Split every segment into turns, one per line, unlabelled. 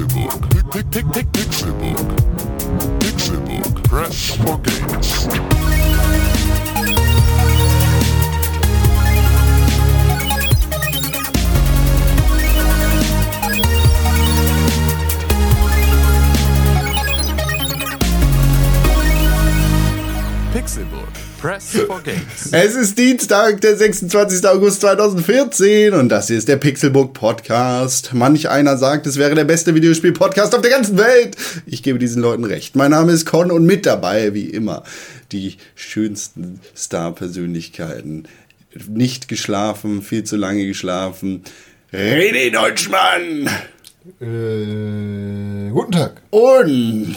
Pixelbook. Pick, pick, pick, Pixelbook. Pixelbook. Press for games.
Pixelbook. Press for games.
Es ist Dienstag, der 26. August 2014 und das hier ist der Pixelbook Podcast. Manch einer sagt, es wäre der beste Videospiel-Podcast auf der ganzen Welt. Ich gebe diesen Leuten recht. Mein Name ist Con und mit dabei, wie immer, die schönsten Star-Persönlichkeiten. Nicht geschlafen, viel zu lange geschlafen. René Deutschmann
Äh, guten Tag.
und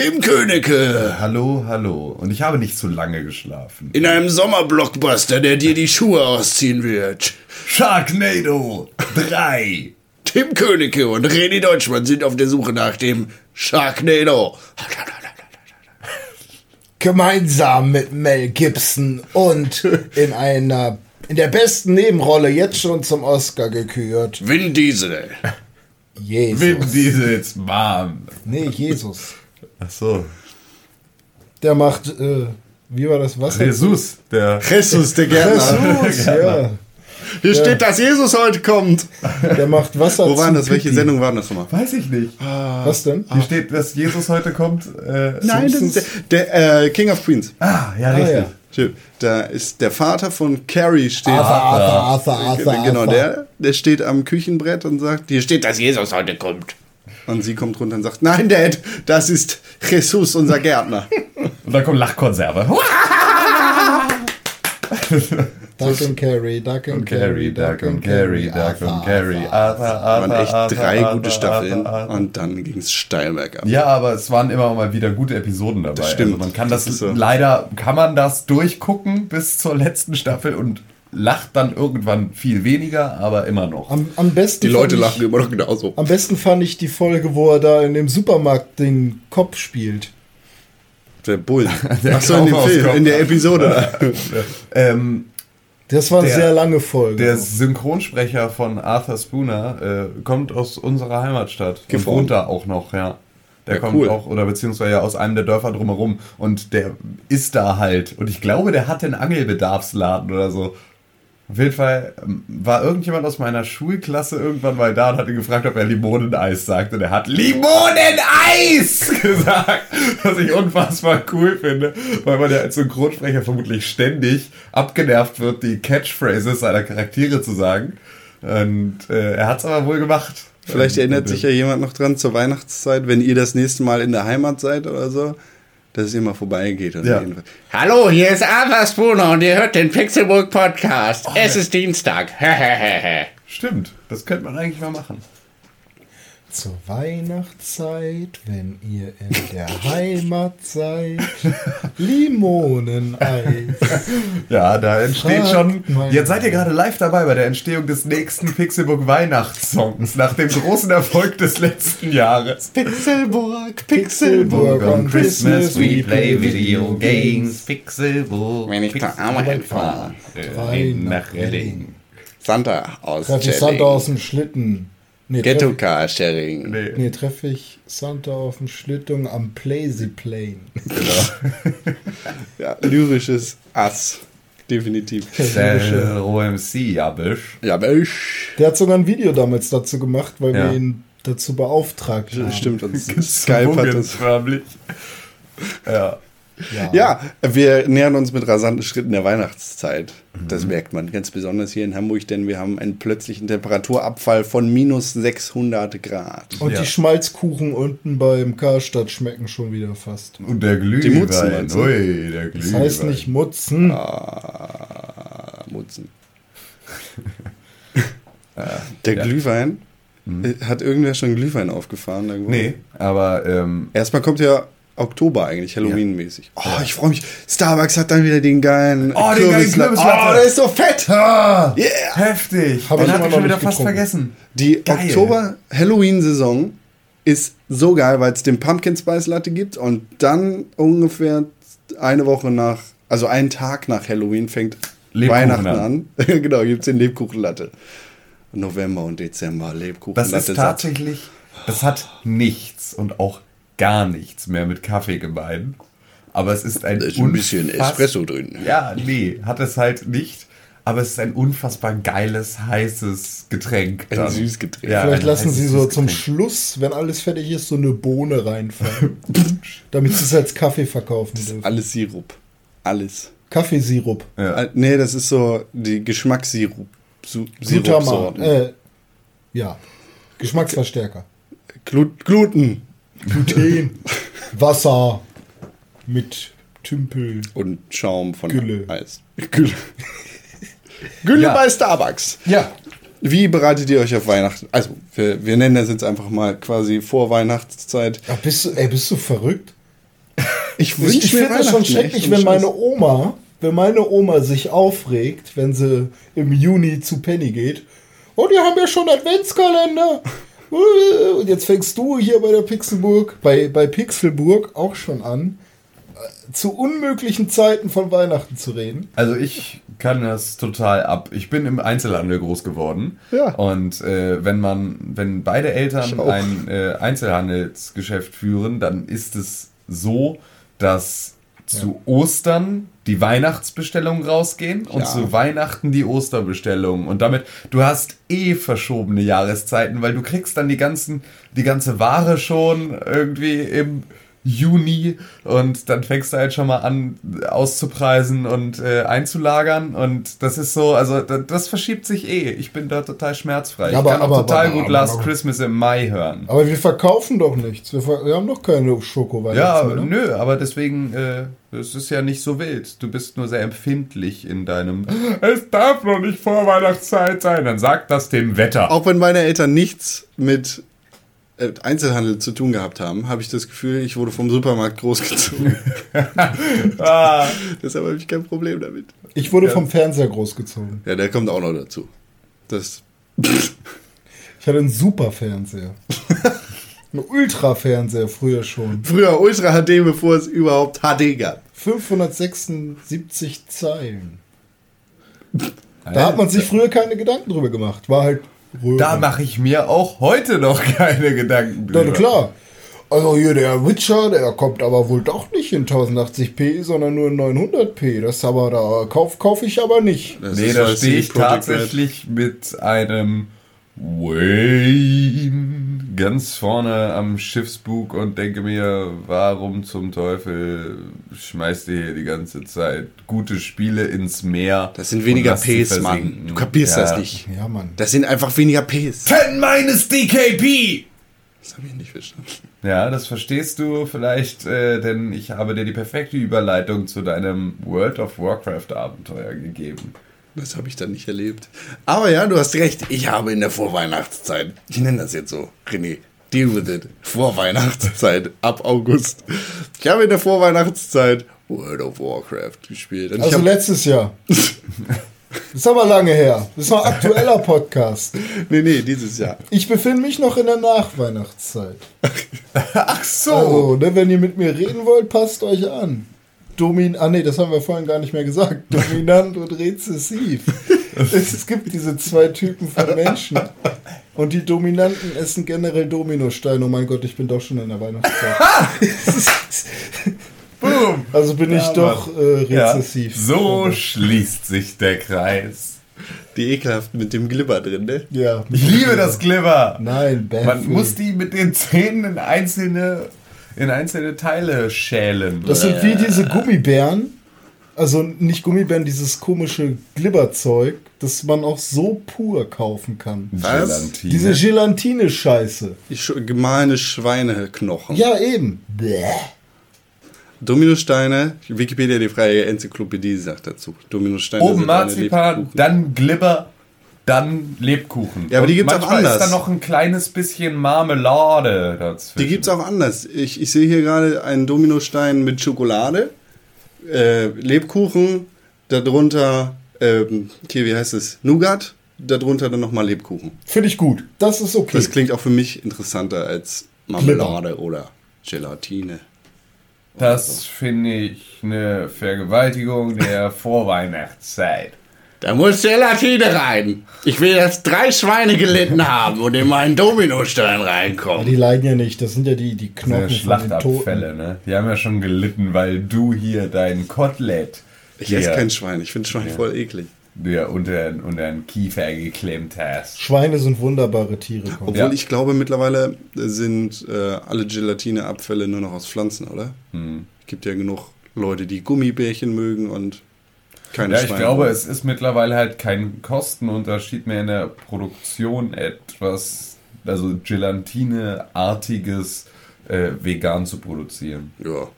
Tim Königke.
Hallo, hallo. Und ich habe nicht zu lange geschlafen.
In einem Sommerblockbuster, der dir die Schuhe ausziehen wird.
Sharknado 3.
Tim Königke und René Deutschmann sind auf der Suche nach dem Sharknado.
Gemeinsam mit Mel Gibson und in einer in der besten Nebenrolle jetzt schon zum Oscar gekürt.
Vin Diesel.
Jesus.
Vin Diesel jetzt warm.
Nee, Jesus.
Ach so.
Der macht äh, wie war das Wasser?
Jesus, der.
Jesus, der Gärtner.
Jesus, ja.
Hier steht, dass Jesus heute kommt.
Der macht Wasser
Wo war
zum
das? Welche
Pipi.
Sendung war das nochmal?
Weiß ich nicht.
Was denn?
Hier steht, dass Jesus heute kommt. Äh,
Nein, das ist der, der äh, King of Queens.
Ah, ja,
Ah,
richtig.
ja.
Da ist der Vater von Carrie steht.
Arthur, Arthur, Arthur, Arthur,
genau,
Arthur.
der, der steht am Küchenbrett und sagt, hier steht, dass Jesus heute kommt. Und sie kommt runter und sagt, nein, Dad, das ist Jesus, unser Gärtner.
Und dann kommt Lachkonserve.
Duck and Carry, Duck and
Carry, Duck and Carry, Duck and Carry. Arthur,
waren echt drei gute Staffeln und dann ging es steil bergab.
Ja, aber es waren immer mal wieder gute Episoden dabei.
Das stimmt.
Also man kann das,
Das so.
leider kann man das durchgucken bis zur letzten Staffel und lacht dann irgendwann viel weniger, aber immer noch.
Am, am besten
Die Leute
fand
lachen
ich,
immer noch genauso.
Am besten fand ich die Folge, wo er da in dem Supermarkt den Kopf spielt.
Der Bull. Achso, in dem. Film, in der Episode.
Ähm,
Das war eine
Der-
sehr lange Folge.
der Synchronsprecher von Arthur Spooner äh, kommt aus unserer Heimatstadt und
Gifhorn.
wohnt da auch noch, ja. Der
Ja,
kommt
cool.
auch, oder beziehungsweise aus einem der Dörfer drumherum und der ist da halt. Und ich glaube, der hat einen Angelbedarfsladen oder so. Auf jeden Fall ähm, war irgendjemand aus meiner Schulklasse irgendwann mal da und hatte gefragt, ob er Limoneneis sagt. Und er hat Limoneneis gesagt, was ich unfassbar cool finde, weil man ja als Synchronsprecher vermutlich ständig abgenervt wird, die Catchphrases seiner Charaktere zu sagen. Und äh, er hat es aber wohl gemacht.
Vielleicht erinnert
äh,
sich ja jemand noch dran zur Weihnachtszeit, wenn ihr das nächste Mal in der Heimat seid oder so, dass es immer vorbeigeht.
Ja.
Hallo, hier ist Arthur Spooner und ihr hört den Pixelburg Podcast. es ist Dienstag.
Stimmt, das könnte man eigentlich mal machen.
Zur Weihnachtszeit, wenn ihr in der Heimat seid, Limoneneis.
Ja, da entsteht
Fragt
schon. Jetzt seid ihr gerade live dabei bei der Entstehung des nächsten Pixelbook Weihnachtssongs nach dem großen Erfolg des letzten Jahres.
Pixelburg,
Pixelburg on Christmas we play
video games. Pixelbook.
Wenn ich zur Arbeit fahre.
Rein
nach Redding.
Santa aus
Treffe ich Santa aus dem Schlitten. Nee,
Ghetto
treff,
Car Sharing.
Nee,
nee treffe ich Santa auf dem Schlitten am Plazy Plane.
genau.
Ja, lyrisches Ass. Definitiv.
Der OMC, ja, bisch.
Ja, aber ich.
Der hat sogar ein Video damals dazu gemacht, weil
Ja.
wir ihn dazu beauftragt haben.
Stimmt, und Skype hat das.
förmlich. Ja.
Ja.
Ja, wir nähern uns mit rasanten Schritten der Weihnachtszeit.
Mhm.
Das merkt man ganz besonders hier in Hamburg, denn wir haben einen plötzlichen Temperaturabfall von minus 600 Grad.
Und
Ja.
die Schmalzkuchen unten beim Karstadt schmecken schon wieder fast.
Und der
Mutzen,
Glühwein.
meinst du?
Ui, der
Das
Glühwein.
heißt nicht Mutzen.
Ah, Mutzen. Der
ja.
Glühwein. Äh, Hat irgendwer schon Glühwein aufgefahren? Irgendwo?
Nee, aber ähm,
Erstmal kommt ja Oktober eigentlich, Halloween-mäßig. Oh, ich freue mich. Starbucks hat dann wieder den geilen
Oh, den geilen
Kürbislatte. Oh, der ist so fett.
Ah,
Yeah.
heftig.
Hab
Den
immer
ich schon wieder fast vergessen.
Die. Oktober-Halloween-Saison ist so geil, weil es den Pumpkin Spice Latte gibt und dann ungefähr eine Woche nach, also einen Tag nach Halloween fängt
Lebkuchen
Weihnachten
an.
an. genau, gibt es den Lebkuchenlatte. November und Dezember Lebkuchenlatte.
Das ist tatsächlich Das hat nichts und auch gar nichts mehr mit Kaffee gemein. Aber es ist ein,
Da ist ein bisschen Espresso drin.
Ja, nee, hat es halt nicht. Aber es ist ein unfassbar geiles, heißes Getränk.
Ein
dann.
Süßgetränk.
Ja,
Vielleicht
ein
lassen sie so zum. Schluss, wenn alles fertig ist, so eine Bohne reinfallen. damit sie es als Kaffee verkaufen dürfen.
Alles Sirup. Alles.
Kaffeesirup.
Ja.
Nee, das ist so die Geschmackssirup. Sirupsorten.
Äh, ja. Geschmacksverstärker.
Glu Gluten
Gluten. Wasser. Mit Tümpel.
und Schaum von
Gülle.
Eis. Gülle. Gülle
Ja.
bei Starbucks.
Ja.
Wie bereitet ihr euch auf Weihnachten? Also, wir, wir nennen das jetzt einfach mal quasi vor Weihnachtszeit.
Ach, bist du, ey, bist du verrückt?
Ich
Ich, ich finde das schon schrecklich, wenn meine. Oma, wenn meine Oma sich aufregt, wenn sie im Juni zu Penny geht. Oh, die haben ja schon Adventskalender. Und jetzt fängst du hier bei der Pixelburg, bei, bei Pixelburg auch schon an, äh, zu unmöglichen Zeiten von Weihnachten zu reden.
Also ich kann das total ab. Ich bin im Einzelhandel groß geworden.
Ja.
Und äh, wenn man, wenn beide Eltern ein äh, Einzelhandelsgeschäft führen, dann ist es so, dass zu Ostern die Weihnachtsbestellungen rausgehen und
Ja.
zu Weihnachten die Osterbestellungen. Und damit, du hast eh verschobene Jahreszeiten, weil du kriegst dann die ganzen, die ganze Ware schon irgendwie im Juni und dann fängst du halt schon mal an auszupreisen und äh, einzulagern und das ist so, also das, das verschiebt sich eh. Ich bin da total schmerzfrei.
Ja, aber-
ich kann auch
aber-
total
aber-
gut
aber-
Last
aber-
Christmas im Mai hören.
Aber wir verkaufen doch nichts. Wir, ver wir haben doch keine schoko
Ja, nö, aber deswegen, äh, es ist ja nicht so wild. Du bist nur sehr empfindlich in deinem. Es darf noch nicht vor Weihnachtszeit sein. Dann sag das dem Wetter.
Auch wenn meine Eltern nichts mit äh, Einzelhandel zu tun gehabt haben, habe ich das Gefühl, ich wurde vom Supermarkt großgezogen.
Ah,
Deshalb habe ich kein Problem damit.
Ich wurde vom Fernseher großgezogen.
Ja, der kommt auch noch dazu. Das.
Ich hatte einen super Fernseher. einen Ultra-Fernseher früher schon.
Früher Ultra HD, bevor es überhaupt HD gab.
576 Zeilen. Da hat man sich früher keine Gedanken drüber gemacht. War halt Röhre.
da mache ich mir auch heute noch keine Gedanken
Na
drüber.
klar. Also hier der Witcher, der kommt aber wohl doch nicht in 1080p, sondern nur in 900p. Das aber da kauf, kauf ich aber nicht.
Das
Nee, da
weil
stehe ich tatsächlich mit einem Wayne ganz vorne am Schiffsbug und denke mir, warum zum Teufel schmeißt ihr hier die ganze Zeit gute Spiele ins Meer?
Das sind weniger Ps, Mann. Du kapierst
Ja.
das nicht.
Ja, Mann.
Das sind einfach weniger Ps.
10 minus DKP!
Das habe ich nicht verstanden.
Ja, das verstehst du vielleicht, äh, denn ich habe dir die perfekte Überleitung zu deinem World of Warcraft Abenteuer gegeben.
Das habe ich dann nicht erlebt. Aber ja, du hast recht. Ich habe in der Vorweihnachtszeit, ich nenne das jetzt so, René, deal with it. Vorweihnachtszeit, ab August. Ich habe in der Vorweihnachtszeit World of Warcraft gespielt. Und
Also letztes Jahr. Das ist aber lange her. Das ist noch ein aktueller Podcast.
nee, nee, dieses Jahr.
Ich befinde mich noch in der Nachweihnachtszeit.
Ach so!
Also, ne, wenn ihr mit mir reden wollt, passt euch an. Domin ah nee, das haben wir vorhin gar nicht mehr gesagt. Dominant und rezessiv. Es, es gibt diese zwei Typen von Menschen. Und die Dominanten essen generell Dominosteine. Oh mein Gott, ich bin doch schon in der Weihnachtszeit.
Boom!
Also bin ich
Ja,
doch äh,
Ja,
rezessiv.
so schließt sich der Kreis.
Die ekelhaft mit dem Glibber drin, ne?
Ja.
Ich liebe das Glibber.
Nein, Baffy.
Man muss die mit den Zähnen in einzelne, in einzelne Teile schälen.
Das sind wie diese Gummibären. Also nicht Gummibären, dieses komische Glibberzeug, das man auch so pur kaufen kann.
Was?
Gelatine.
Diese Gelatine-Scheiße.
Die sch- gemahlene Schweineknochen.
Ja, eben. Bäh.
Dominosteine, Wikipedia, die freie Enzyklopädie, sagt dazu. Dominosteine
Oben
sind eine
Marzipan, dann Glibber, dann Lebkuchen.
Ja, aber die
Und
gibt's auch anders.
ist da noch ein kleines bisschen Marmelade dazwischen.
Die gibt's auch anders. Ich, ich sehe hier gerade einen Dominostein mit Schokolade, äh, Lebkuchen, darunter, ähm, hier, wie heißt es? Nougat, darunter dann nochmal Lebkuchen.
Finde ich gut. Das ist okay.
Das klingt auch für mich interessanter als Marmelade oder Gelatine.
Das finde ich eine Vergewaltigung der Vorweihnachtszeit.
Da muss Gelatine rein. Ich will, dass drei Schweine gelitten haben und in meinen Dominostein reinkommen.
die leiden ja nicht, das sind ja die, die
Ja,
Knochen von den
Schlachtabfälle,
Toten.
ne? Die haben ja schon gelitten, weil du hier dein Kotelett
Ich esse kein Schwein. Ich finde Schwein voll eklig.
dir unter, unter den Kiefer geklemmt hast.
Schweine sind wunderbare Tiere. Con.
Obwohl
Ja.
ich glaube, mittlerweile sind äh, alle Gelatineabfälle nur noch aus Pflanzen, oder?
Hm.
Gibt ja genug Leute, die Gummibärchen mögen und keine
Ja, ich glaube, es ist mittlerweile halt kein Kostenunterschied mehr in der Produktion, etwas, also Gelatine-artiges äh, vegan zu produzieren.
Ja.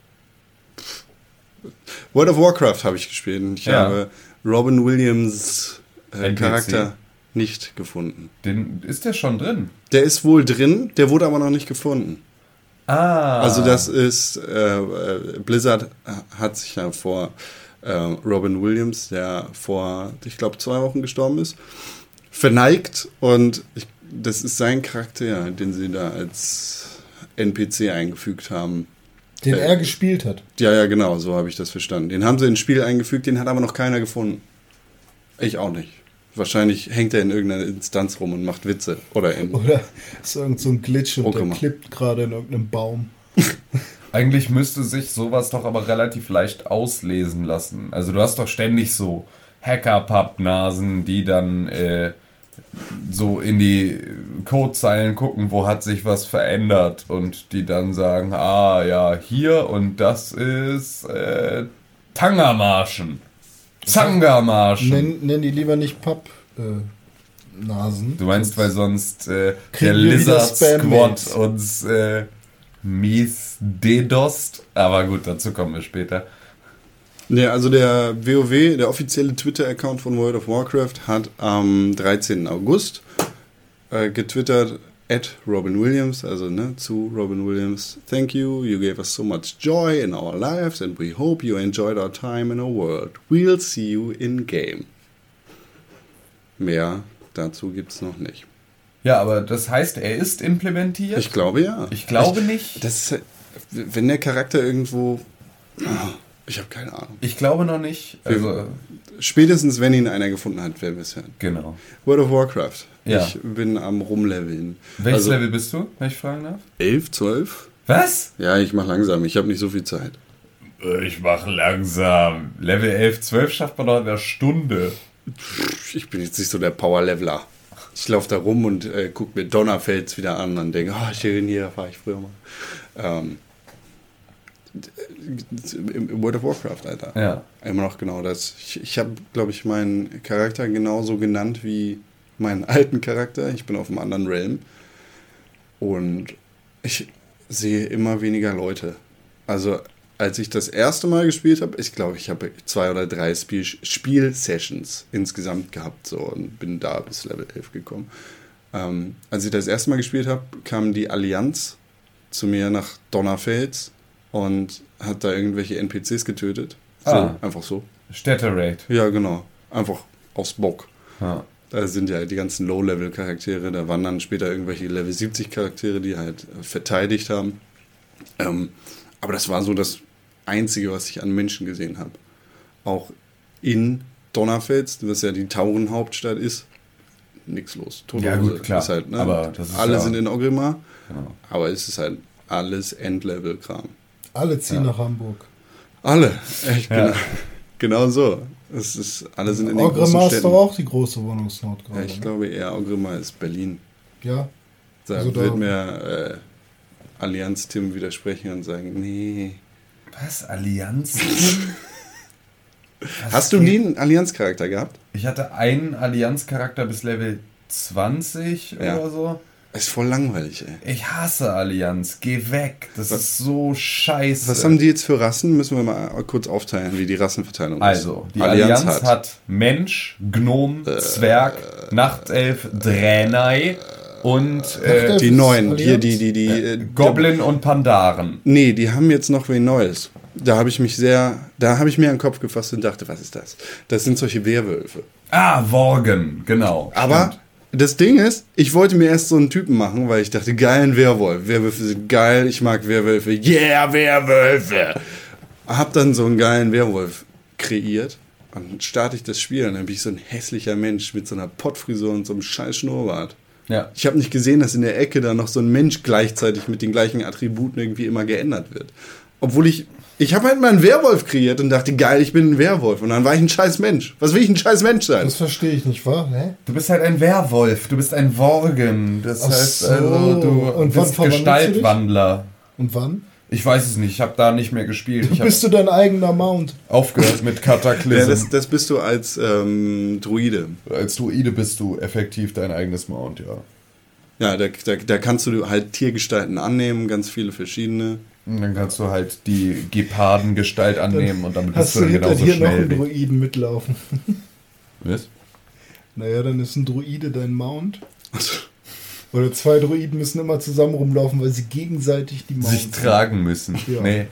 World of Warcraft habe ich gespielt. und Ich
Ja.
habe Robin Williams äh. Charakter nicht gefunden.
Den, ist der schon drin?
Der ist wohl drin, der wurde aber noch nicht gefunden.
Ah.
Also das ist, äh, äh, Blizzard hat sich ja vor äh, Robin Williams, der vor, ich glaube, zwei Wochen gestorben ist, verneigt und ich, das ist sein Charakter, den sie da als NPC eingefügt haben.
Den
Äh.
er gespielt hat.
Ja, ja, genau, so habe ich das verstanden. Den haben sie ins Spiel eingefügt, den hat aber noch keiner gefunden. Ich auch nicht. Wahrscheinlich hängt er in irgendeiner Instanz rum und macht Witze. Oder in.
Oder ist irgend so ein Glitch und
Oh,
der klippt gerade in irgendeinem Baum.
Eigentlich müsste sich sowas doch aber relativ leicht auslesen lassen. Also du hast doch ständig so Hacker-Pappnasen, die dann äh, so in die Codezeilen gucken, wo hat sich was verändert und die dann sagen, ah ja, hier und das ist äh, Tangermarschen. Zangermarschen.
Nenn, nenn die lieber nicht Pappnasen. Äh, Nasen.
Du meinst, weil sonst äh, der Lizard Squad uns äh, mies dedost. Aber gut, dazu kommen wir später.
Nee, also der WoW, der offizielle Twitter-Account von World of Warcraft, hat am 13. August äh, getwittert, at Robin Williams, also ne, zu Robin Williams, thank you, you gave us so much joy in our lives and we hope you enjoyed our time in our world. We'll see you in game. Mehr dazu gibt's noch nicht.
Ja, aber das heißt, er ist implementiert?
Ich glaube ja.
Ich glaube nicht.
Das ist, wenn der Charakter irgendwo. Ich habe keine Ahnung.
Ich glaube noch nicht. Also,
Spätestens, wenn ihn einer gefunden hat, werden wir es hören.
genau.
World of Warcraft.
Ja.
Ich bin am Rumleveln.
Welches
also,
Level bist du, wenn ich fragen darf?
11, 12?
Was?
Ja, ich mache langsam. Ich habe nicht so viel Zeit.
Ich mach langsam. Level 11, 12 schafft man doch in einer Stunde.
Ich bin jetzt nicht so der Power-Leveler. Ich laufe da rum und äh, gucke mir Donnerfels wieder an und denke, oh, schön, hier war ich früher mal. Ähm, im, im World of Warcraft, Alter.
Ja.
Immer noch genau das. Ich, ich habe, glaube ich, meinen Charakter genauso genannt wie meinen alten Charakter. Ich bin auf einem anderen Realm. Und ich sehe immer weniger Leute. Also, als ich das erste Mal gespielt habe, ich glaube, ich habe zwei oder drei Spiel Spiel-Sessions insgesamt gehabt so, und bin da bis Level 11 gekommen. Ähm, als ich das erste Mal gespielt habe, kam die Allianz zu mir nach Donnerfels und hat da irgendwelche NPCs getötet. So,
Ah.
einfach so.
Städte-Raid.
Ja, genau. Einfach aus Bock.
Ja.
Da sind ja die ganzen Low-Level-Charaktere, da waren dann später irgendwelche Level 70-Charaktere, die halt verteidigt haben. Ähm, aber das war so das Einzige, was ich an Menschen gesehen habe. Auch in Donnerfels, was ja die Taurenhauptstadt ist, nichts los. Tote
Ja, gut, klar.
Ist halt, ne?
Aber das ist
Alle
ja-
sind in Ogrimmar,
Genau.
aber es ist halt alles Endlevel-Kram.
Alle ziehen nach Hamburg.
Alle. Echt,
Ja.
genau. genau so. Es ist, alle sind in den großen
Ogrimmar ist
Städten.
doch auch die große Wohnungsnot
Ja,
gerade.
ich
ne?
glaube eher Ogrimmar ist Berlin.
ja.
Da
Also da-
wird mir äh, Allianz Tim widersprechen und sagen, nee.
Was? Allianz? Was
Hast du nie einen Allianz-Charakter gehabt?
Ich hatte einen Allianz-Charakter bis Level 20
Ja.
oder so.
Ist voll langweilig, ey.
Ich hasse Allianz. Geh weg. Das ist so scheiße.
Was haben die jetzt für Rassen? Müssen wir mal kurz aufteilen, wie die Rassenverteilung ist.
Also, die Allianz, hat. Mensch, Gnom, Zwerg, Nachtelf, Draenei und äh,
die neuen, hier die, die, die. äh,
Goblin und Pandaren.
Nee, die haben jetzt noch wen Neues. Da habe ich mich sehr, da habe ich mir an den Kopf gefasst und dachte, was ist das? Das sind solche Werwölfe.
Ah, Worgen, genau.
Aber
stimmt.
das Ding ist, ich wollte mir erst so einen Typen machen, weil ich dachte, geil, ein Werwolf. Werwölfe sind geil, ich mag Werwölfe. Yeah, Werwölfe! Hab dann so einen geilen Werwolf kreiert Dann starte ich das Spiel und dann bin ich so ein hässlicher Mensch mit so einer Pottfrisur und so einem scheiß Schnurrbart.
Ja.
Ich habe nicht gesehen, dass in der Ecke da noch so ein Mensch gleichzeitig mit den gleichen Attributen irgendwie immer geändert wird. Obwohl ich, ich habe halt mal einen Werwolf kreiert und dachte, geil, ich bin ein Werwolf. Und dann war ich ein scheiß Mensch. Was will ich ein scheiß Mensch sein?
Das verstehe ich nicht, wahr? Hä?
Du bist halt ein Werwolf, du bist ein Worgen. Das
Ach
heißt,
so.
also, du
Und
bist? Gestaltwandler.
Und wann?
Ich weiß es nicht, ich habe da nicht mehr gespielt. Ich habe
Bist du dein eigener Mount?
aufgehört mit
Ja,
Cataclysm.
das, das bist du als ähm, Druide.
Als Druide bist du effektiv dein eigenes Mount, ja.
Ja, da, da, da kannst du halt Tiergestalten annehmen, ganz viele verschiedene.
Und dann kannst du halt die Gepardengestalt annehmen und damit bist
Hast
du
du
dann genauso
noch
schnell.
einen
wie-
Druiden mitlaufen?
Was?
Naja, dann ist ein Druide dein Mount. Oder zwei Druiden müssen immer zusammen rumlaufen, weil sie gegenseitig die Mount
Sich tragen müssen.
Ja.
Nee,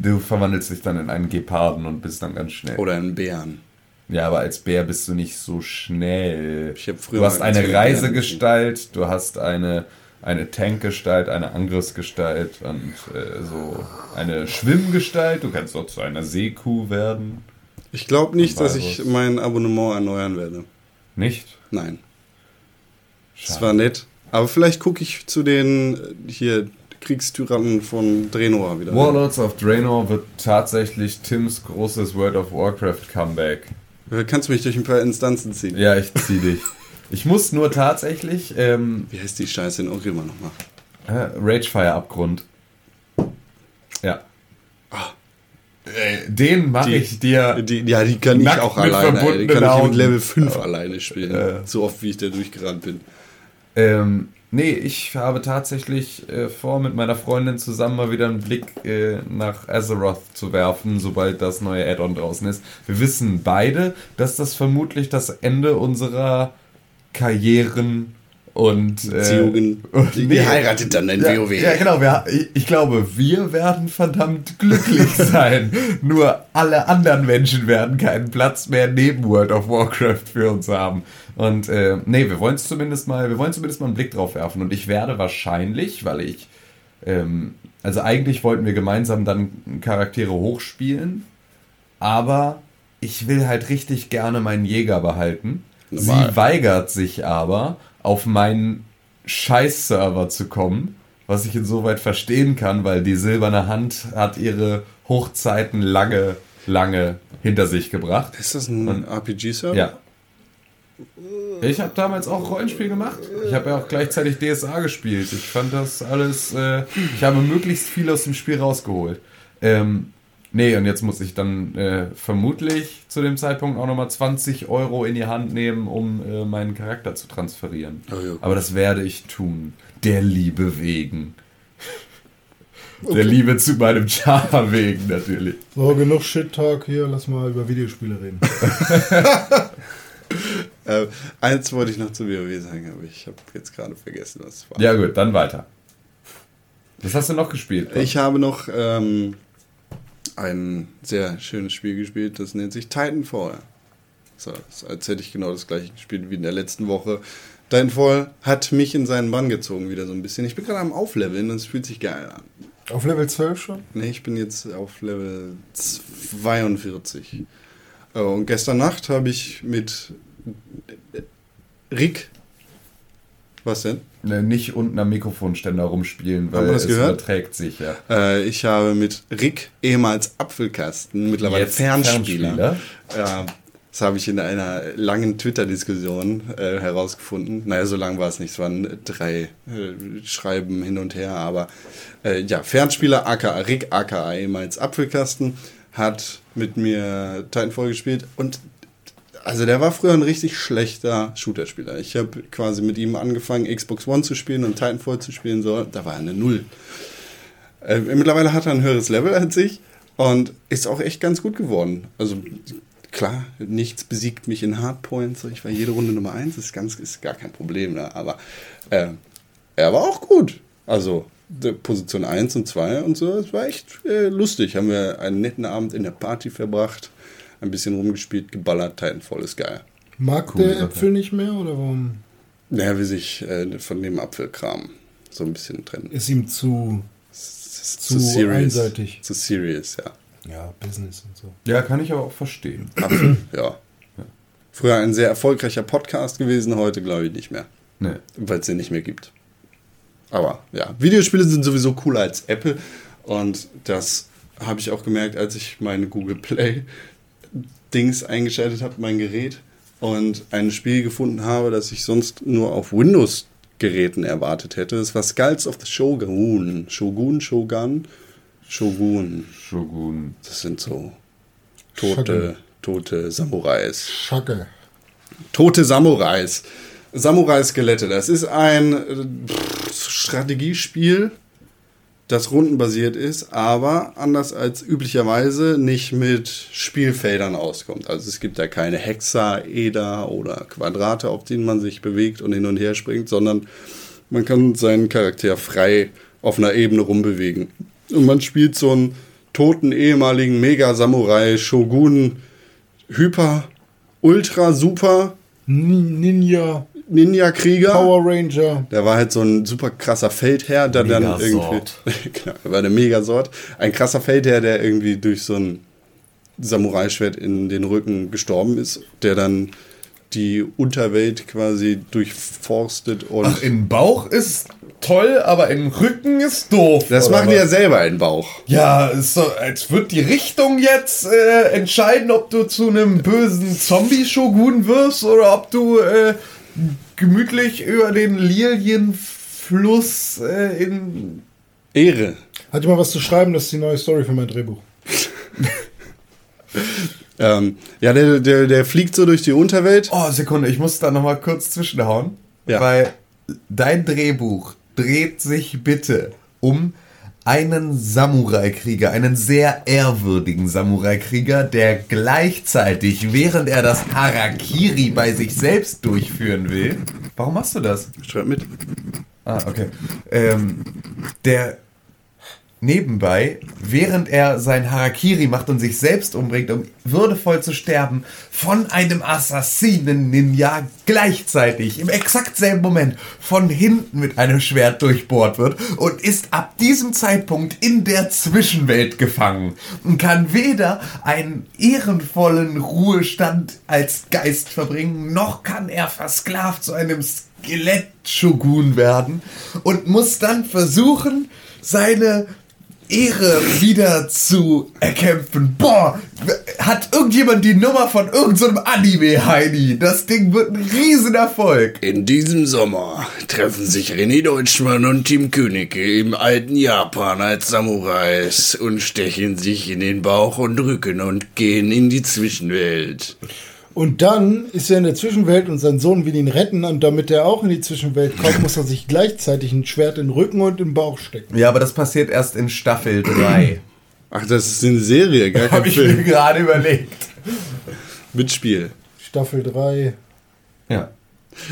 du verwandelst dich dann in einen Geparden und bist dann ganz schnell.
Oder einen Bären.
Ja, aber als Bär bist du nicht so schnell.
Ich hab früher
du hast
mal
eine Reisegestalt, du hast eine, eine Tankgestalt, eine Angriffsgestalt und äh, so eine Schwimmgestalt. Du kannst auch zu einer Seekuh werden.
Ich glaube nicht, dass ich mein Abonnement erneuern werde.
Nicht?
Nein. Es
Schade.
war nett. Aber vielleicht gucke ich zu den äh, hier Kriegstyrannen von Draenor wieder.
Warlords of Draenor wird tatsächlich Tims großes World of Warcraft Comeback.
Äh, Kannst du mich durch ein paar Instanzen ziehen?
Ja, ich zieh dich. Ich muss nur tatsächlich ähm,
Wie heißt die Scheiße in Orima nochmal?
äh, Ragefire Abgrund. Ja. Äh, Den mache ich dir.
Die, ja, die kann ich auch alleine. Ey. Die kann ich mit Level 5 alleine spielen.
Äh.
So oft, wie ich da durchgerannt bin.
Ähm, nee, ich habe tatsächlich äh, vor, mit meiner Freundin zusammen mal wieder einen Blick äh, nach Azeroth zu werfen, sobald das neue Add-on draußen ist. Wir wissen beide, dass das vermutlich das Ende unserer Karrieren und äh, und-
Die
nee.
heiratet dann in
ja,
WoW.
Ja, genau. Wir, ich, glaube, wir werden verdammt glücklich sein. Nur alle anderen Menschen werden keinen Platz mehr neben World of Warcraft für uns haben. Und äh, nee, wir wollen es zumindest mal, wir wollen zumindest mal einen Blick drauf werfen. Und ich werde wahrscheinlich, weil ich, ähm, also eigentlich wollten wir gemeinsam dann Charaktere hochspielen, aber ich will halt richtig gerne meinen Jäger behalten.
Normal.
Sie weigert sich aber, auf meinen Scheiß-Server zu kommen, was ich insoweit verstehen kann, weil die silberne Hand hat ihre Hochzeiten lange, lange hinter sich gebracht.
Ist das ein RPG-Server?
Ja. Ich habe damals auch Rollenspiel gemacht. Ich habe ja auch gleichzeitig DSA gespielt. Ich fand das alles. Äh, ich habe möglichst viel aus dem Spiel rausgeholt. Ähm, nee, und jetzt muss ich dann äh, vermutlich zu dem Zeitpunkt auch nochmal 20 Euro in die Hand nehmen, um äh, meinen Charakter zu transferieren.
Oh ja.
Aber das werde ich tun. Der Liebe wegen. Der Liebe zu meinem Char wegen natürlich.
So, genug Shit-Talk hier, lass mal über Videospiele reden.
Äh, eins wollte ich noch zu WoW sagen, aber ich habe jetzt gerade vergessen, was es war.
Ja gut, dann weiter. Was hast du noch gespielt?
Ich habe noch ähm, ein sehr schönes Spiel gespielt, das nennt sich Titanfall. So, als hätte ich genau das gleiche gespielt wie in der letzten Woche. Titanfall hat mich in seinen Bann gezogen wieder so ein bisschen. Ich bin gerade am Aufleveln und es fühlt sich geil an.
Auf Level 12 schon?
Nee, ich bin jetzt auf Level 42. Äh, Und gestern Nacht habe ich mit Rick. Was denn?
Ne, nicht unten am Mikrofonständer rumspielen, weil es
gehört?
überträgt sich, ja.
Äh, ich habe mit Rick, ehemals Apfelkasten, mittlerweile
Jetzt
Fernspieler. Äh, das habe ich in einer langen Twitter-Diskussion äh, herausgefunden. Naja, so lang war es nicht. Es waren drei äh, Schreiben hin und her. Aber äh, ja, Fernspieler, aka Rick, aka ehemals Apfelkasten, hat mit mir Titanfall gespielt. Und also der war früher ein richtig schlechter Shooter-Spieler. Ich habe quasi mit ihm angefangen, Xbox One zu spielen und Titanfall zu spielen. So, da war er eine Null. Äh, mittlerweile hat er ein höheres Level als ich und ist auch echt ganz gut geworden. Also klar, nichts besiegt mich in Hardpoints. Ich war jede Runde Nummer eins, ist ganz, ist gar kein Problem. Ne? Aber äh, er war auch gut. Also Position 1 und 2 und so, es war echt äh, lustig. Haben wir einen netten Abend in der Party verbracht, ein bisschen rumgespielt, geballert, Titanfall ist geil.
Mag
Coole
der. Äpfel nicht mehr oder warum?
Naja, wie sich äh, von dem Apfelkram so ein bisschen trennen.
Ist ihm zu.
Ist
zu einseitig.
Zu serious, ja.
Ja, Business und so.
Ja, kann ich aber auch verstehen.
Absolut, ja. Früher ein sehr erfolgreicher Podcast gewesen, heute glaube ich nicht mehr.
Nee.
weil es den nicht mehr gibt. Aber ja, Videospiele sind sowieso cooler als Apple und das habe ich auch gemerkt, als ich meine Google Play Dings eingeschaltet habe, mein Gerät und ein Spiel gefunden habe, das ich sonst nur auf Windows Geräten erwartet hätte. Es war Skulls of the Shogun. Shogun, Shogun, Shogun.
Shogun.
Das sind so tote, tote Samurais.
Schacke.
Tote Samurais. Samurai-Skelette. Das ist ein äh, pff, Strategiespiel, das rundenbasiert ist, aber anders als üblicherweise nicht mit Spielfeldern auskommt. Also es gibt da keine Hexaeder oder Quadrate, auf denen man sich bewegt und hin und her springt, sondern man kann seinen Charakter frei auf einer Ebene rumbewegen. Und man spielt so einen toten ehemaligen Mega-Samurai, Shogun, Hyper, Ultra, Super,
Nin- Ninja,
Ninja-Krieger.
Power Ranger.
Der war halt so ein super krasser Feldherr, der dann irgendwie.
Megasort.
genau, er war eine Megasort. Ein krasser Feldherr, der irgendwie durch so ein Samurai-Schwert in den Rücken gestorben ist, der dann die Unterwelt quasi durchforstet und.
Ach, im Bauch ist toll, aber im Rücken ist doof.
das machen die ja selber in den Bauch.
Ja, ist so, als wird die Richtung jetzt äh, entscheiden, ob du zu einem bösen Zombie-Shogun wirst oder ob du äh, gemütlich über den Lilienfluss äh, in.
Ehre.
Hat mal was zu schreiben, das ist die neue Story für mein Drehbuch.
Ähm, ja, der, der, der fliegt so durch die Unterwelt.
Oh, Sekunde, ich muss da nochmal kurz zwischenhauen.
Ja.
Weil dein Drehbuch dreht sich bitte um einen Samurai-Krieger, einen sehr ehrwürdigen Samurai-Krieger, der gleichzeitig, während er das Harakiri bei sich selbst durchführen will. Warum machst du das?
Schreibt mit.
Ah, okay. Ähm, der nebenbei, während er sein Harakiri macht und sich selbst umbringt, um würdevoll zu sterben, von einem Assassinen-Ninja gleichzeitig im exakt selben Moment von hinten mit einem Schwert durchbohrt wird und ist ab diesem Zeitpunkt in der Zwischenwelt gefangen und kann weder einen ehrenvollen Ruhestand als Geist verbringen, noch kann er versklavt zu einem Skelett-Shogun werden und muss dann versuchen, seine Ehre wieder zu erkämpfen. Boah, hat irgendjemand die Nummer von irgendeinem Anime-Heini? Das Ding wird ein Riesenerfolg.
In diesem Sommer treffen sich René Deutschmann und Tim Königke im alten Japan als Samurais und stechen sich in den Bauch und Rücken und gehen in die Zwischenwelt.
Und dann ist er in der Zwischenwelt und sein Sohn will ihn retten. Und damit er auch in die Zwischenwelt kommt, muss er sich gleichzeitig ein Schwert in den Rücken und im Bauch stecken.
Ja, aber das passiert erst in Staffel 3.
Ach, das ist eine Serie, gar kein
Habe ich mir
Film.
gerade überlegt.
Mit Spiel.
Staffel 3.
Ja.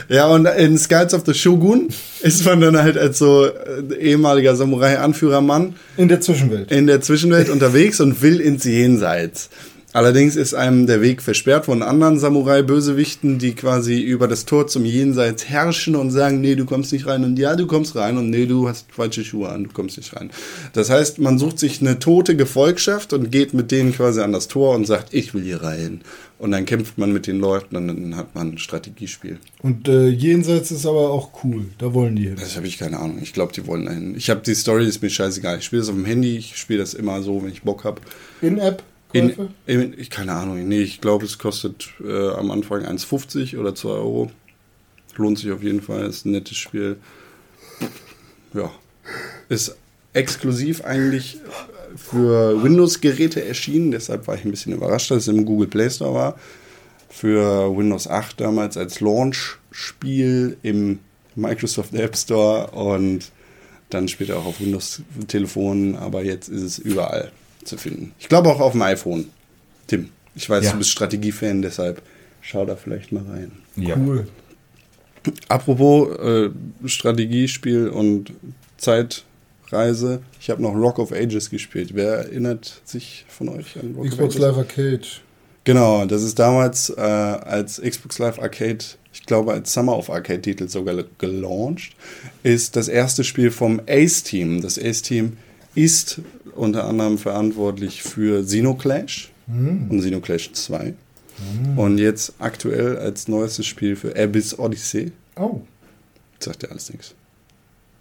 Ja, und in Skies of the Shogun ist man dann halt als so äh, ehemaliger Samurai-Anführermann
In der Zwischenwelt.
in der Zwischenwelt unterwegs und will ins Jenseits. Allerdings ist einem der Weg versperrt von anderen Samurai-Bösewichten, die quasi über das Tor zum Jenseits herrschen und sagen, nee, du kommst nicht rein und ja, du kommst rein und nee, du hast falsche Schuhe an, du kommst nicht rein. Das heißt, man sucht sich eine tote Gefolgschaft und geht mit denen quasi an das Tor und sagt, ich will hier rein. Und dann kämpft man mit den Leuten und dann hat man ein Strategiespiel.
Und äh, jenseits ist aber auch cool. Da wollen die hin.
Das habe ich keine Ahnung. Ich glaube, die wollen dahin. Ich habe die Story, ist mir scheißegal. Ich spiele das auf dem Handy, ich spiele das immer so, wenn ich Bock habe.
In-App?
In,
Käufe?
in, ich keine Ahnung. Nee, ich glaube, es kostet äh, am Anfang 1,50 oder 2 Euro. Lohnt sich auf jeden Fall. Ist ein nettes Spiel. Ja. Ist exklusiv eigentlich für Windows-Geräte erschienen. Deshalb war ich ein bisschen überrascht, dass es im Google Play Store war. Für Windows 8 damals als Launch-Spiel im Microsoft App Store und dann später auch auf Windows-Telefonen. Aber jetzt ist es überall zu finden. Ich glaube auch auf dem iPhone. Tim, ich weiß,
Ja.
du bist Strategiefan, deshalb schau da vielleicht mal rein.
ja.
Cool.
Apropos äh, Strategiespiel und Zeitreise, ich habe noch Rock of Ages gespielt. Wer erinnert sich von euch an Rock
Xbox
of Ages?
Live Arcade.
Genau, das ist damals äh, als Xbox Live Arcade, ich glaube als Summer of Arcade Titel sogar gelauncht, ist das erste Spiel vom Ace Team. Das Ace Team ist unter anderem verantwortlich für Xenoclash und Xenoclash 2. Und jetzt aktuell als neuestes Spiel für Abyss Odyssey.
Oh.
Sagt ja alles nichts.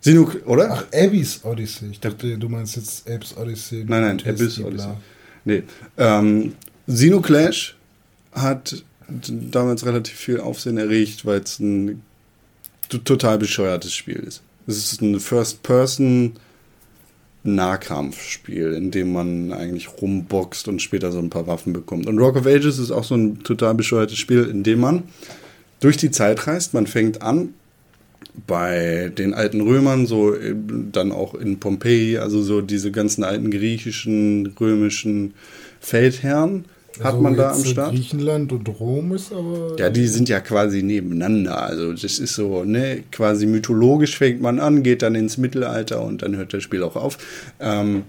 Xenoc oder?
Ach, Abby's Odyssey. Ich dachte, du meinst jetzt Abby's Odyssey.
Nein, nein, Abyss. Odyssey. Nee. Ähm, Xenoclash hat damals relativ viel Aufsehen erregt, weil es ein total bescheuertes Spiel ist. Es ist ein First-Person Nahkampfspiel, in dem man eigentlich rumboxt und später so ein paar Waffen bekommt. Und Rock of Ages ist auch so ein total bescheuertes Spiel, in dem man durch die Zeit reist. Man fängt an bei den alten Römern, so eben dann auch in Pompeji, also so diese ganzen alten griechischen, römischen Feldherren hat
Also
man da am Start.
Griechenland und Rom ist aber.
Ja, die sind ja quasi nebeneinander. Also das ist so, ne, quasi mythologisch fängt man an, geht dann ins Mittelalter und dann hört das Spiel auch auf. Ähm,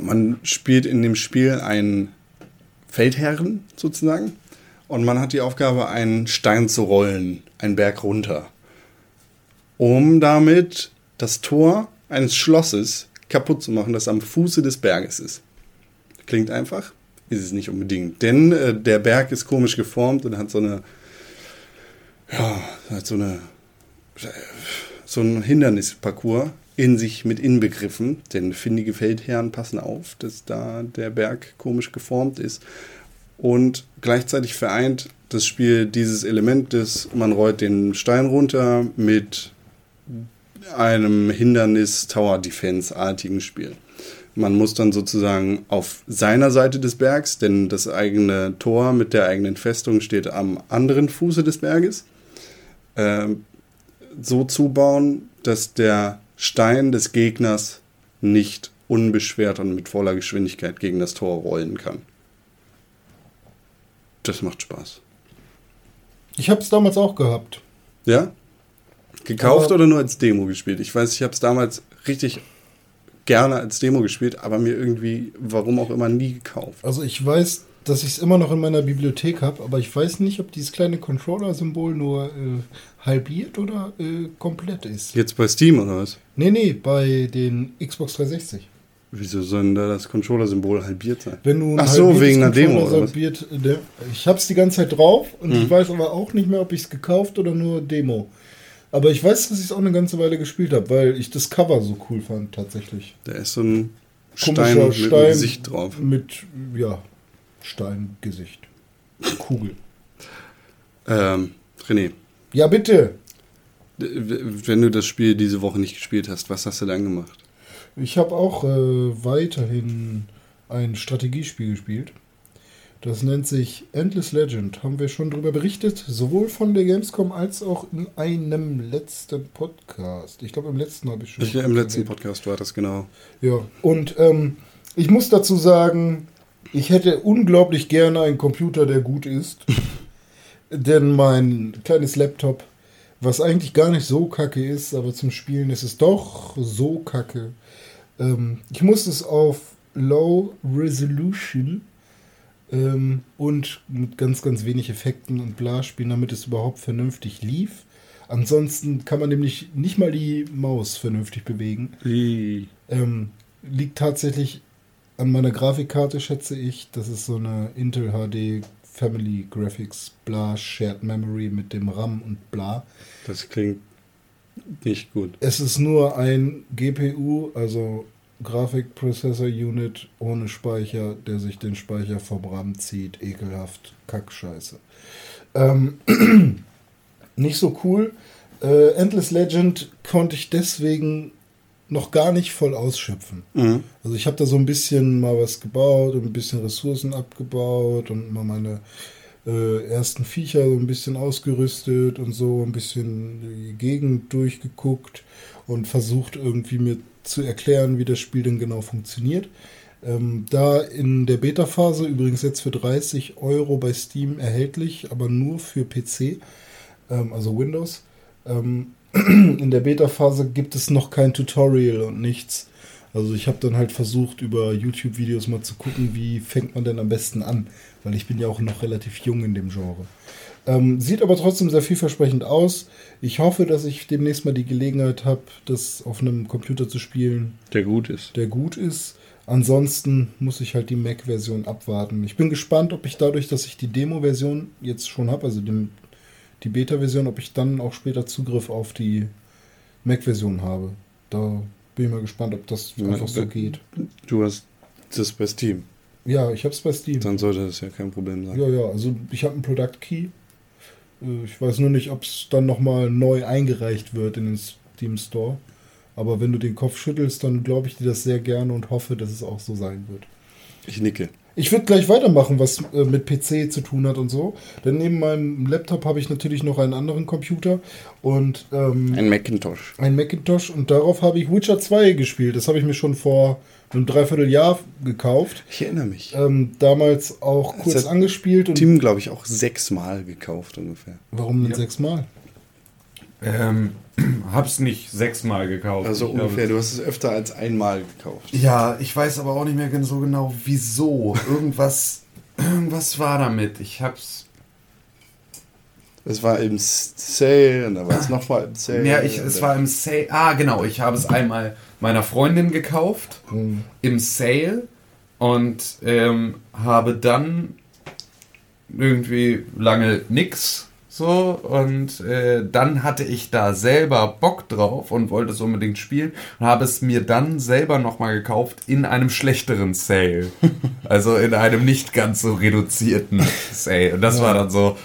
man spielt in dem Spiel einen Feldherren sozusagen und man hat die Aufgabe, einen Stein zu rollen, einen Berg runter, um damit das Tor eines Schlosses kaputt zu machen, das am Fuße des Berges ist. Klingt einfach, ist es nicht unbedingt. Denn äh, der Berg ist komisch geformt und hat so eine, ja, hat so eine, so ein Hindernisparcours in sich mit inbegriffen. Denn findige Feldherren passen auf, dass da der Berg komisch geformt ist. Und gleichzeitig vereint das Spiel dieses Element des, man rollt den Stein runter mit einem Hindernis-Tower-Defense-artigen Spiel. Man muss dann sozusagen auf seiner Seite des Bergs, denn das eigene Tor mit der eigenen Festung steht am anderen Fuße des Berges, ähm, so zubauen, dass der Stein des Gegners nicht unbeschwert und mit voller Geschwindigkeit gegen das Tor rollen kann. Das macht Spaß.
Ich habe es damals auch gehabt.
Ja? Gekauft
Aber-
oder nur als Demo gespielt? Ich weiß, ich habe es damals richtig gerne als Demo gespielt, aber mir irgendwie, warum auch immer, nie gekauft.
Also ich weiß, dass ich es immer noch in meiner Bibliothek habe, aber ich weiß nicht, ob dieses kleine Controller-Symbol nur äh, halbiert oder äh, komplett ist.
Jetzt bei Steam oder was?
Nee, nee, bei den Xbox 360.
Wieso soll denn da das Controller-Symbol halbiert sein?
Wenn du
Ach so, wegen einer Demo oder was?
halbiert, ne, ich hab's die ganze Zeit drauf und
Mhm.
ich weiß aber auch nicht mehr, ob ich es gekauft oder nur Demo. Aber ich weiß, dass ich es auch eine ganze Weile gespielt habe, weil ich das Cover so cool fand, tatsächlich.
Da ist so ein Stein mit
Stein
Gesicht drauf.
Mit, ja, Steingesicht. Kugel.
Ähm, René,
Ja, bitte.
wenn du das Spiel diese Woche nicht gespielt hast, was hast du dann gemacht?
Ich habe auch äh, weiterhin ein Strategiespiel gespielt. Das nennt sich Endless Legend. Haben wir schon drüber berichtet, sowohl von der Gamescom als auch in einem letzten Podcast. Ich glaube, im letzten habe ich schon.
Ich, Im letzten Podcast war das genau.
Ja, und ähm, ich muss dazu sagen, ich hätte unglaublich gerne einen Computer, der gut ist. Denn mein kleines Laptop, was eigentlich gar nicht so kacke ist, aber zum Spielen ist es doch so kacke. Ähm, ich muss es auf Low Resolution ähm, und mit ganz, ganz wenig Effekten und bla spielen, damit es überhaupt vernünftig lief. Ansonsten kann man nämlich nicht mal die Maus vernünftig bewegen. Ähm, liegt tatsächlich an meiner Grafikkarte, schätze ich. Das ist so eine Intel HD Family Graphics, bla, Shared Memory mit dem RAM und bla.
Das klingt nicht gut.
Es ist nur ein GPU, also Graphic Processor Unit ohne Speicher, der sich den Speicher vom RAM zieht. Ekelhaft. Kackscheiße. Ähm, nicht so cool. Äh, Endless Legend konnte ich deswegen noch gar nicht voll ausschöpfen.
Mhm.
Also ich habe da so ein bisschen mal was gebaut und ein bisschen Ressourcen abgebaut und mal meine äh, ersten Viecher so ein bisschen ausgerüstet und so ein bisschen die Gegend durchgeguckt und versucht irgendwie mir zu erklären, wie das Spiel denn genau funktioniert. Ähm, da in der Beta-Phase übrigens jetzt für 30 Euro bei Steam erhältlich, aber nur für PC, ähm, also Windows. Ähm, in der Beta-Phase gibt es noch kein Tutorial und nichts. Also ich habe dann halt versucht, über YouTube-Videos mal zu gucken, wie fängt man denn am besten an, weil ich bin ja auch noch relativ jung in dem Genre. Ähm, sieht aber trotzdem sehr vielversprechend aus. Ich hoffe, dass ich demnächst mal die Gelegenheit habe, das auf einem Computer zu spielen,
Der gut ist.
der gut ist. Ansonsten muss ich halt die Mac-Version abwarten. Ich bin gespannt, ob ich dadurch, dass ich die Demo-Version jetzt schon habe, also die, die Beta-Version, ob ich dann auch später Zugriff auf die Mac-Version habe. Da bin ich mal gespannt, ob das
Ja,
einfach so
da-
geht.
Du hast das bei Steam.
Ja, ich habe es bei Steam.
Dann sollte das ja kein Problem sein.
Ja, ja, also ich habe einen Product Key. Äh, Ich weiß nur nicht, ob es dann nochmal neu eingereicht wird in den Steam Store. Aber wenn du den Kopf schüttelst, dann glaube ich dir das sehr gerne und hoffe, dass es auch so sein wird.
Ich nicke.
Ich würde gleich weitermachen, was äh, mit PC zu tun hat und so. Denn neben meinem Laptop habe ich natürlich noch einen anderen Computer und ähm,
Ein Macintosh.
ein Macintosh und darauf habe ich Witcher 2 gespielt. Das habe ich mir schon vor einem Dreivierteljahr gekauft.
Ich erinnere mich.
Ähm, damals auch kurz
hat
angespielt und
Team, glaube ich, auch sechsmal gekauft ungefähr.
warum denn sechsmal?
Ähm, hab's nicht sechsmal gekauft.
Also
Ich
ungefähr,
habe-
du hast es öfter als einmal gekauft.
Ja, ich weiß aber auch nicht mehr so genau, wieso. Irgendwas, irgendwas war damit. Ich hab's.
Es war im Sale und da war es nochmal im Sale.
Ja, ich, es war im Sale. Ah, genau. Ich habe es einmal meiner Freundin gekauft im Sale und ähm, habe dann irgendwie lange nix so und äh, dann hatte ich da selber Bock drauf und wollte es unbedingt spielen und habe es mir dann selber nochmal gekauft in einem schlechteren Sale. also in einem nicht ganz so reduzierten Sale. Und das war dann so,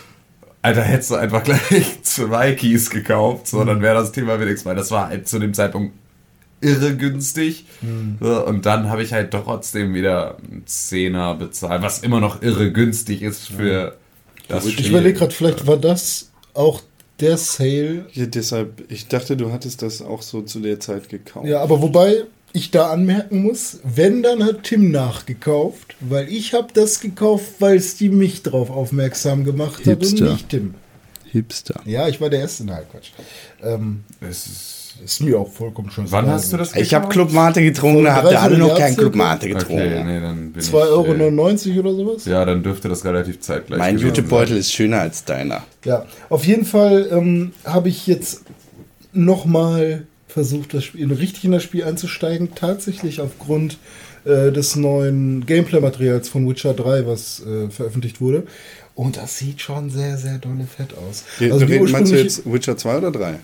Alter, hättest du einfach gleich zwei Keys gekauft, so, dann wäre das Thema wenigstens, weil das war halt zu dem Zeitpunkt irre günstig. So, und dann habe ich halt trotzdem wieder einen Zehner bezahlt, was immer noch irre günstig ist für das
Ich überlege gerade, vielleicht war das auch der Sale.
Ja, deshalb, ich dachte, du hattest das auch so zu der Zeit gekauft.
Ja, aber wobei ich da anmerken muss, wenn, dann hat Tim nachgekauft, weil ich habe das gekauft, weil Steam mich drauf aufmerksam gemacht hat
Hipster.
und nicht Tim.
Hipster.
Ja, ich war der Erste. Nein, Quatsch. Ähm,
Es ist,
ist mir auch vollkommen schon.
wann hast du das
Ich habe? Club Mate getrunken, da habt ihr alle noch keinen Club. Mate getrunken.
Okay, nee, dann bin
2,99
ich,
Euro oder sowas?
äh, Ja, dann dürfte das relativ zeitgleich
Mein Jutebeutel ist schöner als deiner.
Ja, auf jeden Fall ähm, habe ich jetzt nochmal versucht, das Spiel, richtig in das Spiel einzusteigen. Tatsächlich aufgrund äh, des neuen Gameplay-Materials von Witcher 3, was äh, veröffentlicht wurde. Und das sieht schon sehr, sehr dolle fett aus. Also
du
die
red- meinst du
ursprüngliche-
jetzt Witcher 2 oder 3?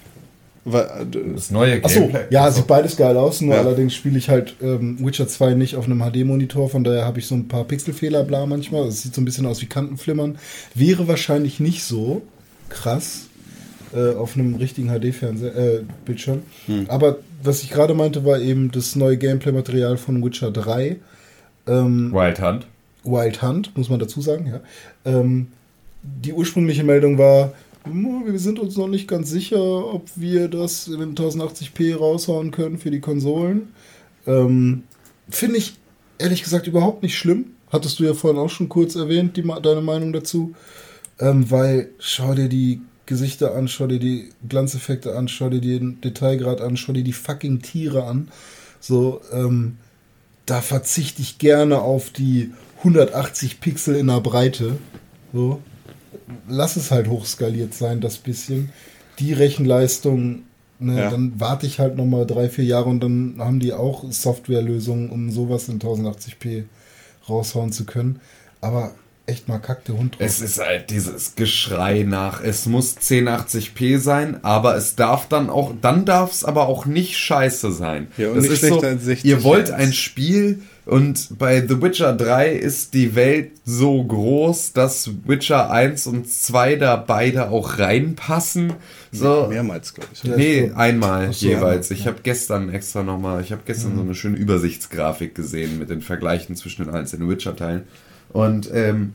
Das neue
Achso,
Gameplay.
ja,
Achso.
sieht beides geil aus, nur
Ja.
allerdings spiele ich halt ähm, Witcher 2 nicht auf einem HD-Monitor, von daher habe ich so ein paar Pixelfehler, bla manchmal. Es sieht so ein bisschen aus wie Kantenflimmern. Wäre wahrscheinlich nicht so krass äh, auf einem richtigen HD-Fernseher, äh, Bildschirm. Aber was ich gerade meinte, war eben das neue Gameplay-Material von Witcher 3. Ähm,
Wild Hunt.
Wild Hunt, muss man dazu sagen, ja. Ähm, die ursprüngliche Meldung war, "Hm, wir sind uns noch nicht ganz sicher, ob wir das in 1080p raushauen können für die Konsolen. Ähm, Finde ich ehrlich gesagt überhaupt nicht schlimm. Hattest du ja vorhin auch schon kurz erwähnt, die, deine Meinung dazu. Ähm, weil schau dir die Gesichter an, schau dir die Glanzeffekte an, schau dir den Detailgrad an, schau dir die fucking Tiere an. So, ähm, da verzichte ich gerne auf die 180 Pixel in der Breite. So. Lass es halt hochskaliert sein, das bisschen. Die Rechenleistung, ne,
Ja.
dann warte ich halt nochmal drei, vier Jahre und dann haben die auch Softwarelösungen, um sowas in 1080p raushauen zu können. Aber echt mal kack der Hund drauf.
Es ist halt dieses Geschrei nach, es muss 1080p sein, aber es darf dann auch, dann darf es aber auch nicht scheiße sein.
Ja, und
das
nicht
ist
schlechter
so,
als 60
Ihr wollt ein Spiel und bei The Witcher 3 ist die Welt so groß, dass Witcher 1 und 2 da beide auch reinpassen. So,
mehrmals, glaube ich.
Nee, einmal
so,
jeweils. Ich habe gestern extra nochmal, ich habe gestern so eine schöne Übersichtsgrafik gesehen mit den Vergleichen zwischen den einzelnen Witcher-Teilen. Und ähm,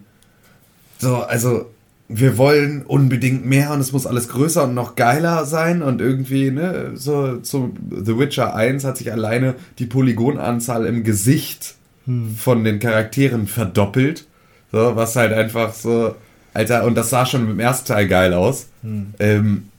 so, also wir wollen unbedingt mehr und es muss alles größer und noch geiler sein und irgendwie, ne, so zu The Witcher 1 hat sich alleine die Polygonanzahl im Gesicht von den Charakteren verdoppelt. So, was halt einfach so, Alter, und das sah schon im ersten Teil geil aus. Ähm,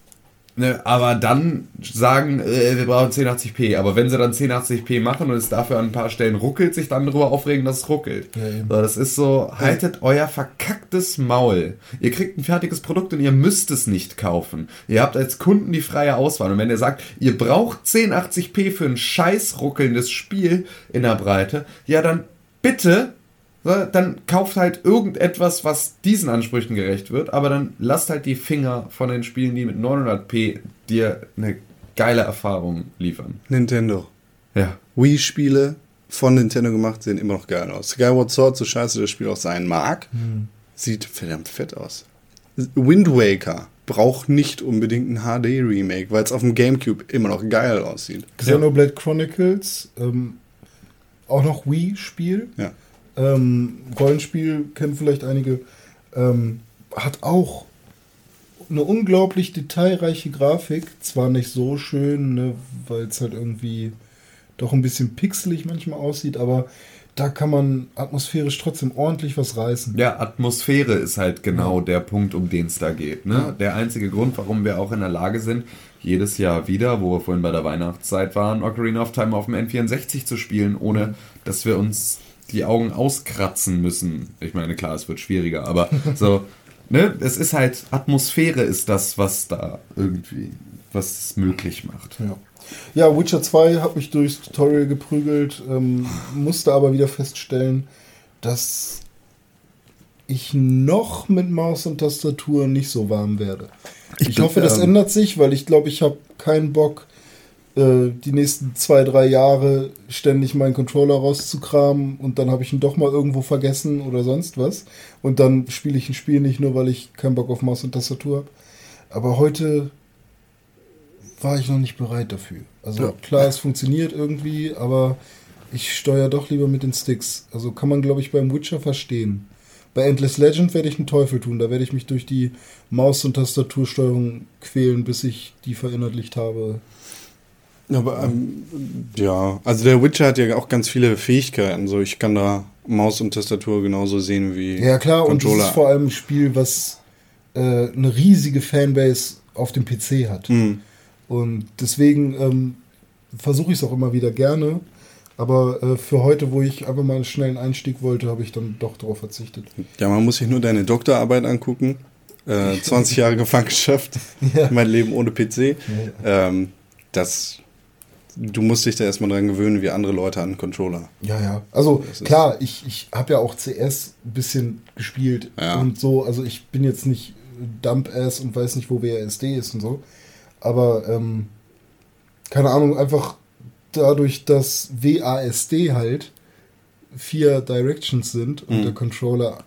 Ne, aber dann sagen, äh, wir brauchen 1080p. Aber wenn sie dann 1080p machen und es dafür an ein paar Stellen ruckelt, sich dann darüber aufregen, dass es ruckelt.
Ja,
so, das ist so, haltet euer verkacktes Maul. Ihr kriegt ein fertiges Produkt und ihr müsst es nicht kaufen. Ihr habt als Kunden die freie Auswahl. Und wenn ihr sagt, ihr braucht 1080p für ein scheiß ruckelndes Spiel in der Breite, ja dann bitte dann kauft halt irgendetwas, was diesen Ansprüchen gerecht wird, aber dann lasst halt die Finger von den Spielen, die mit 900p dir eine geile Erfahrung liefern.
Nintendo.
Ja.
Wii-Spiele von Nintendo gemacht sehen immer noch geil aus. Skyward Sword, so scheiße das Spiel auch sein mag, sieht verdammt fett aus. Wind Waker braucht nicht unbedingt ein HD-Remake, weil es auf dem Gamecube immer noch geil aussieht.
Xenoblade Chronicles, ähm, auch noch Wii-Spiel.
Ja.
Ähm, Rollenspiel kennen vielleicht einige. Ähm, hat auch eine unglaublich detailreiche Grafik. Zwar nicht so schön, ne, weil es halt irgendwie doch ein bisschen pixelig manchmal aussieht, aber da kann man atmosphärisch trotzdem ordentlich was reißen.
Ja, Atmosphäre ist halt genau der Punkt, um den es da geht. Ne? Der einzige Grund, warum wir auch in der Lage sind, jedes Jahr wieder, wo wir vorhin bei der Weihnachtszeit waren, Ocarina of Time auf dem N64 zu spielen, ohne dass wir uns die Augen auskratzen müssen. Ich meine, klar, es wird schwieriger, aber so, ne, es ist halt, Atmosphäre ist das, was da irgendwie, was es möglich macht.
Ja. Ja, Witcher 2 habe ich durchs Tutorial geprügelt, ähm, musste aber wieder feststellen, dass ich noch mit Maus und Tastatur nicht so warm werde. Ich,
bin,
hoffe, das
ähm,
ändert sich, weil ich glaube, ich habe keinen Bock, die nächsten zwei, drei Jahre ständig meinen Controller rauszukramen und dann habe ich ihn doch mal irgendwo vergessen oder sonst was. Und dann spiele ich ein Spiel nicht nur, weil ich keinen Bock auf Maus und Tastatur habe. Aber heute war ich noch nicht bereit dafür. Also
Ja.
klar, es funktioniert irgendwie, aber ich steuere doch lieber mit den Sticks. Also kann man, glaube ich, beim Witcher verstehen. Bei Endless Legend werde ich einen Teufel tun. Da werde ich mich durch die Maus- und Tastatursteuerung quälen, bis ich die verinnerlicht habe.
Aber ähm, ja, also der Witcher hat ja auch ganz viele Fähigkeiten. So, ich kann da Maus und Tastatur genauso sehen wie
Ja, klar, und das
Controller.
ist vor allem ein Spiel, was äh, eine riesige Fanbase auf dem PC hat.
Hm.
Und deswegen ähm, versuche ich es auch immer wieder gerne. Aber äh, für heute, wo ich einfach mal einen schnellen Einstieg wollte, habe ich dann doch darauf verzichtet.
Ja, man muss sich nur deine Doktorarbeit angucken. Äh, 20 Jahre Gefangenschaft,
Ja.
mein Leben ohne PC. Ähm, das, du musst dich da erstmal dran gewöhnen, wie andere Leute an Controller.
Ja, ja. Also klar, ich, ich habe ja auch CS ein bisschen gespielt
Ja.
und so. Also ich bin jetzt nicht Dump-Ass und weiß nicht, wo WASD ist und so. Aber ähm, keine Ahnung, einfach dadurch, dass WASD halt vier Directions sind und
Mhm.
der Controller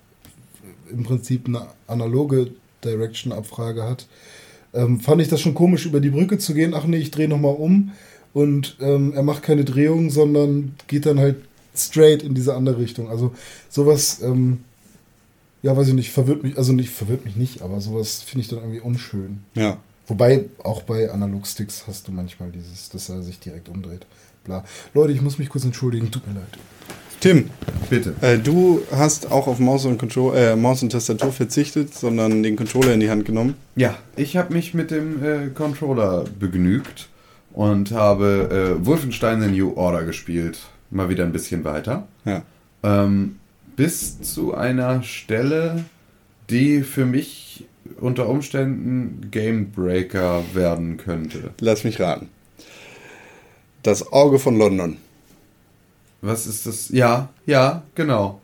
im Prinzip eine analoge Direction-Abfrage hat, ähm, fand ich das schon komisch, über die Brücke zu gehen. Ach nee, ich drehe nochmal um und ähm, er macht keine Drehung, sondern geht dann halt straight in diese andere Richtung. Also sowas, ähm, ja, weiß ich nicht, verwirrt mich, also nicht, verwirrt mich nicht, aber sowas finde ich dann irgendwie unschön.
Ja.
Wobei, auch bei Analogsticks hast du manchmal dieses, dass er sich direkt umdreht. Bla. Leute, ich muss mich kurz entschuldigen, tut mir leid.
Tim,
Bitte.
äh, du hast auch auf Maus und, Control, äh, Maus und Tastatur verzichtet, sondern den Controller in die Hand genommen.
Ja, ich habe mich mit dem äh, Controller begnügt und habe äh, Wolfenstein The New Order gespielt. Mal wieder ein bisschen weiter.
Ja.
Ähm, bis zu einer Stelle, die für mich unter Umständen Gamebreaker werden könnte.
Lass mich raten. Das Auge von London.
Was ist das? Ja, ja, genau.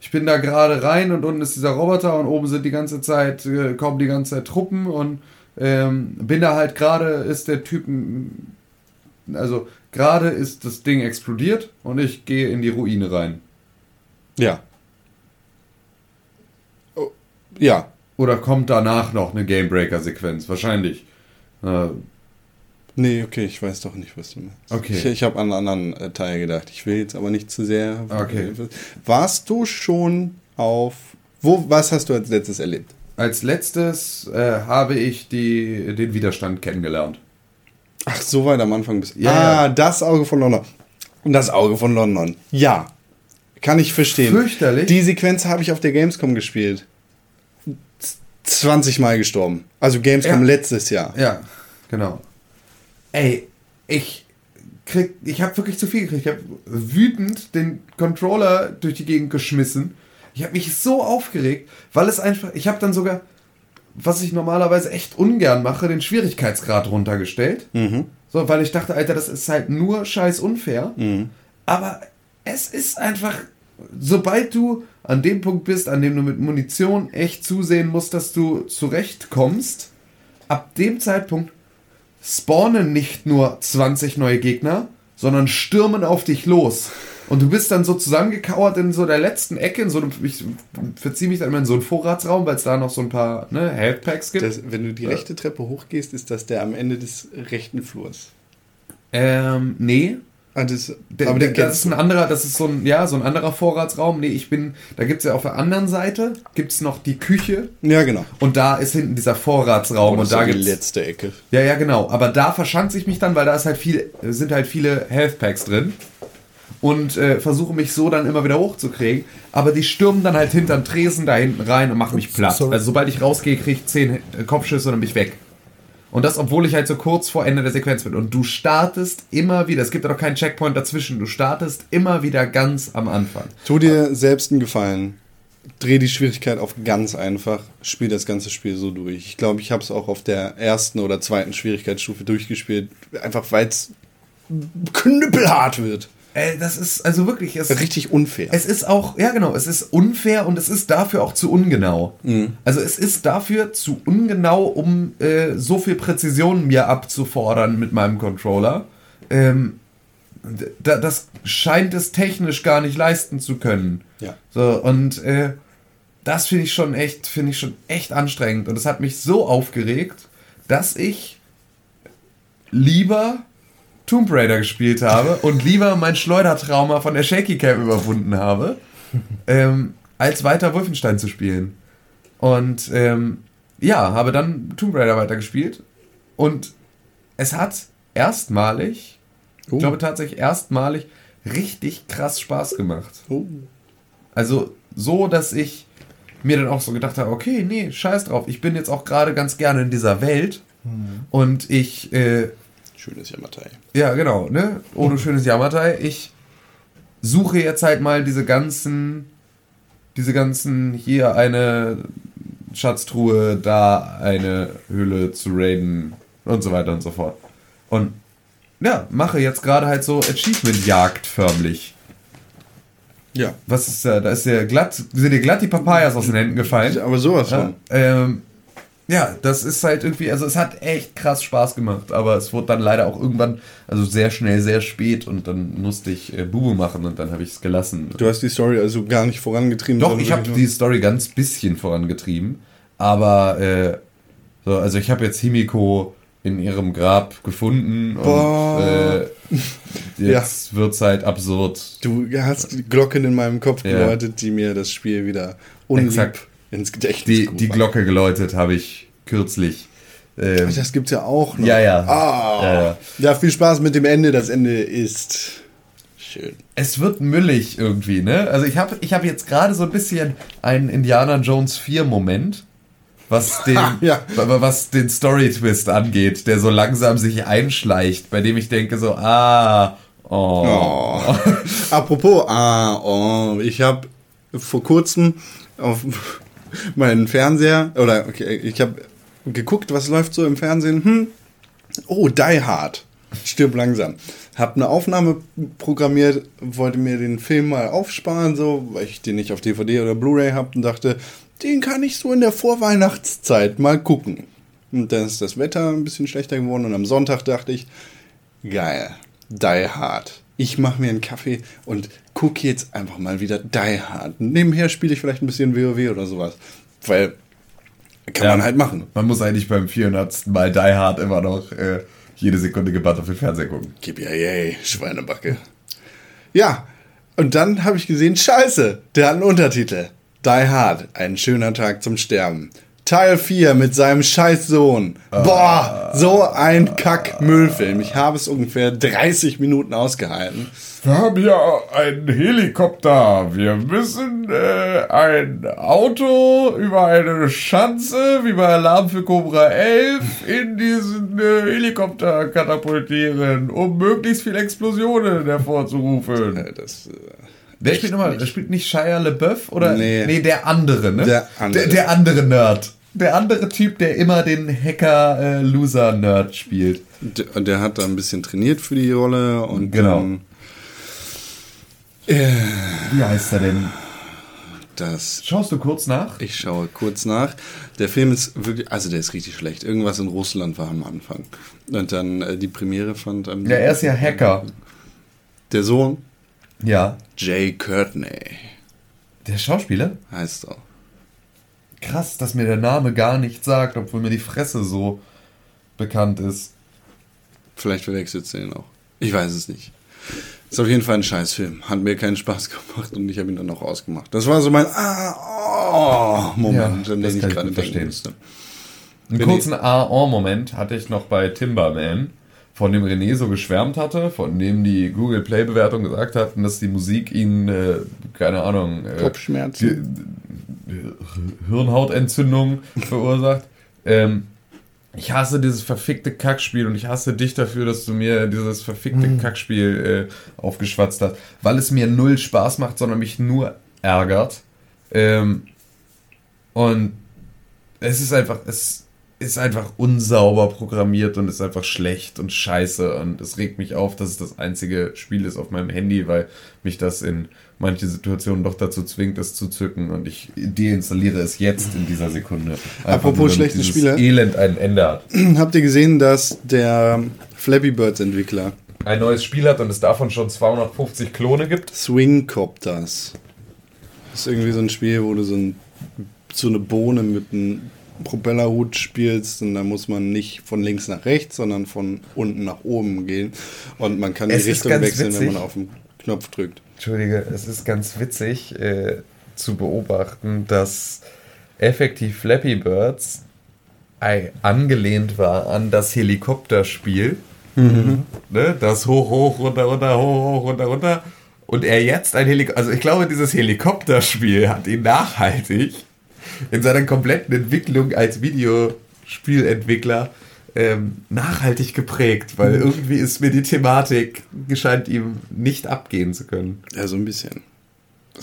Ich bin da gerade rein und unten ist dieser Roboter und oben sind die ganze Zeit, äh, kommen die ganze Zeit Truppen und ähm, bin da halt gerade, ist der Typen, also gerade ist das Ding explodiert und ich gehe in die Ruine rein.
Ja. Oh, ja.
Oder kommt danach noch eine Gamebreaker-Sequenz? Wahrscheinlich. Äh,
Nee, okay, ich weiß doch nicht, was du meinst.
Okay.
Ich, ich habe an einen anderen äh, Teil gedacht. Ich will jetzt aber nicht zu sehr.
Okay.
Warst du schon auf. Wo, was hast du als letztes erlebt?
Als letztes äh, habe ich die, den Widerstand kennengelernt.
Ach, so weit am Anfang bist
Ja,
Ah,
ja.
das Auge von London. Das Auge von London. Ja. Kann ich verstehen.
Fürchterlich.
Die Sequenz habe ich auf der Gamescom gespielt. Z- 20 Mal gestorben. Also Gamescom
Ja.
letztes Jahr.
Ja. Genau. Ey, ich krieg, ich habe wirklich zu viel gekriegt. Ich habe wütend den Controller durch die Gegend geschmissen. Ich habe mich so aufgeregt, weil es einfach, ich habe dann sogar, was ich normalerweise echt ungern mache, den Schwierigkeitsgrad runtergestellt. So, weil ich dachte, Alter, das ist halt nur scheiß unfair. Aber es ist einfach, sobald du an dem Punkt bist, an dem du mit Munition echt zusehen musst, dass du zurechtkommst, ab dem Zeitpunkt spawnen nicht nur 20 neue Gegner, sondern stürmen auf dich los. Und du bist dann so zusammengekauert in so der letzten Ecke, in so einem, ich verziehe mich dann immer in so einen Vorratsraum, weil es da noch so ein paar ne, Health Packs gibt.
Das, wenn du die rechte Treppe hochgehst, ist das der am Ende des rechten Flurs.
ähm, nee.
Ah, das,
Der,
aber
der, das ist ein anderer, das ist so ein, ja, so ein anderer Vorratsraum. Nee, ich bin, da gibt es ja auf der anderen Seite, gibt es noch die Küche
Ja, genau.
und da ist hinten dieser Vorratsraum
das
und da
ist die letzte Ecke.
Ja, ja, genau. Aber da verschanze ich mich dann, weil da ist halt viel, sind halt viele Health Packs drin. Und äh, versuche mich so dann immer wieder hochzukriegen. Aber die stürmen dann halt hinterm Tresen da hinten rein und machen mich platt.
sorry.
Also sobald ich rausgehe, kriege ich 10 äh, Kopfschüsse und dann bin ich weg. Und das, obwohl ich halt so kurz vor Ende der Sequenz bin. Und du startest immer wieder, es gibt ja doch keinen Checkpoint dazwischen, du startest immer wieder ganz am Anfang.
Tu dir selbst einen Gefallen. Dreh die Schwierigkeit auf ganz einfach. Spiel das ganze Spiel so durch. Ich glaube, ich habe es auch auf der ersten oder zweiten Schwierigkeitsstufe durchgespielt. Einfach weil es knüppelhart wird.
Ey, das ist also wirklich, es,
Richtig unfair.
Es ist auch, ja genau, es ist unfair und es ist dafür auch zu ungenau. Also es ist dafür zu ungenau, um äh, so viel Präzision mir abzufordern mit meinem Controller. Ähm, da, das scheint es technisch gar nicht leisten zu können.
Ja.
So, und äh, das finde ich schon echt, finde ich schon echt anstrengend. Und es hat mich so aufgeregt, dass ich lieber Tomb Raider gespielt habe und lieber mein Schleudertrauma von der Shaky Cam überwunden habe, ähm, als weiter Wolfenstein zu spielen. Und ähm, ja, habe dann Tomb Raider weitergespielt und es hat erstmalig, ich glaube tatsächlich erstmalig, richtig krass Spaß gemacht.
Oh.
Also so, dass ich mir dann auch so gedacht habe, okay, nee, scheiß drauf, ich bin jetzt auch gerade ganz gerne in dieser Welt und ich, äh,
Schönes Yamatai.
ja genau, ne, ohne schönes Yamatai, ich suche jetzt halt mal diese ganzen, diese ganzen, hier eine Schatztruhe, da eine Höhle zu raiden und so weiter und so fort. Und ja, mache jetzt gerade halt so Achievement-Jagd förmlich.
Ja.
Was ist da? Da ist dir glatt, sind dir glatt die Papayas aus den Händen gefallen.
Aber sowas
Ja,
von.
ähm, ja, das ist halt irgendwie, also es hat echt krass Spaß gemacht, aber es wurde dann leider auch irgendwann, also sehr schnell, sehr spät und dann musste ich äh, Bubu machen und dann habe ich es gelassen.
Du hast die Story also gar nicht vorangetrieben.
Doch, ich habe die Story ganz bisschen vorangetrieben, aber äh, so, also ich habe jetzt Himiko in ihrem Grab gefunden und
Boah.
äh, jetzt wird's halt absurd.
Du hast Glocken in meinem Kopf
Ja.
geläutet, die mir das Spiel wieder unlieb
Exakt.
Ins Gedächtnis
Die, die. Glocke geläutet habe ich kürzlich. Ähm,
Das gibt's ja auch noch.
ja, ja.
Ah.
ja, ja.
Ja, viel Spaß mit dem Ende. Das Ende ist schön.
Es wird müllig irgendwie, ne? Also ich habe ich hab jetzt gerade so ein bisschen einen Indiana Jones 4 Moment, was den,
Ja.
wa- was den Story-Twist angeht, der so langsam sich einschleicht, bei dem ich denke so, ah, oh.
Oh. Apropos, ah, oh, ich habe vor kurzem auf meinen Fernseher, oder okay, ich habe geguckt, was läuft so im Fernsehen. Hm. Oh, Die Hard. Stirb langsam. Hab eine Aufnahme programmiert, wollte mir den Film mal aufsparen, so, weil ich den nicht auf DVD oder Blu-ray hab und dachte, den kann ich so in der Vorweihnachtszeit mal gucken. Und dann ist das Wetter ein bisschen schlechter geworden und am Sonntag dachte ich, Geil. Die Hard. Ich mache mir einen Kaffee und gucke jetzt einfach mal wieder Die Hard. Nebenher spiele ich vielleicht ein bisschen WoW oder sowas. Weil kann
Ja.
man halt machen.
Man muss eigentlich beim 400. Mal Die Hard immer noch äh, jede Sekunde gebannt auf den Fernseher gucken.
Yippie, Schweinebacke. Ja, und dann habe ich gesehen, scheiße, der hat einen Untertitel. Die Hard, ein schöner Tag zum Sterben. Teil 4 mit seinem scheiß Sohn. Boah, so ein Kack-Müllfilm. Ich habe es ungefähr 30 Minuten ausgehalten.
Wir haben hier einen Helikopter. Wir müssen äh, ein Auto über eine Schanze, wie bei Alarm für Cobra 11, in diesen äh, Helikopter katapultieren, um möglichst viel Explosionen hervorzurufen.
Äh, Das, äh,
Wer spielt nochmal? Der spielt nicht Shia LeBeouf oder?
Nee.
nee der andere, ne?
Der andere.
Der, der andere Nerd. Der andere Typ, der immer den Hacker-Loser-Nerd spielt.
d- und der hat da ein bisschen trainiert für die Rolle und
Genau.
dann
Wie heißt er denn?
das.
Schaust du kurz nach?
Ich schaue kurz nach. Der Film ist wirklich, also der ist richtig schlecht. Irgendwas in Russland war am Anfang. Und dann äh, die Premiere fand am
Ja, er ist ja Hacker.
Der Sohn,
Ja.
Jay Courtney,
Der Schauspieler?
heißt er.
Krass, dass mir der Name gar nicht sagt, obwohl mir die Fresse so bekannt ist.
Vielleicht verwechselt du den auch. Ich weiß es nicht. Ist auf jeden Fall ein Scheißfilm. Hat mir keinen Spaß gemacht und ich habe ihn dann auch ausgemacht. Das war so mein ah, oh, Moment,
Ja,
an den ich gerade
verstehen.
musste.
Einen kurzen A-On-Moment hatte ich noch bei Timberman, von dem René so geschwärmt hatte, von dem die Google Play-Bewertung gesagt hatten, dass die Musik ihn, äh, keine Ahnung, äh,
Kopfschmerzen.
Hirnhautentzündung verursacht. Ähm, ich hasse dieses verfickte Kackspiel und ich hasse dich dafür, dass du mir dieses verfickte Kackspiel äh, aufgeschwatzt hast, weil es mir null Spaß macht, sondern mich nur ärgert. Ähm, und es ist einfach, es ist einfach unsauber programmiert und ist einfach schlecht und scheiße und es regt mich auf, dass es das einzige Spiel ist auf meinem Handy, weil mich das in manche Situationen doch dazu zwingt, es zu zücken und ich deinstalliere es jetzt in dieser Sekunde. Einfach
Apropos
nur,
schlechte Spiele.
Elend ein Ende hat.
Habt ihr gesehen, dass der Flappy Birds Entwickler
Ein neues Spiel hat und es davon schon 250 Klone gibt?
Swingcopters. Das ist irgendwie so ein Spiel, wo du so, ein, so eine Bohne mit einem Propellerhut spielst und da muss man nicht von links nach rechts, sondern von unten nach oben gehen. Und man kann die
Es
Richtung wechseln, wenn
witzig.
man auf den Knopf drückt.
Entschuldige, es ist ganz witzig äh, zu beobachten, dass effektiv Flappy Birds angelehnt war an das Helikopterspiel. Ne? Das hoch, hoch, runter, runter, hoch, hoch, runter, runter. Und er jetzt ein Helikopter. Also ich glaube, dieses Helikopterspiel hat ihn nachhaltig in seiner kompletten Entwicklung als Videospielentwickler ähm, nachhaltig geprägt, weil irgendwie ist mir die Thematik, scheint ihm nicht abgehen zu können.
Ja, so ein bisschen.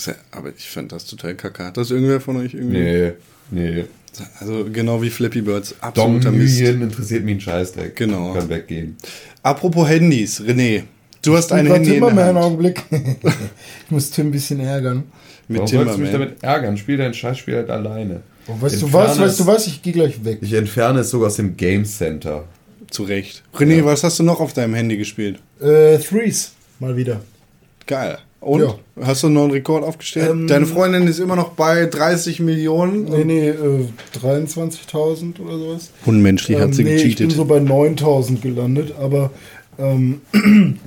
Ja, aber ich fand das total kacke. Hat das irgendwer von euch irgendwie?
Nee, nee.
Also genau wie Flappy Birds. Absoluter Mist.
Domnien interessiert mich ein Scheißdreck.
Genau.
Kann weggehen.
Apropos Handys, René. Du hast ein Handy in
Timberman
der
einen
Hand.
Augenblick. ich muss Tim ein bisschen ärgern.
Mit
Warum sollst du mich damit ärgern? Spiel dein Scheißspiel halt alleine.
Oh, weißt du was, weißt du was, ich gehe gleich weg.
Ich entferne es sogar aus dem Game Center.
Zu Recht. René, was hast du noch auf deinem Handy gespielt?
Äh, Threes, mal wieder.
Geil. Und?
Ja.
Hast du einen neuen Rekord aufgestellt?
Ähm,
Deine Freundin ist immer noch bei 30 Millionen.
Nee, nee, äh, 23.000 oder sowas.
Unmenschlich
Ähm, nee, ich bin so bei 9.000 gelandet, aber ähm,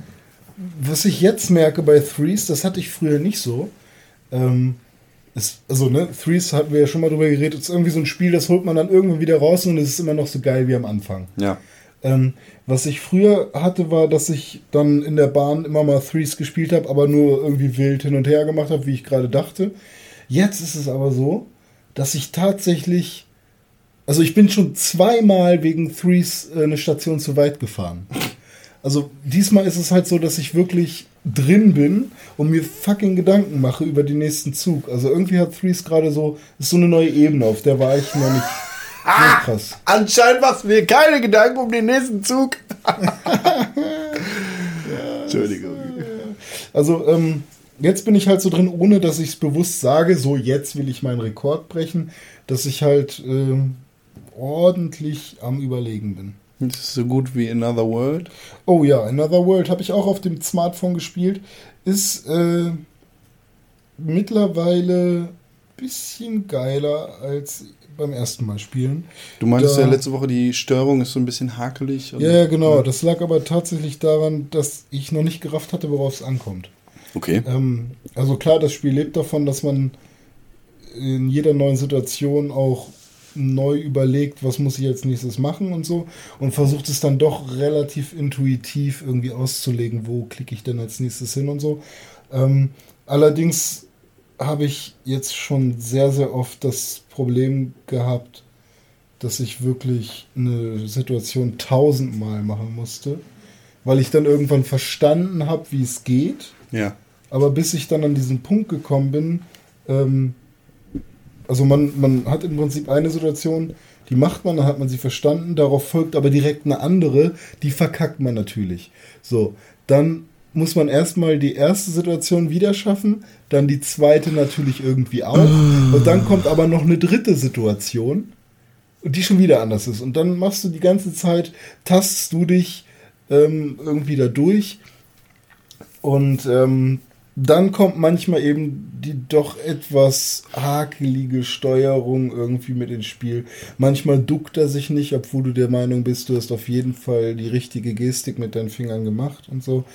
was ich jetzt merke bei Threes, das hatte ich früher nicht so. Ähm, es, also, ne, Threes hatten wir ja schon mal drüber geredet, ist irgendwie so ein Spiel, das holt man dann irgendwann wieder raus und es ist immer noch so geil wie am Anfang.
Ja.
Ähm, was ich früher hatte, war, dass ich dann in der Bahn immer mal Threes gespielt habe, aber nur irgendwie wild hin und her gemacht habe, wie ich gerade dachte. Jetzt ist es aber so, dass ich tatsächlich, also ich bin schon zweimal wegen Threes äh, eine Station zu weit gefahren. Also diesmal ist es halt so, dass ich wirklich drin bin und mir fucking Gedanken mache über den nächsten Zug. Also irgendwie hat Threes gerade so, ist so eine neue Ebene, auf der war ich noch nicht so krass.
Anscheinend machst du mir keine Gedanken um den nächsten Zug. Entschuldigung.
Also, ähm, jetzt bin ich halt so drin, ohne dass ich es bewusst sage, so jetzt will ich meinen Rekord brechen, dass ich halt ähm, ordentlich am Überlegen bin.
Das ist so gut wie Another World.
Oh ja, Another World habe ich auch auf dem Smartphone gespielt. Ist äh, mittlerweile ein bisschen geiler als beim ersten Mal spielen.
Du meintest
Da-
ja letzte Woche, die Störung ist so ein bisschen hakelig. und-
Ja, ja, genau. Das lag aber tatsächlich daran, dass ich noch nicht gerafft hatte, worauf es ankommt.
Okay.
Ähm, also klar, das Spiel lebt davon, dass man in jeder neuen Situation auch neu überlegt, was muss ich als nächstes machen und so und versucht es dann doch relativ intuitiv irgendwie auszulegen, wo klicke ich denn als nächstes hin und so. Ähm, allerdings habe ich jetzt schon sehr, sehr oft das Problem gehabt, dass ich wirklich eine Situation tausendmal machen musste, weil ich dann irgendwann verstanden habe, wie es geht.
Ja.
Aber bis ich dann an diesen Punkt gekommen bin, ähm, also man, man hat im Prinzip eine Situation, die macht man, dann hat man sie verstanden, darauf folgt aber direkt eine andere, die verkackt man natürlich. So, dann muss man erstmal die erste Situation wieder schaffen, dann die zweite natürlich irgendwie auch. Und dann kommt aber noch eine dritte Situation, die schon wieder anders ist. Und dann machst du die ganze Zeit, tastest du dich ähm, irgendwie da durch. Und ähm, dann kommt manchmal eben die doch etwas hakelige Steuerung irgendwie mit ins Spiel. Manchmal duckt er sich nicht, obwohl du der Meinung bist, du hast auf jeden Fall die richtige Gestik mit deinen Fingern gemacht und so.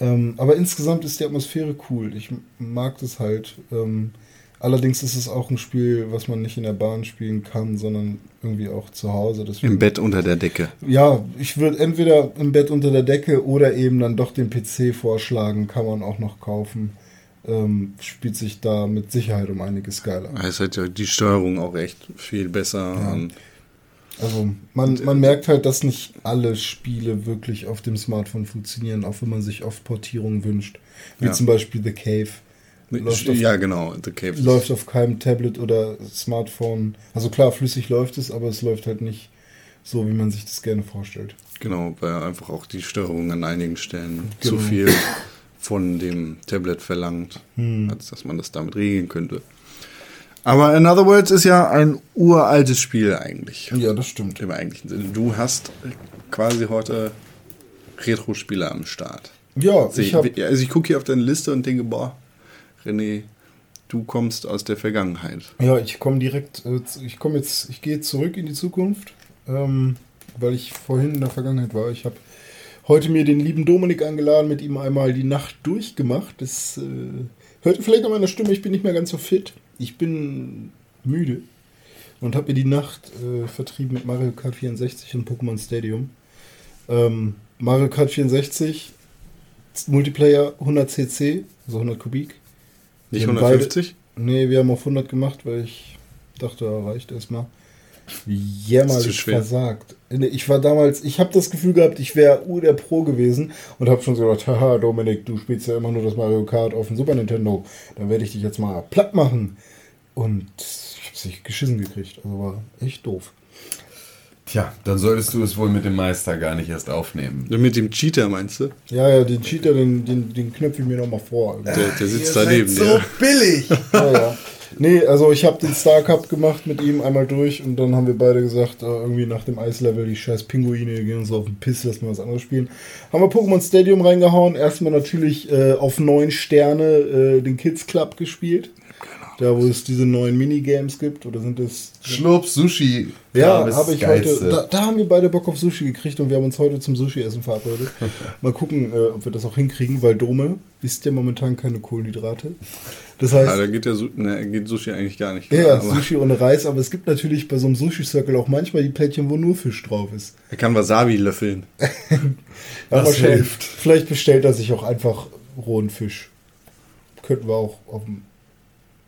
Ähm, aber insgesamt ist die Atmosphäre cool. Ich mag das halt. Ähm, allerdings ist es auch ein Spiel, was man nicht in der Bahn spielen kann, sondern irgendwie auch zu Hause. Deswegen
Im Bett unter der Decke.
ja, ich würde entweder im Bett unter der Decke oder eben dann doch den PC vorschlagen, kann man auch noch kaufen. Ähm, spielt sich da mit Sicherheit um einiges geiler.
Es hat ja die Steuerung auch echt viel besser. Und
Also man, man merkt halt, dass nicht alle Spiele wirklich auf dem Smartphone funktionieren, auch wenn man sich oft Portierungen wünscht. Wie
Ja.
zum Beispiel The Cave. Läuft auf,
ja, genau. The Cave.
läuft auf keinem Tablet oder Smartphone. Also klar, flüssig läuft es, aber es läuft halt nicht so, wie man sich das gerne vorstellt.
Genau, weil einfach auch die Steuerung an einigen Stellen
Genau.
zu viel von dem Tablet verlangt, als dass man das damit regeln könnte. Aber in other words ist ja ein uraltes Spiel eigentlich.
Ja, das stimmt.
Im eigentlichen Sinne. Du hast quasi heute Retro-Spiele am Start.
Ja, ich
ich, also ich gucke hier auf deine Liste und denke, boah, René, du kommst aus der Vergangenheit.
Ja, ich komme direkt, äh, ich komme jetzt, ich gehe zurück in die Zukunft, ähm, weil ich vorhin in der Vergangenheit war. Ich habe heute mir den lieben Dominik eingeladen, mit ihm einmal die Nacht durchgemacht. Das äh, hört ihr vielleicht an meiner Stimme, ich bin nicht mehr ganz so fit. Ich bin müde und habe mir die Nacht äh, vertrieben mit Mario Kart 64 und Pokémon Stadium. Ähm, Mario Kart 64, Multiplayer 100 cc, also 100 Kubik.
Nicht
Wir haben
150?
Nee, wir haben auf 100 gemacht, weil ich dachte, ja, reicht erstmal. Jämmerlich versagt. Ich war damals, ich habe das Gefühl gehabt, ich wäre Ur der Pro gewesen und habe schon so gedacht, haha, Dominik, du spielst ja immer nur das Mario Kart auf dem Super Nintendo. Dann werde ich dich jetzt mal platt machen. Und ich habe sich geschissen gekriegt. Also war echt doof.
Tja, dann solltest du es wohl mit dem Meister gar nicht erst aufnehmen.
Mit dem Cheater meinst du?
Ja, ja, den Cheater, den, den, den knöpfe ich mir nochmal vor.
Der, der sitzt daneben
so
dir.
billig.
Ja, ja. Nee, also ich habe den Star Cup gemacht mit ihm einmal durch und dann haben wir beide gesagt, äh, irgendwie nach dem Eislevel, die scheiß Pinguine, gehen uns auf den Piss, lassen wir was anderes spielen. Haben wir Pokémon Stadium reingehauen, erstmal natürlich äh, auf neun Sterne äh, den Kids Club gespielt. Da, wo es diese neuen Minigames gibt, oder sind es
Schlups, Sushi.
ja, habe ich
Geilste.
heute. Da, da haben wir beide Bock auf Sushi gekriegt und wir haben uns heute zum Sushi-Essen verabredet. Mal gucken, äh, ob wir das auch hinkriegen, weil Dome isst ja momentan keine Kohlenhydrate. Das heißt,
Ja, da geht, Su- ne, geht Sushi eigentlich gar nicht.
ja,
aber
Sushi ohne Reis, aber es gibt natürlich bei so einem Sushi-Circle auch manchmal die Plättchen, wo nur Fisch drauf ist.
er kann Wasabi löffeln.
Ja,
Das hilft.
Vielleicht bestellt er sich auch einfach rohen Fisch. Könnten wir auch auf dem,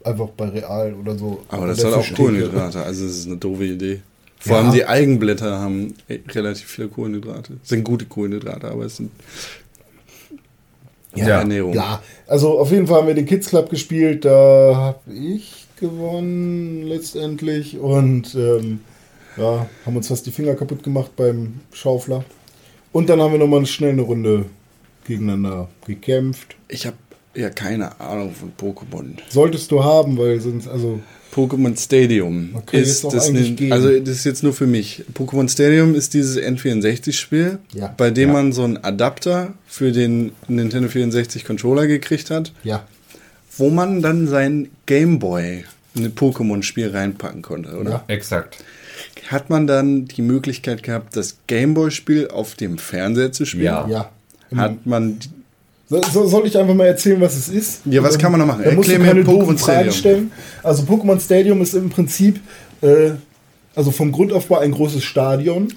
einfach bei Real oder so.
Aber das hat auch. Kohlenhydrate, also das ist eine doofe Idee. Vor
Ja.
allem die Eigenblätter haben eh relativ viele Kohlenhydrate. Sind gute Kohlenhydrate, aber es sind
Ja.
ja. Ernährung.
Ja, also auf jeden Fall haben wir den Kids Club gespielt. Da habe ich gewonnen letztendlich und ähm, ja, haben uns fast die Finger kaputt gemacht beim Schaufler. Und dann haben wir nochmal schnell eine Runde gegeneinander gekämpft.
Ich habe ja keine Ahnung von Pokémon.
Solltest du haben, weil sonst, also
Pokémon Stadium ist das
gehen.
also das ist jetzt nur für mich. Pokémon Stadium ist dieses N64-Spiel,
Ja.
bei dem
Ja.
man so einen Adapter für den Nintendo 64 Controller gekriegt hat,
ja,
wo man dann sein Game Boy in ein Pokémon-Spiel reinpacken konnte, oder?
Ja.
Exakt.
Hat man dann die Möglichkeit gehabt, das Gameboy-Spiel auf dem Fernseher zu spielen?
Ja.
ja.
Hat man
So, so, soll ich einfach mal erzählen, was es ist?
Ja, was
Dann-
kann man noch machen?
Du
Erklär mir Pokémon Stadium.
stellen. Also Pokémon Stadium ist im Prinzip äh, also vom Grundaufbau ein großes Stadion.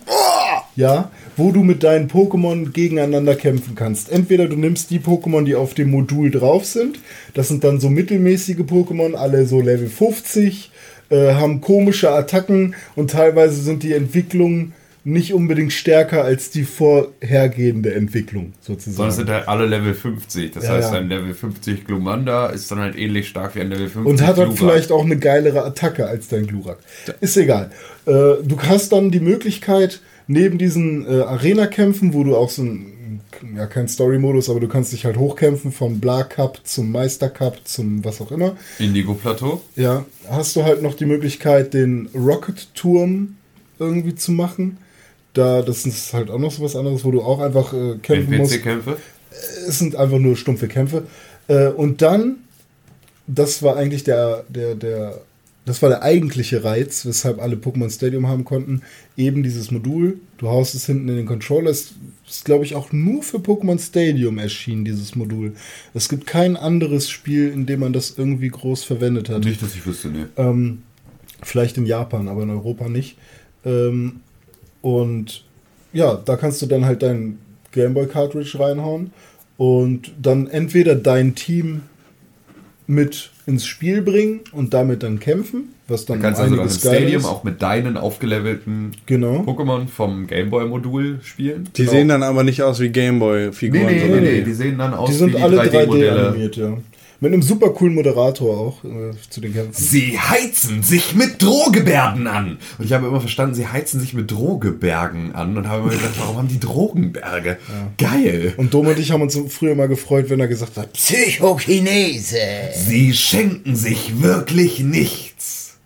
Ja, wo du mit deinen Pokémon gegeneinander kämpfen kannst. Entweder du nimmst die Pokémon, die auf dem Modul drauf sind. Das sind dann so mittelmäßige Pokémon, alle so Level 50, äh, haben komische Attacken und teilweise sind die Entwicklungen nicht unbedingt stärker als die vorhergehende Entwicklung sozusagen.
Sondern es sind halt alle Level 50. Das
Ja,
heißt,
ja.
ein Level 50 Glumanda ist dann halt ähnlich stark wie ein Level 50
Und hat
Glurak.
vielleicht auch eine geilere Attacke als dein Glurak. Ist egal. Äh, du hast dann die Möglichkeit, neben diesen äh, Arena-Kämpfen, wo du auch so ein, ja, kein Story-Modus, aber du kannst dich halt hochkämpfen vom Bla Cup zum Meister Cup zum was auch immer.
Indigo-Plateau.
Ja, hast du halt noch die Möglichkeit, den Rocket-Turm irgendwie zu machen. Da, das ist halt auch noch so was anderes, wo du auch einfach äh, kämpfen musst
NPC-Kämpfe.
es sind einfach nur stumpfe Kämpfe. Äh, und dann, das war eigentlich der, der, der, das war der eigentliche Reiz, weshalb alle Pokémon Stadium haben konnten, eben dieses Modul. Du haust es hinten in den Controller. Es ist, glaube ich, auch nur für Pokémon Stadium erschienen, dieses Modul. Es gibt kein anderes Spiel, in dem man das irgendwie groß verwendet hat.
Nicht, dass ich wüsste, ne.
Ähm, vielleicht in Japan, aber in Europa nicht. Ähm, und ja, da kannst du dann halt dein Gameboy-Cartridge reinhauen und dann entweder dein Team mit ins Spiel bringen und damit dann kämpfen, was dann
Du kannst also dann im Stadium
ist.
auch mit deinen aufgelevelten
Genau.
Pokémon vom Gameboy-Modul spielen.
Die sehen dann aber nicht aus wie Gameboy-Figuren, sondern
Die sehen dann aus
Die sind
wie die
alle 3D
3D-Modelle.
animiert, ja. Mit einem super coolen Moderator auch äh, zu den Kämpfen.
Sie heizen sich mit Drohgebärden an. Und ich habe immer verstanden, sie heizen sich mit Drohgebergen an und habe immer gedacht, warum haben die Drogenberge? Geil.
Und Dom und ich haben uns früher mal gefreut, wenn er gesagt hat,
Psychokinese.
Sie schenken sich wirklich nichts.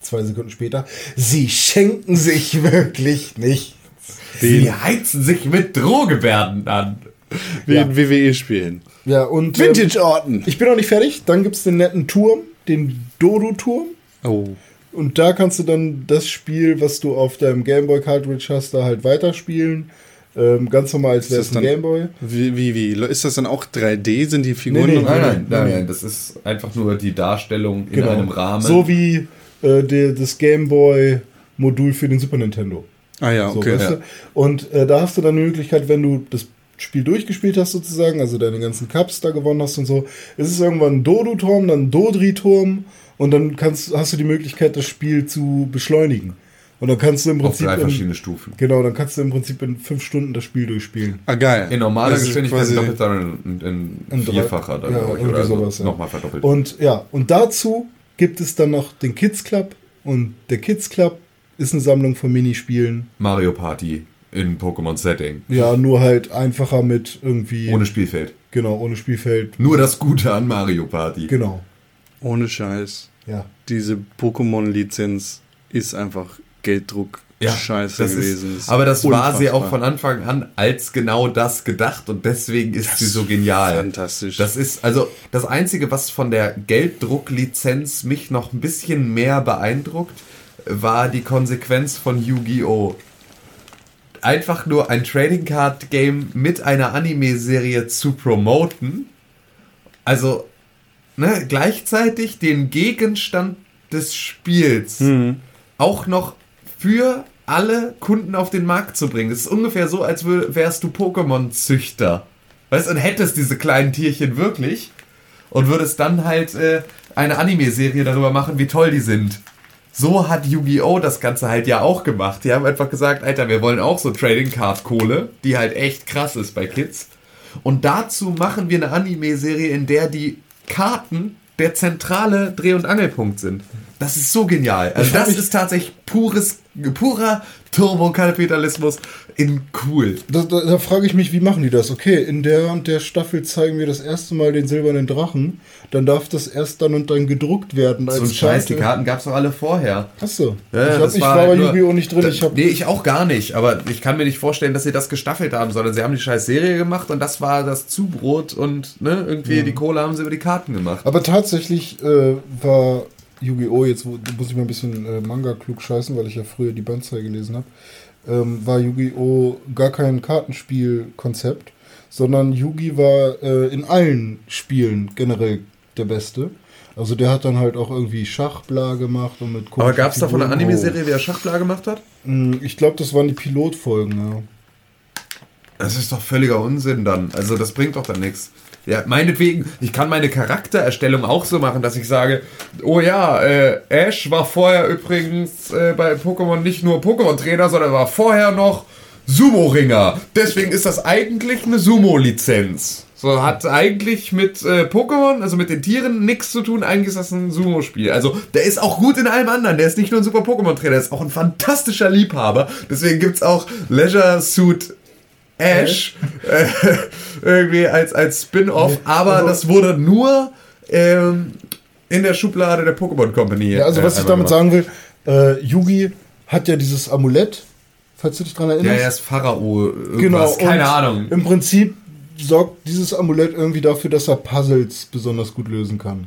zwei Sekunden später, sie schenken sich wirklich nicht.
Sie heizen sich mit Drohgebärden an.
Wie
Ja.
in WWE-Spielen.
Ja, und ähm,
Vintage-Orten.
ich bin noch nicht fertig. Dann gibt es den netten Turm, den Dodo-Turm.
Oh.
Und da kannst du dann das Spiel, was du auf deinem Gameboy Cartridge hast, da halt weiterspielen. Ähm, ganz normal, als wäre es
das
ein Gameboy.
Wie, wie, wie? Ist das dann auch 3D? Sind die Figuren
Nee, nee,
Nein, nein, nein, nein. Das ist einfach nur die Darstellung in einem Rahmen.
Genau. So wie äh, der, das Gameboy-Modul für den Super Nintendo.
Ah ja,
So,
okay.
weißt du? Und äh, da hast du dann die Möglichkeit, wenn du das Spiel durchgespielt hast sozusagen, also deine ganzen Cups da gewonnen hast und so, ist es irgendwann ein Dodo-Turm, dann ein Dodri-Turm und dann kannst, hast du die Möglichkeit, das Spiel zu beschleunigen. Und dann kannst du im
auf
Prinzip
drei
in,
verschiedene Stufen.
genau, dann kannst du im Prinzip in fünf Stunden das Spiel durchspielen.
Ah, geil.
In normaler
Das ist
Geschwindigkeit doppelt dann in, in,
In drei-
vierfacher dann,
ja,
glaube ich,
irgendwie
oder so.
sowas, ja.
nochmal verdoppelt.
Und ja, und dazu gibt es dann noch den Kids Club und der Kids Club ist eine Sammlung von Minispielen.
Mario Party in Pokémon-Setting.
Ja, nur halt einfacher mit irgendwie
Ohne Spielfeld.
genau ohne Spielfeld.
Nur das Gute an Mario Party.
Genau.
Ohne Scheiß.
Ja.
Diese Pokémon-Lizenz ist einfach Gelddruck. Scheiße
das
gewesen.
Ist, aber das war sie auch
unfassbar.
von Anfang an als genau das gedacht und deswegen ist sie so genial.
fantastisch.
Das ist also das Einzige, was von der Gelddrucklizenz mich noch ein bisschen mehr beeindruckt, war die Konsequenz von Yu-Gi-Oh! Einfach nur ein Trading Card Game mit einer Anime-Serie zu promoten. Also, ne, gleichzeitig den Gegenstand des Spiels auch noch für alle Kunden auf den Markt zu bringen. Es ist ungefähr so, als wärst du Pokémon-Züchter. Weißt du, und hättest diese kleinen Tierchen wirklich und würdest dann halt äh, eine Anime-Serie darüber machen, wie toll die sind. So hat Yu-Gi-Oh! das Ganze halt ja auch gemacht. Die haben einfach gesagt, Alter, wir wollen auch so Trading Card Kohle, die halt echt krass ist bei Kids. Und dazu machen wir eine Anime-Serie, in der die Karten der zentrale Dreh- und Angelpunkt sind. Das ist so genial. Also das ist tatsächlich pures, purer Turbokapitalismus in cool.
Da, da, da frage ich mich, wie machen die das? Okay, in der und der Staffel zeigen wir das erste Mal den silbernen Drachen. Dann darf das erst dann und dann gedruckt werden.
So ein Scheiß, die Karten gab es doch alle vorher.
Achso.
Ja,
ich, hab, ich war
halt
bei
nur-
Yu-Gi-Oh! nicht drin.
Da-
Ich hab,
nee, ich auch gar nicht. Aber ich kann mir nicht vorstellen, dass sie das gestaffelt haben, sondern sie haben die scheiß Serie gemacht und das war das Zubrot und ne, irgendwie die Kohle haben sie über die Karten gemacht.
aber tatsächlich äh, war Yu-Gi-Oh! jetzt, muss ich mal ein bisschen äh, Manga klug scheißen, weil ich ja früher die Bandzei gelesen habe, ähm, war Yu-Gi-Oh! gar kein Kartenspielkonzept, sondern Yu-Gi war äh, in allen Spielen generell der Beste. Also der hat dann halt auch irgendwie Schachbla gemacht und mit
Aber gab es davon eine
Figuren-
Anime-Serie, wie er Schachbla gemacht hat?
Hm, Ich glaube, das waren die Pilotfolgen, ja.
Das ist doch völliger Unsinn dann. Also das bringt doch dann nichts. Ja, meinetwegen, ich kann meine Charaktererstellung auch so machen, dass ich sage, oh ja, äh, Ash war vorher übrigens äh, bei Pokémon nicht nur Pokémon-Trainer, sondern war vorher noch Sumo-Ringer. Deswegen ist das eigentlich eine Sumo-Lizenz. So, hat eigentlich mit äh, Pokémon, also mit den Tieren, nichts zu tun. Eigentlich ist das ein Sumo-Spiel. Also, der ist auch gut in allem anderen. Der ist nicht nur ein super Pokémon-Trainer, der ist auch ein fantastischer Liebhaber. Deswegen gibt's auch Leisure Suit Ash äh, irgendwie als, als Spin-off, aber
also-
das wurde nur ähm, in der Schublade der Pokémon Company.
Ja, also
äh,
was ich
einfach
damit
gemacht.
sagen will, äh, Yugi hat ja dieses Amulett, falls du dich dran
Ja,
erinnerst.
er ist Pharao, irgendwas,
genau.
keine Ahnung.
Im Prinzip sorgt dieses Amulett irgendwie dafür, dass er Puzzles besonders gut lösen kann.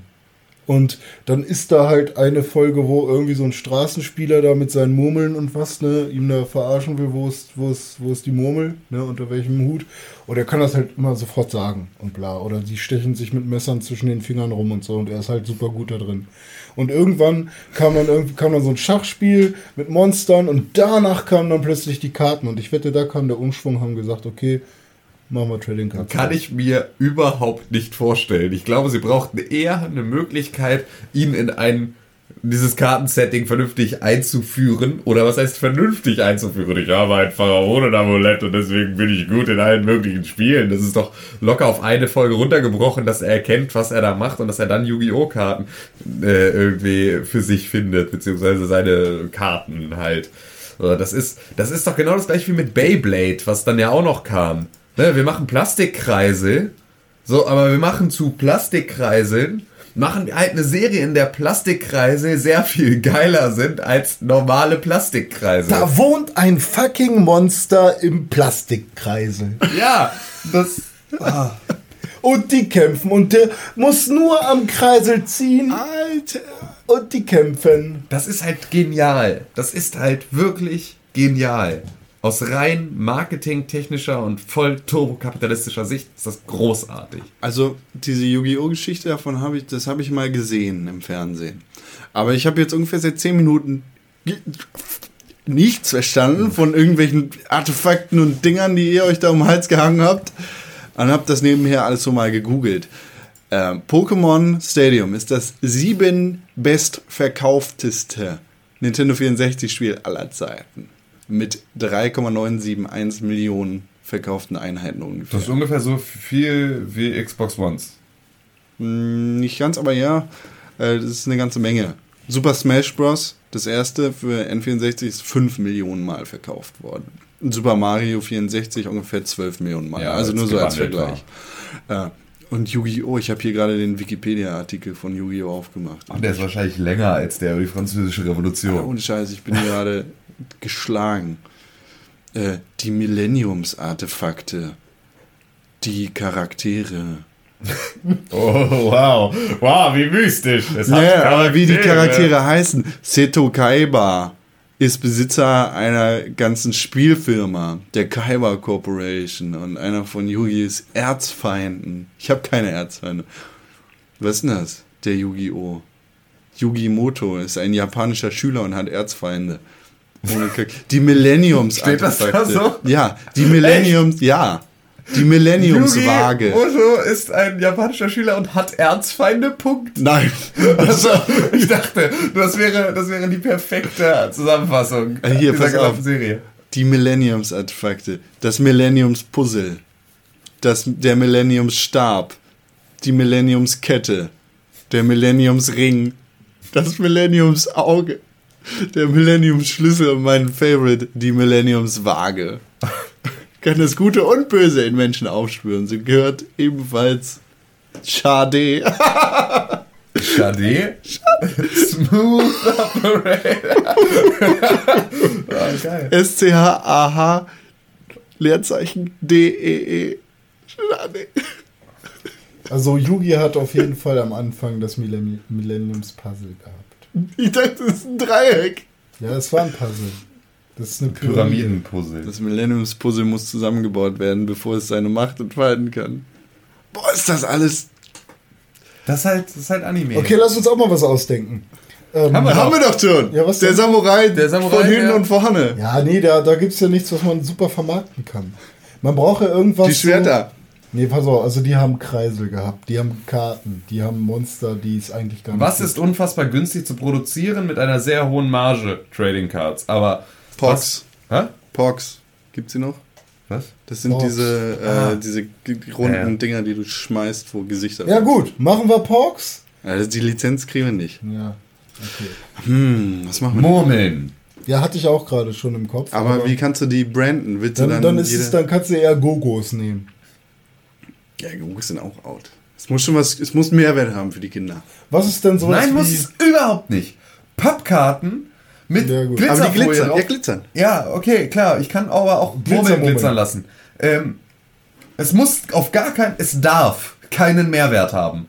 Und dann ist da halt eine Folge, wo irgendwie so ein Straßenspieler da mit seinen Murmeln und was, ne, ihm da verarschen will, wo ist, wo ist, wo ist die Murmel, ne, unter welchem Hut. Und er kann das halt immer sofort sagen und bla. Oder die stechen sich mit Messern zwischen den Fingern rum und so und er ist halt super gut da drin. Und irgendwann kam dann irgendwie kam dann so ein Schachspiel mit Monstern und danach kamen dann plötzlich die Karten. Und ich wette, da kam der Umschwung, haben gesagt, okay, machen wir Trading Cards.
Kann ich mir überhaupt nicht vorstellen. Ich glaube, sie brauchten eher eine Möglichkeit, ihn in ein dieses Kartensetting vernünftig einzuführen. Oder was heißt vernünftig einzuführen? Ich habe ein Pharaonen-Amulett und deswegen bin ich gut in allen möglichen Spielen. Das ist doch locker auf eine Folge runtergebrochen, dass er erkennt, was er da macht und dass er dann Yu-Gi-Oh! Karten äh, irgendwie für sich findet, beziehungsweise seine Karten halt. Das ist, das ist doch genau das gleiche wie mit Beyblade, was dann ja auch noch kam. Ne, wir machen Plastikkreisel, so, aber wir machen zu Plastikkreiseln, machen halt eine Serie, in der Plastikkreisel sehr viel geiler sind als normale Plastikkreisel.
Da wohnt ein fucking Monster im Plastikkreisel.
Ja, das.
Und die kämpfen und der muss nur am Kreisel ziehen
Alter.
und die kämpfen.
Das ist halt genial. Das ist halt wirklich genial. Aus rein marketingtechnischer und voll turbokapitalistischer Sicht ist das großartig.
Also diese Yu-Gi-Oh! Geschichte davon habe ich, das habe ich mal gesehen im Fernsehen. Aber ich habe jetzt ungefähr seit 10 Minuten nichts verstanden von irgendwelchen Artefakten und Dingern, die ihr euch da um den Hals gehangen habt. Und habe das nebenher alles so mal gegoogelt. Ähm, Pokémon Stadium ist das sieben bestverkaufteste Nintendo 64 Spiel aller Zeiten. Mit 3,971 Millionen verkauften Einheiten ungefähr.
Das ist ungefähr so viel wie Xbox Ones.
Mm, Nicht ganz, aber ja, äh, das ist eine ganze Menge. Super Smash Bros., das erste für N64, ist 5 Millionen Mal verkauft worden. Super Mario 64 ungefähr 12 Millionen Mal.
Ja,
also nur so als Vergleich. Äh, und Yu-Gi-Oh! Ich habe hier gerade den Wikipedia-Artikel von Yu-Gi-Oh! aufgemacht.
Und der ist wahrscheinlich länger als der über die französische Revolution.
ohne Scheiß, ich bin gerade geschlagen. Äh, die Millenniums-Artefakte. Die Charaktere.
Oh, wow. Wow, wie mystisch. Es
Ja, aber wie die.
Charaktere
heißen. Seto Kaiba ist Besitzer einer ganzen Spielfirma, der Kaiba Corporation und einer von Yugis Erzfeinden. Ich habe keine Erzfeinde. Was ist denn das? Der Yu-Gi-Oh! Yugimoto ist ein japanischer Schüler und hat Erzfeinde. Die Millenniums
Steht das da so?
Ja, die Millenniums, ja. Die Millenniumswaage.
Oto ist ein japanischer Schüler und hat Erzfeinde, Punkt.
Nein.
Also, ich dachte, das wäre, das wäre die perfekte Zusammenfassung
Äh, hier,
dieser
pass auf.
Serie.
Die Millenniums-Artefakte, das Millenniums-Puzzle, das, der Millenniums-Stab, die Millenniums-Kette, der Millenniums-Ring, das Millenniums-Auge, der Millenniums-Schlüssel und mein Favorite, die Millenniums-Waage. Kann das Gute und Böse in Menschen aufspüren. Sie gehört ebenfalls Schade.
Schade. Smooth Operator. ah, geil.
S-C-H-A-H Leerzeichen D-E-E. Schade.
Also Yugi hat auf jeden Fall am Anfang das Millenni- Millenniums-Puzzle gehabt.
Ich dachte, das ist ein Dreieck.
Ja, es war ein Puzzle. Das ist eine Pyramide.
Pyramidenpuzzle.
Das Millenniums-Puzzle muss zusammengebaut werden, bevor es seine Macht entfalten kann. Boah, ist das alles.
Das ist halt, das ist halt Anime.
Okay, lass uns auch mal was ausdenken. Ähm,
Haben wir
Haben wir doch schon.
Ja, was
der
denn?
Samurai,
Der Samurai,
von hinten
der-
und vorne.
ja, nee, da, da gibt es ja nichts, was man super vermarkten kann. Man braucht ja irgendwas.
Die Schwerter.
So, nee, pass auf, also die haben Kreisel gehabt, die haben Karten, die haben Monster, die es eigentlich gar nicht
Was
gibt.
ist unfassbar günstig zu produzieren mit einer sehr hohen Marge? Trading Cards. Aber.
Pox.
Was? Hä?
Pox. Gibt's die noch?
Was?
Das sind
Pox.
diese, äh,
Ah.
diese runden
Ja.
Dinger, die du schmeißt, wo Gesichter
Ja, gut, machen wir Porks?
Also die Lizenz kriegen wir nicht.
Ja, okay.
Hm, was machen wir?
Murmeln.
Ja, hatte ich auch gerade schon im Kopf.
Aber wie kannst du die branden? Willst du
dann,
dann,
dann, ist es, dann kannst du eher Gogos nehmen.
Ja, Gogos sind auch out. Es muss schon was, es muss einen Mehrwert haben für die Kinder.
Was ist denn sowas
Nein,
wie...
muss es überhaupt nicht. Pappkarten mit. Glitzerfolie
Aber die glitzern,
drauf.
ja, glitzern.
Ja, okay, klar. Ich kann aber auch Murmeln glitzern lassen. Ähm, es muss auf gar keinen, es darf keinen Mehrwert haben.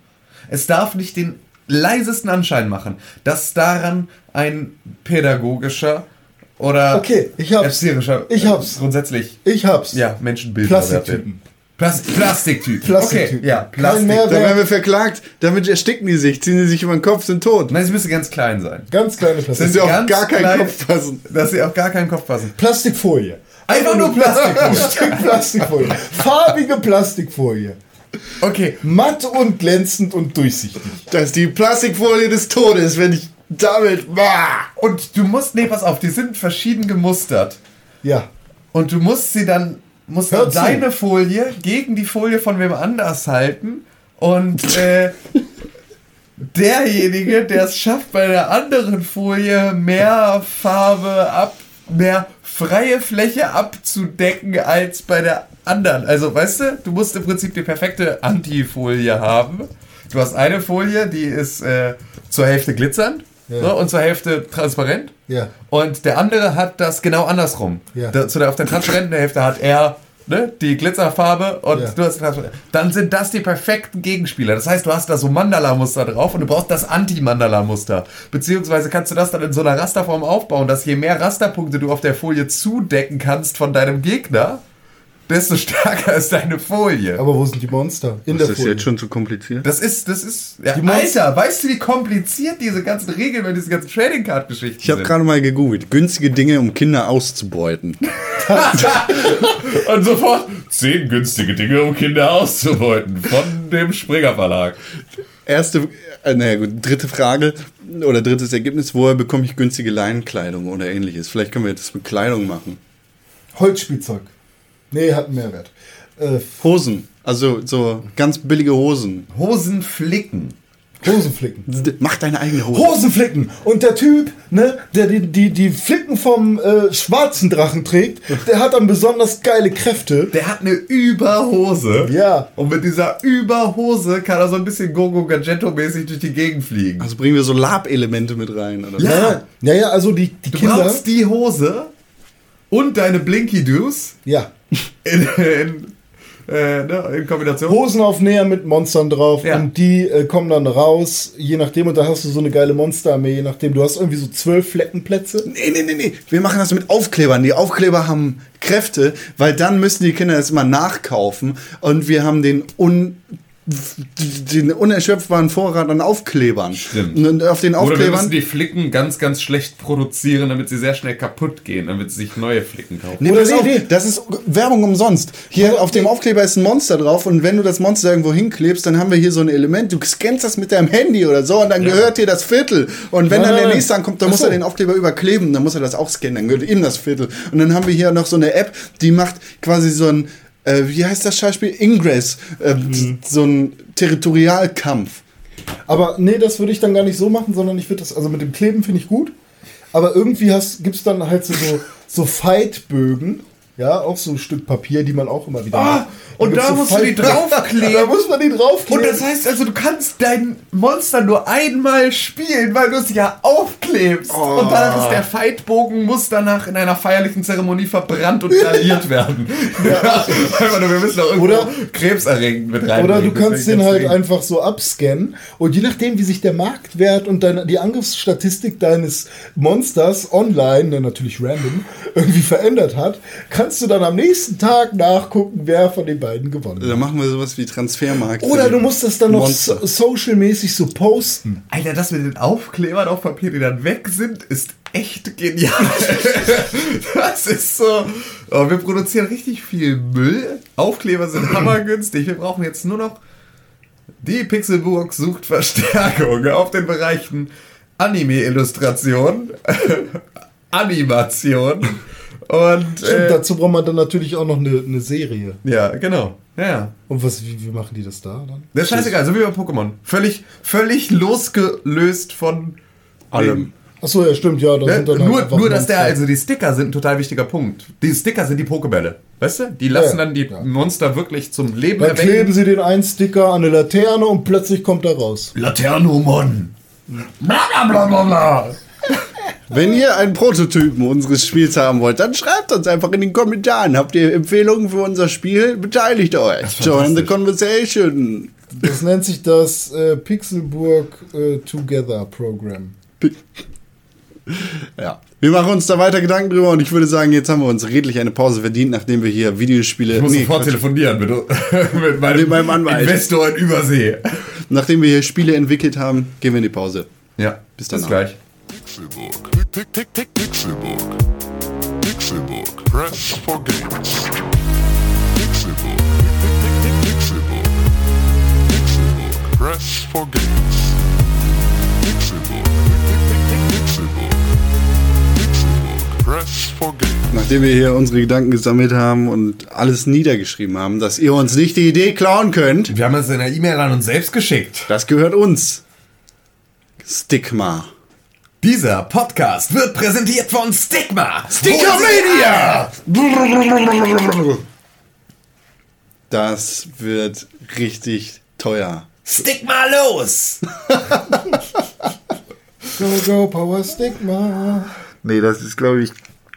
Es darf nicht den leisesten Anschein machen, dass daran ein pädagogischer oder
Okay, ich hab's.
erzieherischer,
Ich hab's.
äh, grundsätzlich,
Ich hab's.
ja, Menschenbilder.
Plastiktypen.
Plas Plastiktyp.
Plastiktyp.
Okay, ja, Plastik.
Mehrwert.
Da werden wir verklagt, damit ersticken die sich, ziehen sie sich über den Kopf, sind tot.
Nein, sie müssen ganz klein sein.
Ganz kleine
Dass
Plastik.
sie auf gar keinen
klein-
Kopf passen.
Dass sie auf gar keinen Kopf passen.
Plastikfolie.
Einfach nur Plastikfolie.
Ein Stück Plastikfolie. Farbige Plastikfolie.
Okay,
Matt und glänzend und durchsichtig.
Das ist die Plastikfolie des Todes, wenn ich damit. Bah!
und du musst, nee, pass auf, die sind verschieden gemustert.
Ja.
Und du musst sie dann, musst
Hör
dann
zu.
deine Folie gegen die Folie von wem anders halten. Und äh, derjenige, der es schafft, bei der anderen Folie mehr Farbe ab, mehr freie Fläche abzudecken als bei der anderen. Also, weißt du, du musst im Prinzip die perfekte Antifolie haben. Du hast eine Folie, die ist äh, zur Hälfte glitzernd
Ja.
so, und zur Hälfte transparent.
Ja.
Und der andere hat das genau andersrum.
Ja.
Da, zu der, auf der transparenten Hälfte hat er ne, die Glitzerfarbe und du hast Transparent. Dann sind das die perfekten Gegenspieler. Das heißt, du hast da so Mandala-Muster drauf und du brauchst das Anti-Mandala-Muster. Beziehungsweise kannst du das dann in so einer Rasterform aufbauen, dass je mehr Rasterpunkte du auf der Folie zudecken kannst von deinem Gegner, desto stärker ist deine Folie.
Aber wo sind die Monster? In
Ist
der
das
Folie.
jetzt schon zu kompliziert?
das ist, das ist, ja,
Die Monster-
Alter, weißt du, wie kompliziert diese ganzen Regeln bei diesen ganzen Trading Card Geschichten
Ich habe
sind?
gerade mal gegoogelt. Günstige Dinge, um Kinder auszubeuten.
Und sofort zehn günstige Dinge, um Kinder auszubeuten. Von dem Springer Verlag.
Erste, äh, naja gut, dritte Frage oder drittes Ergebnis. Woher bekomme ich günstige Leinenkleidung oder ähnliches? Vielleicht können wir das mit Kleidung machen.
Holzspielzeug. Nee, hat einen Mehrwert. Äh,
Hosen. Also so ganz billige Hosen.
Hosenflicken.
Hosenflicken.
Mach deine eigene Hose.
Hosenflicken. Und der Typ, ne, der die, die, die Flicken vom äh, schwarzen Drachen trägt, der hat dann besonders geile Kräfte.
Der hat eine Überhose.
Ja.
Und mit dieser Überhose kann er so ein bisschen Gogo Gadgetto-mäßig durch die Gegend fliegen.
Also bringen wir so Lab-Elemente mit rein. Oder?
Ja.
Ja, ja, also die, die
Du
Kinder.
brauchst die Hose und deine Blinky-Doos
Ja.
in, in, äh, ne, in Kombination.
Hosenaufnäher mit Monstern drauf
Ja.
und die äh, kommen dann raus, je nachdem, und da hast du so eine geile Monsterarmee, je nachdem, du hast irgendwie so zwölf Fleckenplätze.
Nee, nee, nee, nee. Wir machen das mit Aufklebern. Die Aufkleber haben Kräfte, weil dann müssen die Kinder das immer nachkaufen und wir haben den un den unerschöpfbaren Vorrat an Aufklebern.
Stimmt.
Und auf den
Oder wir
Aufklebern.
müssen die Flicken ganz, ganz schlecht produzieren, damit sie sehr schnell kaputt gehen, damit sie sich neue Flicken kaufen.
Nee,
Oder
pass
nee, nee.
das ist Werbung umsonst. Hier auf dem Aufkleber ist ein Monster drauf und wenn du das Monster irgendwo hinklebst, dann haben wir hier so ein Element. Du scannst das mit deinem Handy oder so und dann gehört dir das Viertel. Und wenn
Nein,
dann der nächste ankommt, dann
Ach
muss er den Aufkleber überkleben, dann muss er das auch scannen, dann gehört ihm das Viertel. Und dann haben wir hier noch so eine App, die macht quasi so ein, äh, wie heißt das Schauspiel? Ingress. Äh, So ein Territorialkampf.
Aber nee, das würde ich dann gar nicht so machen, sondern ich würde das, also mit dem Kleben finde ich gut, aber irgendwie gibt es dann halt so, so, so Fightbögen, ja, auch so ein Stück Papier, die man auch immer wieder
Ah, und da musst du die draufkleben.
Da muss man die draufkleben.
Und das heißt also, du kannst dein Monster nur einmal spielen, weil du es ja aufklebst. Und dann ist der Fightbogen muss danach in einer feierlichen Zeremonie verbrannt und gradiert werden. ja. wir müssen doch irgendwo
Oder-
krebserregend mit rein.
Oder du kannst den halt einfach so abscannen und je nachdem, wie sich der Marktwert und deine, die Angriffsstatistik deines Monsters online, ne, natürlich random, irgendwie verändert hat, kann kannst du dann am nächsten Tag nachgucken, wer von den beiden gewonnen hat.
Da machen wir sowas wie Transfermarkt.
Oder du musst das dann noch so, social-mäßig so posten.
Alter, das mit den Aufklebern auf Papier, die dann weg sind, ist echt genial. das ist so. Oh, wir produzieren richtig viel Müll. Aufkleber sind hammergünstig. Wir brauchen jetzt nur noch. Die Pixelburg sucht Verstärkung auf den Bereichen Anime-Illustration, Animation und.
Stimmt,
Äh,
dazu braucht man dann natürlich auch noch eine, eine Serie.
ja, genau. Ja, ja.
Und was, wie, wie machen die das da dann?
Das ist scheißegal, so wie bei Pokémon. Völlig, völlig losgelöst von
Allem.
Achso, ja, stimmt, ja. Da
Ne?
sind dann halt
Nur, nur, dass der, also die Sticker sind ein total wichtiger Punkt. Die Sticker sind die Pokebälle. Weißt du? Die lassen
Ja,
dann die
ja.
Monster wirklich zum Leben
Dann kleben sie den einen Sticker an eine Laterne und plötzlich kommt er raus.
Laternomon. Bla bla bla bla bla.
Wenn ihr einen Prototypen unseres Spiels haben wollt, dann schreibt uns einfach in den Kommentaren. Habt ihr Empfehlungen für unser Spiel? Beteiligt euch. Join the conversation.
Das nennt sich das äh, Pixelburg äh, Together Program.
Ja. Wir machen uns da weiter Gedanken drüber und ich würde sagen, jetzt haben wir uns redlich eine Pause verdient, nachdem wir hier Videospiele.
Ich muss
nee,
sofort
Quatsch.
telefonieren mit, mit meinem,
Mit meinem Anwalt.
Investor in Übersee.
nachdem wir hier Spiele entwickelt haben, gehen wir in die Pause.
Ja,
Bis
bis
danach.
gleich.
Pixelbook. Pick, pick, pick, pick, Pixelbook. Pixelbook. Press for games. Pixelbook. Pick, pick, pick, pick, Pixelbook. Pixelbook. Press for games. Pick, pick, pick, Pixelbook. Pixelbook. Press for games.
Nachdem wir hier unsere Gedanken gesammelt haben und alles niedergeschrieben haben, dass ihr uns nicht die Idee klauen könnt,
Wir haben es in der E-Mail an uns selbst geschickt.
das gehört uns. Stigma.
Dieser Podcast wird präsentiert von Stigma.
Stickermania! Das wird richtig teuer.
Stigma los!
Go, go, Power Stigma.
Nee, das ist, glaube ich,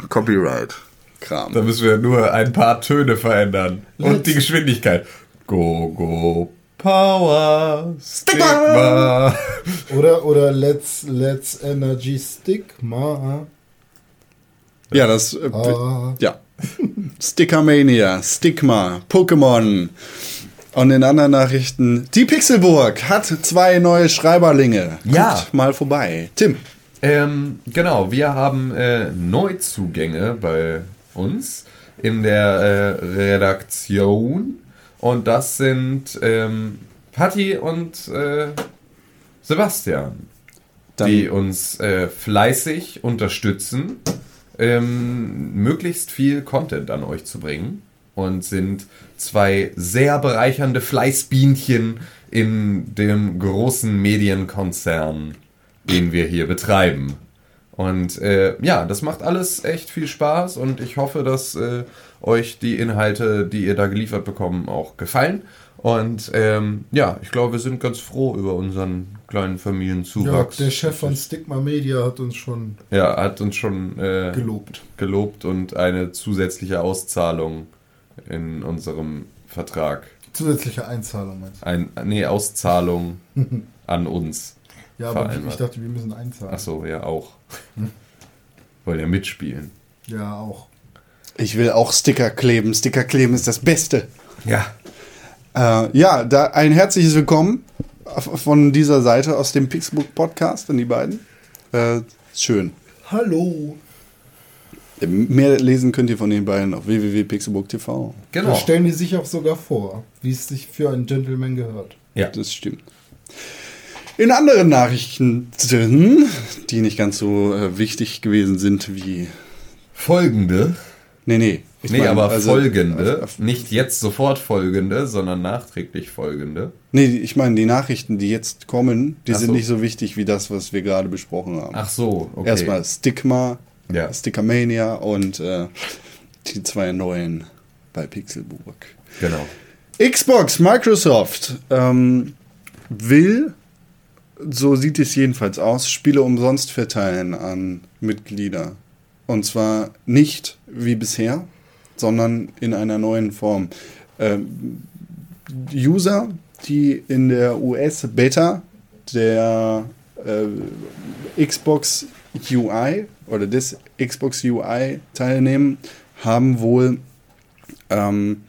Copyright. Kram.
Da müssen wir nur ein paar Töne verändern. Und die Geschwindigkeit. Go, go, Power, Stigma.
Oder, oder Let's, Let's Energy Stigma.
Ja, das. Äh,
Ah.
Ja. Stickermania, Stigma, Pokémon. Und in anderen Nachrichten, die Pixelburg hat zwei neue Schreiberlinge.
Ja.
Guckt mal vorbei. Tim.
Ähm, genau, wir haben äh, Neuzugänge bei uns in der äh, Redaktion. Und das sind ähm, Patti und äh, Sebastian,
Dann-
die uns äh, fleißig unterstützen, ähm, möglichst viel Content an euch zu bringen. Und sind zwei sehr bereichernde Fleißbienchen in dem großen Medienkonzern, den wir hier betreiben. Und äh, ja, das macht alles echt viel Spaß und ich hoffe, dass äh, euch die Inhalte, die ihr da geliefert bekommen, auch gefallen. Und ähm, ja, ich glaube, wir sind ganz froh über unseren kleinen
Ja,
Familienzuwachs.
der Chef von Stigma Media hat uns schon
Ja, hat uns schon äh,
gelobt.
gelobt und eine zusätzliche Auszahlung in unserem Vertrag.
Zusätzliche Einzahlung meinst du?
Ein, nee, Auszahlung an uns.
Ja, aber ich dachte, wir müssen einzahlen.
Achso, ja auch. Wollen ja mitspielen.
Ja, auch.
Ich will auch Sticker kleben. Sticker kleben ist das Beste.
Ja.
Äh, ja, da ein herzliches Willkommen von dieser Seite aus dem Pixelbook Podcast an die beiden. Äh, schön.
Hallo.
Mehr lesen könnt ihr von den beiden auf www.pixelbook.tv.
Da
Genau.
stellen die sich auch sogar vor, wie es sich für einen Gentleman gehört.
Ja.
Das stimmt. In anderen Nachrichten, die nicht ganz so äh, wichtig gewesen sind wie.
Folgende.
Nee, nee. ich
nee,
meine,
aber
also-
folgende. nicht jetzt sofort folgende, sondern nachträglich folgende.
Nee, ich meine, die Nachrichten, die jetzt kommen, die
Ach
sind
so.
nicht so wichtig wie das, was wir gerade besprochen haben.
Ach so, okay.
Erstmal Stigma,
Ja.
Stickermania und äh, die zwei neuen bei Pixelburg.
Genau.
Xbox, Microsoft ähm, will, so sieht es jedenfalls aus, Spiele umsonst verteilen an Mitglieder. Und zwar nicht wie bisher, sondern in einer neuen Form. Ähm, User, die in der US-Beta der äh, Xbox UI oder des Xbox UI teilnehmen, haben wohl ähm,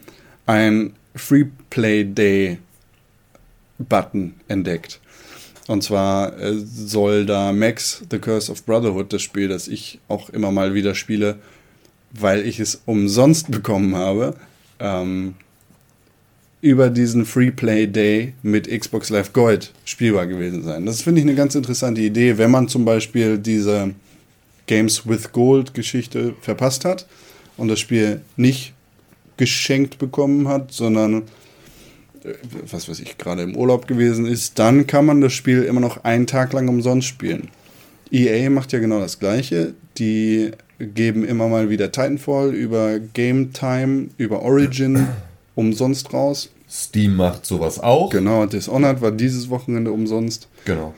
ein Free Play Day Button entdeckt. Und zwar äh, soll da Max The Curse of Brotherhood, das Spiel, das ich auch immer mal wieder spiele, weil ich es umsonst bekommen habe, ähm, über diesen Free Play Day mit Xbox Live Gold spielbar gewesen sein. Das finde ich eine ganz interessante Idee, wenn man zum Beispiel diese Games with Gold Geschichte verpasst hat und das Spiel nicht geschenkt bekommen hat, sondern äh, was weiß ich, gerade im Urlaub gewesen ist, dann kann man das Spiel immer noch einen Tag lang umsonst spielen. EA macht ja genau das gleiche. Die geben immer mal wieder Titanfall über Game Time, über Origin umsonst raus.
Steam macht sowas auch.
Genau, Dishonored war dieses Wochenende umsonst.
Genau.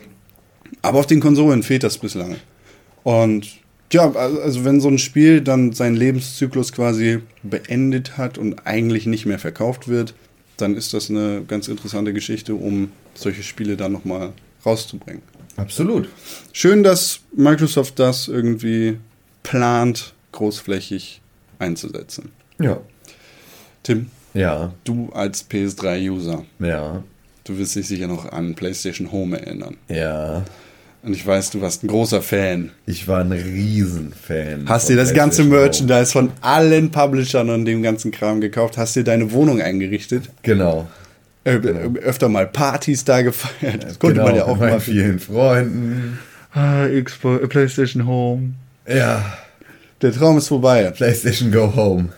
Aber auf den Konsolen fehlt das bislang. Und ja, also wenn so ein Spiel dann seinen Lebenszyklus quasi beendet hat und eigentlich nicht mehr verkauft wird, dann ist das eine ganz interessante Geschichte, um solche Spiele dann nochmal rauszubringen.
Absolut.
Schön, dass Microsoft das irgendwie plant, großflächig einzusetzen.
Ja.
Tim,
Ja.
du als PS3-User,
Ja.
du wirst dich sicher noch an PlayStation Home erinnern.
Ja.
Und ich weiß, du warst ein großer Fan.
Ich war ein Riesenfan.
Hast dir das ganze. Merchandise von allen Publishern und dem ganzen Kram gekauft? Hast dir deine Wohnung eingerichtet?
Genau.
Äh, äh, öfter mal Partys da gefeiert? Das konnte
genau,
man ja auch
mit meinen
machen.
vielen Freunden.
Ah, Xbox, äh, PlayStation Home.
Ja.
Der Traum ist vorbei.
PlayStation Go Home.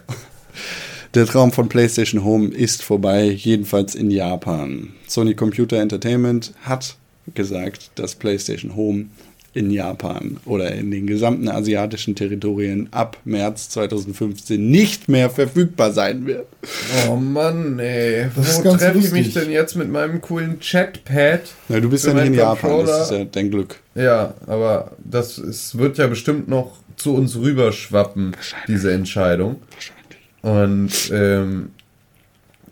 Der Traum von PlayStation Home ist vorbei, jedenfalls in Japan. Sony Computer Entertainment hat gesagt, dass PlayStation Home in Japan oder in den gesamten asiatischen Territorien ab März 2015 nicht mehr verfügbar sein wird.
Oh Mann, ey.
Das
Wo treffe ich mich denn jetzt mit meinem coolen Chatpad?
Na, du bist ja nicht in Japan, das ist ja dein Glück.
Ja, aber das ist, wird ja bestimmt noch zu uns rüberschwappen, diese Entscheidung. Und ähm,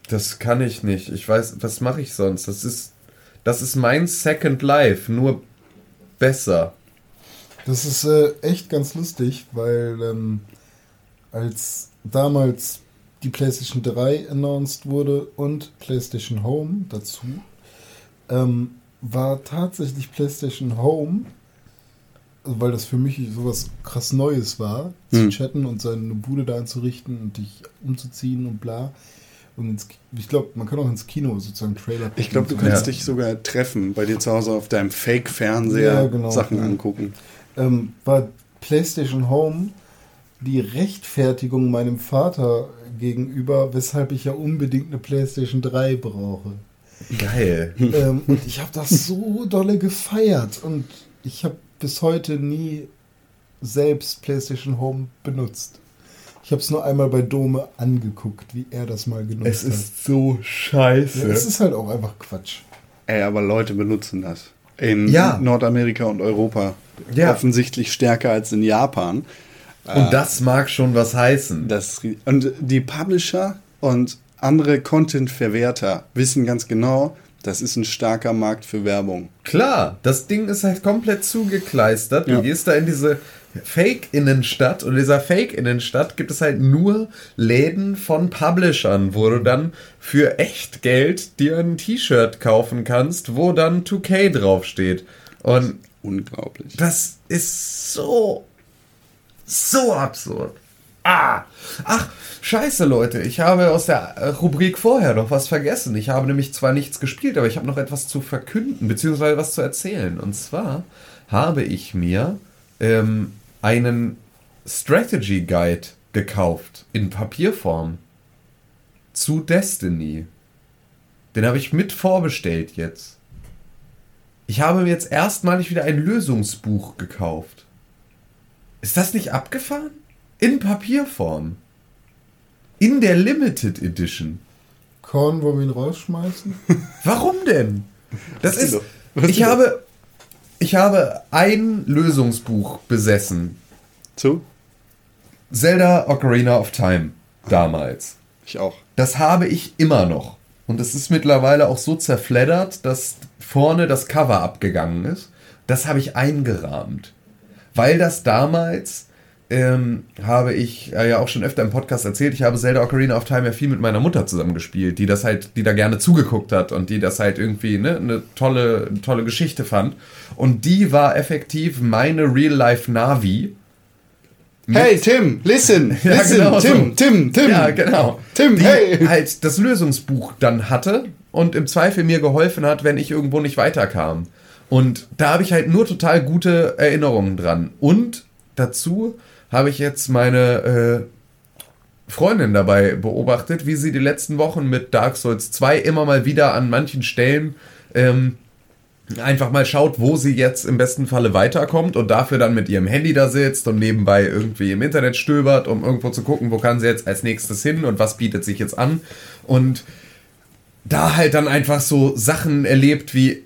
das kann ich nicht. Ich weiß, was mache ich sonst? Das ist, das ist mein Second Life, nur besser.
Das ist äh, echt ganz lustig, weil ähm, als damals die PlayStation 3 announced wurde und PlayStation Home dazu, ähm, war tatsächlich PlayStation Home, weil das für mich sowas krass Neues war,
Hm.
zu chatten und seine Bude da einzurichten und dich umzuziehen und bla. Und ins, ich glaube, man kann auch ins Kino sozusagen Trailer
Ich glaube, du kannst
Ja.
dich sogar treffen, bei dir zu Hause auf deinem Fake-Fernseher
Ja, genau.
Sachen angucken.
ähm, war PlayStation Home die Rechtfertigung meinem Vater gegenüber, weshalb ich ja unbedingt eine PlayStation 3 brauche.
Geil.
ähm, und ich habe das so dolle gefeiert und ich habe bis heute nie selbst PlayStation Home benutzt. Ich habe es nur einmal bei Dome angeguckt, wie er das mal genutzt
Es ist so scheiße.
hat. Ja, es ist halt auch einfach Quatsch.
Ey, aber Leute benutzen das. In
Ja.
Nordamerika und Europa
Ja.
offensichtlich stärker als in Japan.
Und das mag schon was heißen.
Das, und die Publisher und andere Content-Verwerter wissen ganz genau, das ist ein starker Markt für Werbung.
Klar, das Ding ist halt komplett zugekleistert. Du
Ja.
gehst da in diese Fake-Innenstadt und in dieser Fake-Innenstadt gibt es halt nur Läden von Publishern, wo du dann für echt Geld dir ein T-Shirt kaufen kannst, wo dann 2K draufsteht. Und
Unglaublich.
das ist so, so absurd. Ah! Ach, scheiße, Leute. Ich habe aus der Rubrik vorher noch was vergessen. Ich habe nämlich zwar nichts gespielt, aber ich habe noch etwas zu verkünden, beziehungsweise was zu erzählen. Und zwar habe ich mir ähm, einen Strategy Guide gekauft in Papierform zu Destiny. Den habe ich mit vorbestellt jetzt. Ich habe mir jetzt erstmalig wieder ein Lösungsbuch gekauft. Ist das nicht abgefahren? In Papierform. In der Limited Edition.
Korn, wollen wir ihn rausschmeißen?
Warum denn? Das ist. Ich habe. Ich habe ein Lösungsbuch besessen.
Zu?
Zelda Ocarina of Time. Damals.
Ich auch.
Das habe ich immer noch. Und es ist mittlerweile auch so zerfleddert, dass vorne das Cover abgegangen ist. Das habe ich eingerahmt. Weil das damals ähm, habe ich äh, ja auch schon öfter im Podcast erzählt, ich habe Zelda Ocarina of Time ja viel mit meiner Mutter zusammen gespielt, die das halt, die da gerne zugeguckt hat und die das halt irgendwie ne, eine tolle, tolle Geschichte fand. Und die war effektiv meine Real-Life-Navi.
Hey, Tim, listen,
Ja,
listen,
genau
Tim,
so.
Tim, Tim.
Ja, genau.
Tim,
die
hey.
halt das Lösungsbuch dann hatte und im Zweifel mir geholfen hat, wenn ich irgendwo nicht weiterkam. Und da habe ich halt nur total gute Erinnerungen dran. Und dazu habe ich jetzt meine äh, Freundin dabei beobachtet, wie sie die letzten Wochen mit Dark Souls 2 immer mal wieder an manchen Stellen ähm, einfach mal schaut, wo sie jetzt im besten Falle weiterkommt und dafür dann mit ihrem Handy da sitzt und nebenbei irgendwie im Internet stöbert, um irgendwo zu gucken, wo kann sie jetzt als nächstes hin und was bietet sich jetzt an. Und da halt dann einfach so Sachen erlebt wie,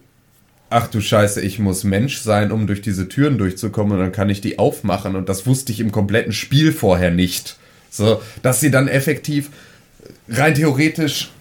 ach du Scheiße, ich muss Mensch sein, um durch diese Türen durchzukommen und dann kann ich die aufmachen und das wusste ich im kompletten Spiel vorher nicht. So, dass sie dann effektiv rein theoretisch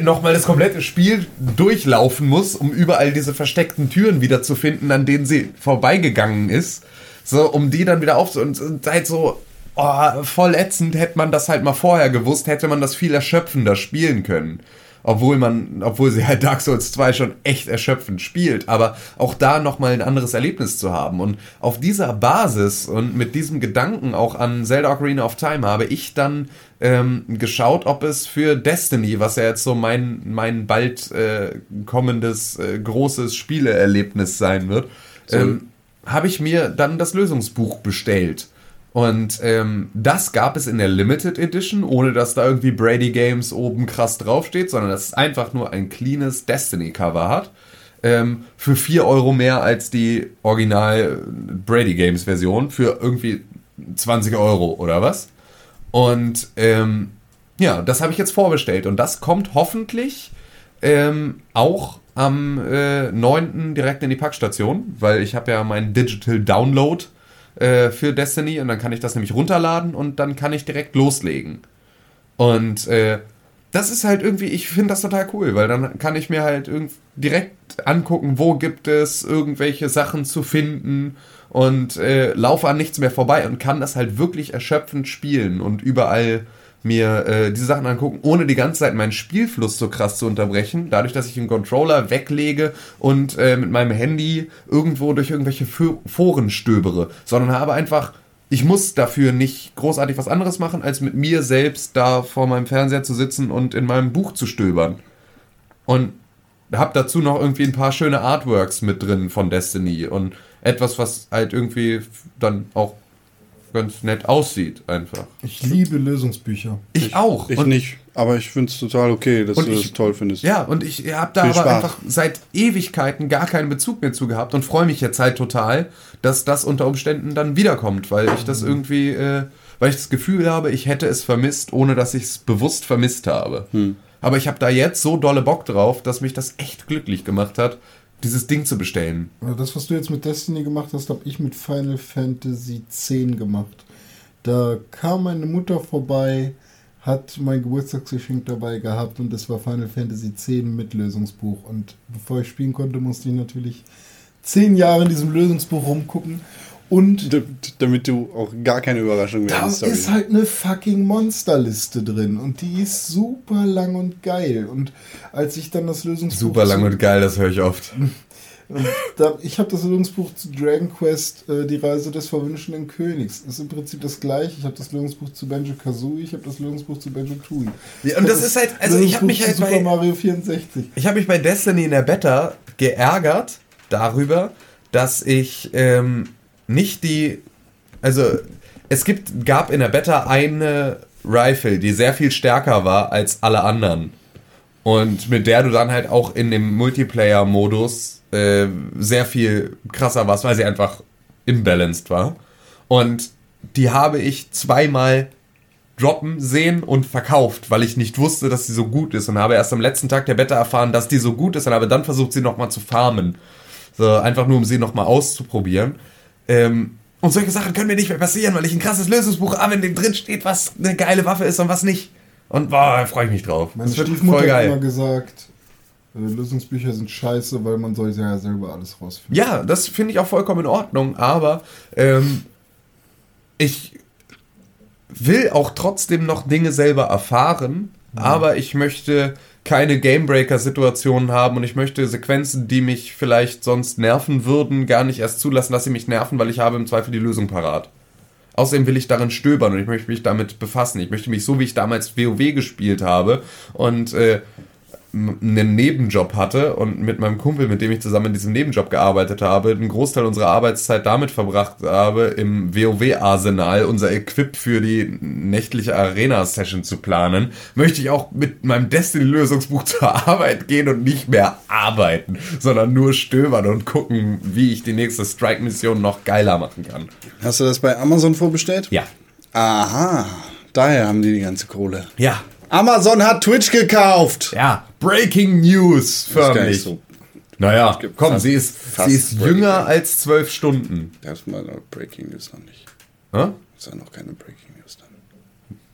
nochmal das komplette Spiel durchlaufen muss, um überall diese versteckten Türen wieder zu finden, an denen sie vorbeigegangen ist. So, um die dann wieder aufzu... Und, und halt so, oh, voll ätzend, hätte man das halt mal vorher gewusst, hätte man das viel erschöpfender spielen können. Obwohl man, obwohl sie halt Dark Souls 2 schon echt erschöpfend spielt, aber auch da nochmal ein anderes Erlebnis zu haben. Und auf dieser Basis und mit diesem Gedanken auch an Zelda Ocarina of Time habe ich dann ähm, geschaut, ob es für Destiny, was ja jetzt so mein, mein bald äh, kommendes äh, großes Spieleerlebnis sein wird, ähm, habe ich mir dann das Lösungsbuch bestellt. Und ähm, das gab es in der Limited Edition, ohne dass da irgendwie Brady Games oben krass draufsteht, sondern dass es einfach nur ein cleanes Destiny-Cover hat. Ähm, für 4 Euro mehr als die Original Brady Games Version, für irgendwie 20 Euro oder was. Und ähm, ja, das habe ich jetzt vorbestellt und das kommt hoffentlich ähm, auch am äh, 9. direkt in die Packstation, weil ich habe ja meinen Digital Download äh, für Destiny und dann kann ich das nämlich runterladen und dann kann ich direkt loslegen. Und äh, das ist halt irgendwie, ich finde das total cool, weil dann kann ich mir halt direkt angucken, wo gibt es irgendwelche Sachen zu finden und äh, laufe an nichts mehr vorbei und kann das halt wirklich erschöpfend spielen und überall mir äh, diese Sachen angucken, ohne die ganze Zeit meinen Spielfluss so krass zu unterbrechen, dadurch, dass ich den Controller weglege und äh, mit meinem Handy irgendwo durch irgendwelche Fo- Foren stöbere, sondern habe einfach, ich muss dafür nicht großartig was anderes machen, als mit mir selbst da vor meinem Fernseher zu sitzen und in meinem Buch zu stöbern. Und hab dazu noch irgendwie ein paar schöne Artworks mit drin von Destiny und etwas, was halt irgendwie dann auch ganz nett aussieht, einfach.
Ich liebe Lösungsbücher.
Ich, auch.
Ich
und,
nicht, aber ich finde es total okay, dass du
ich-
das toll findest.
Ja, und ich habe da
Viel
aber
Spaß.
einfach seit Ewigkeiten gar keinen Bezug mehr zu gehabt und freue mich jetzt halt total, dass das unter Umständen dann wiederkommt, weil ich das irgendwie, äh, weil ich das Gefühl habe, ich hätte es vermisst, ohne dass ich es bewusst vermisst habe. Aber ich habe da jetzt so dolle Bock drauf, dass mich das echt glücklich gemacht hat, dieses Ding zu bestellen.
Also Das, was du jetzt mit Destiny gemacht hast, habe ich mit Final Fantasy X gemacht. Da kam meine Mutter vorbei, hat mein Geburtstagsgeschenk dabei gehabt und das war Final Fantasy X mit Lösungsbuch. Und bevor ich spielen konnte, musste ich natürlich zehn Jahre in diesem Lösungsbuch rumgucken. Und
D damit du auch gar keine Überraschung mehr
da
hast.
ist halt eine fucking Monsterliste drin und die ist super lang und geil. Und als ich dann das Lösungsbuch
Super lang und geil, das höre ich oft.
da, ich habe das Lösungsbuch zu Dragon Quest, äh, die Reise des verwünschenden Königs. Das ist im Prinzip das gleiche. Ich habe das Lösungsbuch zu Banjo Kazooie, ich habe das Lösungsbuch zu Banjo Tooie.
Ja, und das ist halt, also ich habe mich halt
Super
bei,
Mario 64.
Ich habe mich bei Destiny in der Beta geärgert darüber, dass ich ähm, nicht die. Also, es gibt, gab in der Beta eine Rifle, die sehr viel stärker war als alle anderen. Und mit der du dann halt auch in dem Multiplayer-Modus äh, sehr viel krasser warst, weil sie einfach imbalanced war. Und die habe ich zweimal droppen sehen und verkauft, weil ich nicht wusste, dass sie so gut ist und habe erst am letzten Tag der Beta erfahren, dass die so gut ist und habe dann versucht, sie nochmal zu farmen. So, einfach nur, um sie nochmal auszuprobieren. Ähm, und solche Sachen können mir nicht mehr passieren, weil ich ein krasses Lösungsbuch habe, in dem drin steht, was eine geile Waffe ist und was nicht. Und boah, da freue ich mich drauf.
Meine
das wird voll
hat immer
geil.
gesagt, äh, Lösungsbücher sind scheiße, weil man soll ja selber alles rausfinden.
Ja, das finde ich auch vollkommen in Ordnung, aber ähm, ich will auch trotzdem noch Dinge selber erfahren, aber ich möchte keine Gamebreaker-Situationen haben und ich möchte Sequenzen, die mich vielleicht sonst nerven würden, gar nicht erst zulassen, dass sie mich nerven, weil ich habe im Zweifel die Lösung parat. Außerdem will ich darin stöbern und ich möchte mich damit befassen. Ich möchte mich so, wie ich damals WoW gespielt habe und äh, einen Nebenjob hatte und mit meinem Kumpel, mit dem ich zusammen in diesem Nebenjob gearbeitet habe, einen Großteil unserer Arbeitszeit damit verbracht habe, im WoW-Arsenal unser Equip für die nächtliche Arena-Session zu planen, möchte ich auch mit meinem Destiny-Lösungsbuch zur Arbeit gehen und nicht mehr arbeiten, sondern nur stöbern und gucken, wie ich die nächste Strike-Mission noch geiler machen kann.
Hast du das bei Amazon vorbestellt?
Ja.
Aha, daher haben die die ganze Kohle.
Ja.
Amazon hat Twitch gekauft.
Ja. Breaking News, förmlich.
so.
Naja, komm, sie ist,
fast
sie ist jünger
News.
als zwölf Stunden.
Das ist mal noch Breaking News noch nicht.
Hä?
Das ist ja noch keine Breaking News dann.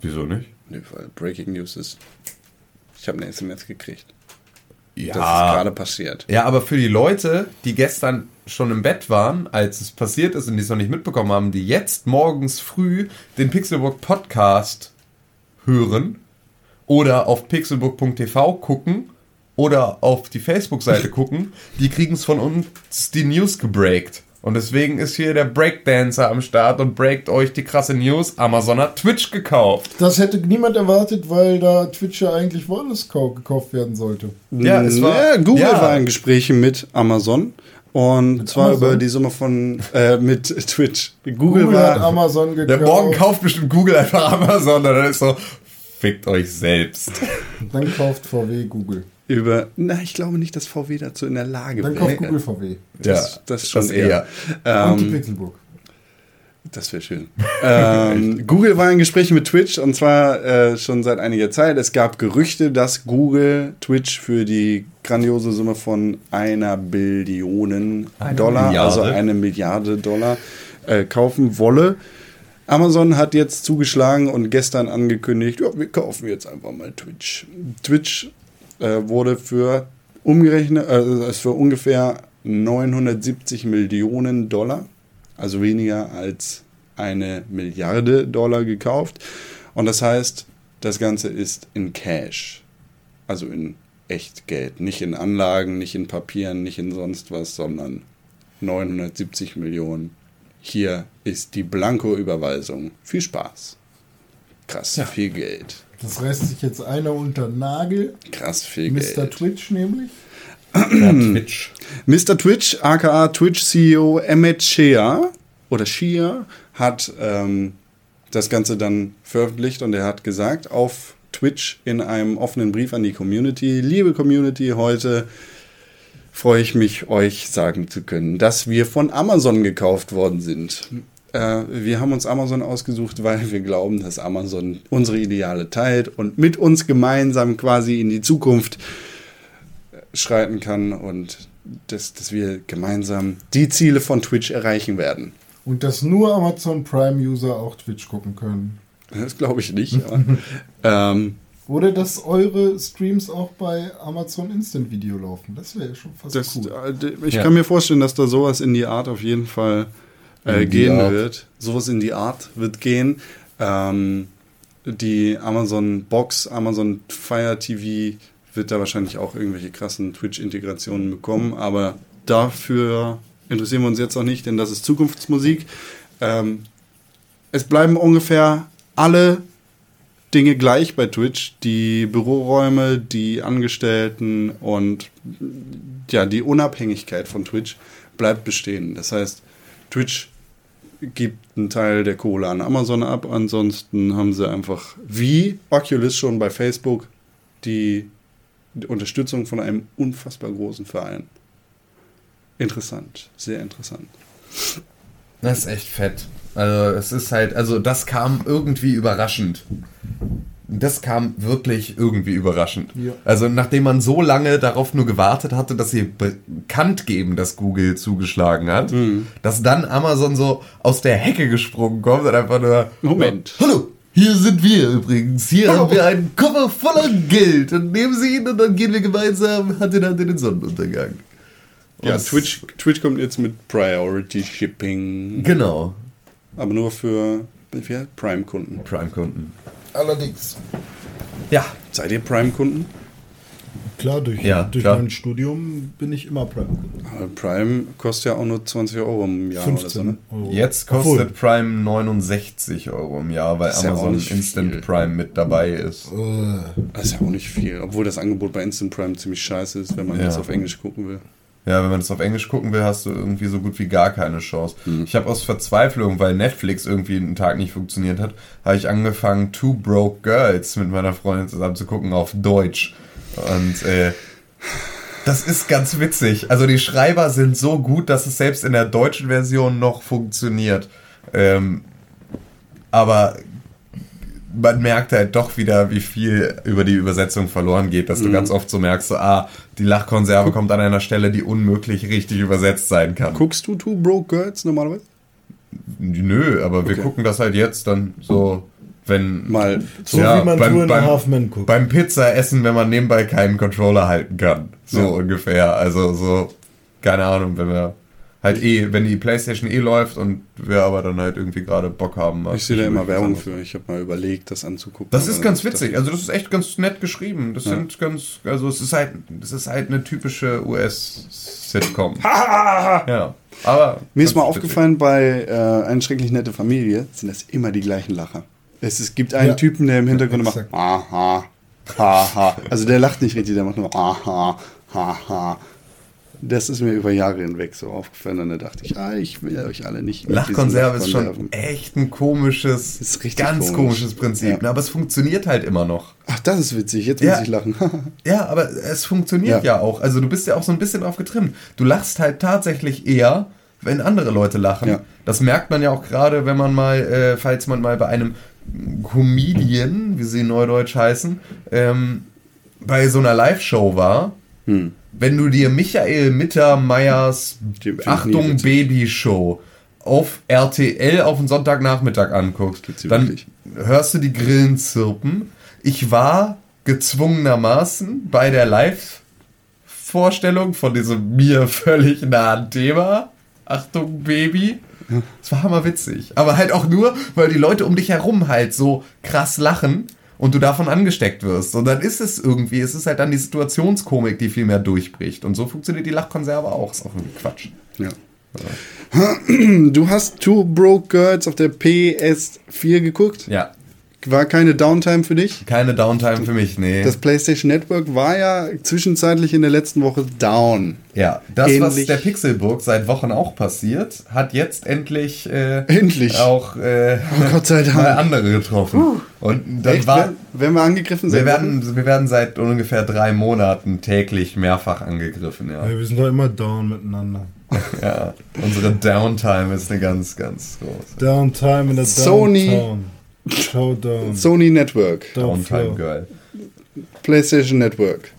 Wieso nicht?
Nee, weil Breaking News ist. Ich habe eine SMS gekriegt.
Ja.
Das ist gerade passiert.
Ja, aber für die Leute, die gestern schon im Bett waren, als es passiert ist und die es noch nicht mitbekommen haben, die jetzt morgens früh den Pixelbook Podcast hören oder auf pixelbook.tv gucken oder auf die Facebook-Seite gucken, die kriegen es von uns die News gebreakt. Und deswegen ist hier der Breakdancer am Start und breakt euch die krasse News. Amazon hat Twitch gekauft.
Das hätte niemand erwartet, weil da Twitch ja eigentlich woanders kau- gekauft werden sollte.
Ja, es war-
ja, Google
ja.
war in Gesprächen mit Amazon. Und zwar
Amazon?
über die Summe von äh, mit Twitch. Google,
Google hat
war.
Amazon gekauft.
Der morgen kauft bestimmt Google einfach Amazon und dann ist so, fickt euch selbst.
Dann kauft VW Google.
über. Na, ich glaube nicht, dass VW dazu in der Lage
Dann
wäre.
kauft Google VW.
Das, das schon eher.
Und die
Ähm,
Pixelbook.
Das wäre schön. ähm, Google war in Gesprächen mit Twitch und zwar äh, schon seit einiger Zeit. Es gab Gerüchte, dass Google Twitch für die grandiose Summe von einer Billion
Eine
Dollar,
Milliarde.
also eine Milliarde Dollar, äh, kaufen wolle. Amazon hat jetzt zugeschlagen und gestern angekündigt, ja, wir kaufen jetzt einfach mal Twitch. Twitch äh, wurde für umgerechnet, äh, ist für ungefähr 970 Millionen Dollar, also weniger als eine Milliarde Dollar gekauft. Und das heißt, das Ganze ist in Cash, also in Echtgeld, nicht in Anlagen, nicht in Papieren, nicht in sonst was, sondern 970 Millionen. Hier ist die Blanko-Überweisung. Viel Spaß. Krass viel Geld.
Das reißt sich jetzt einer unter den Nagel.
Krass viel
Mr.
Geld.
Twitch nämlich.
Twitch.
Mr. Twitch, aka Twitch-CEO Emmett Shea oder Shea, hat ähm, das Ganze dann veröffentlicht und er hat gesagt auf Twitch in einem offenen Brief an die Community, liebe Community, heute freue ich mich, euch sagen zu können, dass wir von Amazon gekauft worden sind. Äh, wir haben uns Amazon ausgesucht, weil wir glauben, dass Amazon unsere Ideale teilt und mit uns gemeinsam quasi in die Zukunft schreiten kann und dass, dass wir gemeinsam die Ziele von Twitch erreichen werden.
Und dass nur Amazon Prime-User auch Twitch gucken können.
Das glaube ich nicht. Aber, ähm,
Oder dass eure Streams auch bei Amazon Instant Video laufen. Das wäre ja schon fast
das,
cool.
äh, ich
Ja.
kann mir vorstellen, dass da sowas in die Art auf jeden Fall äh, gehen
Art.
wird. Sowas in die Art wird gehen. Ähm, die Amazon Box, Amazon Fire TV wird da wahrscheinlich auch irgendwelche krassen Twitch-Integrationen bekommen, aber dafür interessieren wir uns jetzt noch nicht, denn das ist Zukunftsmusik. Ähm, es bleiben ungefähr alle Dinge gleich bei Twitch. Die Büroräume, die Angestellten und ja, die Unabhängigkeit von Twitch bleibt bestehen. Das heißt, Twitch gibt einen Teil der Kohle an Amazon ab. Ansonsten haben sie einfach wie Oculus schon bei Facebook die, die Unterstützung von einem unfassbar großen Verein. Interessant, sehr interessant.
Das ist echt fett. Also es ist halt, also das kam irgendwie überraschend. Das kam wirklich irgendwie überraschend.
Ja.
Also nachdem man so lange darauf nur gewartet hatte, dass sie bekannt geben, dass Google zugeschlagen hat, dass dann Amazon so aus der Hecke gesprungen kommt und einfach nur
Moment.
Hallo, hier sind wir übrigens. Hier haben wir einen Koffer voller Geld und nehmen Sie ihn und dann gehen wir gemeinsam Hand in Hand in den Sonnenuntergang.
Ja,
Und-
Twitch, Twitch kommt jetzt mit Priority Shipping.
Genau.
Aber nur für wie Prime-Kunden.
Prime-Kunden.
Allerdings.
Ja.
Seid ihr Prime-Kunden?
Klar, durch,
Ja,
durch
klar.
mein Studium bin ich immer Prime.
Aber Prime kostet ja auch nur 20 Euro im Jahr oder so, ne?
15 Euro.
Jetzt
Obwohl,
kostet Prime 69 Euro im Jahr, weil
Das ist ja auch
Amazon
nicht
Instant
viel.
Prime mit dabei ist.
äh,
Das ist ja auch nicht viel. Obwohl das Angebot bei Instant Prime ziemlich scheiße ist, wenn man
Ja.
jetzt auf Englisch gucken will.
Ja, wenn man das auf Englisch gucken will, hast du irgendwie so gut wie gar keine Chance. Ich habe aus Verzweiflung, weil Netflix irgendwie einen Tag nicht funktioniert hat, habe ich angefangen, Two Broke Girls mit meiner Freundin zusammen zu gucken auf Deutsch. Und äh, das ist ganz witzig. Also die Schreiber sind so gut, dass es selbst in der deutschen Version noch funktioniert. Ähm, aber man merkt halt doch wieder, wie viel über die Übersetzung verloren geht, dass du ganz oft so merkst, so, ah, die Lachkonserve kommt an einer Stelle, die unmöglich richtig übersetzt sein kann.
Guckst du Two Broke Girls normalerweise?
Nö, aber wir
Okay.
gucken das halt jetzt dann so, wenn
Mal
so
Ja,
wie man
beim-
Two and a
beim-
Half Men guckt.
beim Pizza essen, wenn man nebenbei keinen Controller halten kann. So
Ja.
ungefähr. Also so, keine Ahnung, wenn wir halt eh, wenn die Playstation eh läuft und wir aber dann halt irgendwie gerade Bock haben.
Ich sehe da immer Werbung für. Ich habe mal überlegt, das anzugucken.
Das ist ganz witzig. Also das ist echt ganz nett geschrieben. Das sind ganz, also es ist halt, das ist halt eine typische US-Sitcom. ja, aber
Mir ist mal
witzig.
aufgefallen, bei äh, Eine schrecklich nette Familie sind das immer die gleichen Lacher. Es, es gibt einen
Ja.
Typen, der im Hintergrund macht
exakt.
aha, haha. Also der lacht nicht richtig, der macht nur aha, haha. Das ist mir über Jahre hinweg so aufgefallen und da dachte ich, ah, ich will euch alle nicht.
Lachkonserve ist schon echt ein komisches, ganz
komisch.
komisches Prinzip.
Ja.
ne? Aber es funktioniert halt immer noch.
Ach, das ist witzig, jetzt
Ja.
muss ich lachen.
Ja, aber es funktioniert
Ja.
ja. auch. Also du bist ja auch so ein bisschen drauf getrimmt. Du lachst halt tatsächlich eher, wenn andere Leute lachen.
Ja.
Das merkt man ja auch gerade, wenn man mal, äh, falls man mal bei einem Comedian, wie sie in Neudeutsch heißen, ähm, bei so einer Live-Show war.
Hm.
Wenn du dir Michael Mittermeiers Achtung. Baby Show auf RTL auf den Sonntagnachmittag anguckst, dann
wirklich?
hörst du die Grillen zirpen. Ich war gezwungenermaßen bei der Live-Vorstellung von diesem mir völlig nahen Thema. Achtung, Baby. Es war hammerwitzig. Aber halt auch nur, weil die Leute um dich herum halt so krass lachen und du davon angesteckt wirst. Und dann ist es irgendwie, es ist halt dann die Situationskomik, die viel mehr durchbricht. Und so funktioniert die Lachkonserve auch. Ist auch irgendwie Quatsch.
Ja. Du hast Two Broke Girls auf der PS4 geguckt.
Ja.
War keine Downtime für dich?
Keine Downtime für mich, nee.
Das PlayStation Network war ja zwischenzeitlich in der letzten Woche down.
Ja, das, was
Ähnlich-
der Pixelburg seit Wochen auch passiert, hat jetzt endlich, äh,
Endlich.
auch äh,
Oh Gott sei Dank.
mal andere getroffen. Und dann
Echt?
war,
Werden- wir angegriffen?
wir
seit
werden, wir werden seit ungefähr drei Monaten täglich mehrfach angegriffen. Ja,
Ja, wir sind doch immer down miteinander.
ja. unsere Downtime ist eine ganz, ganz große
Downtime in der
Sony.
Downtown. Showdown.
Sony Network,
Downtime. Girl.
PlayStation Network,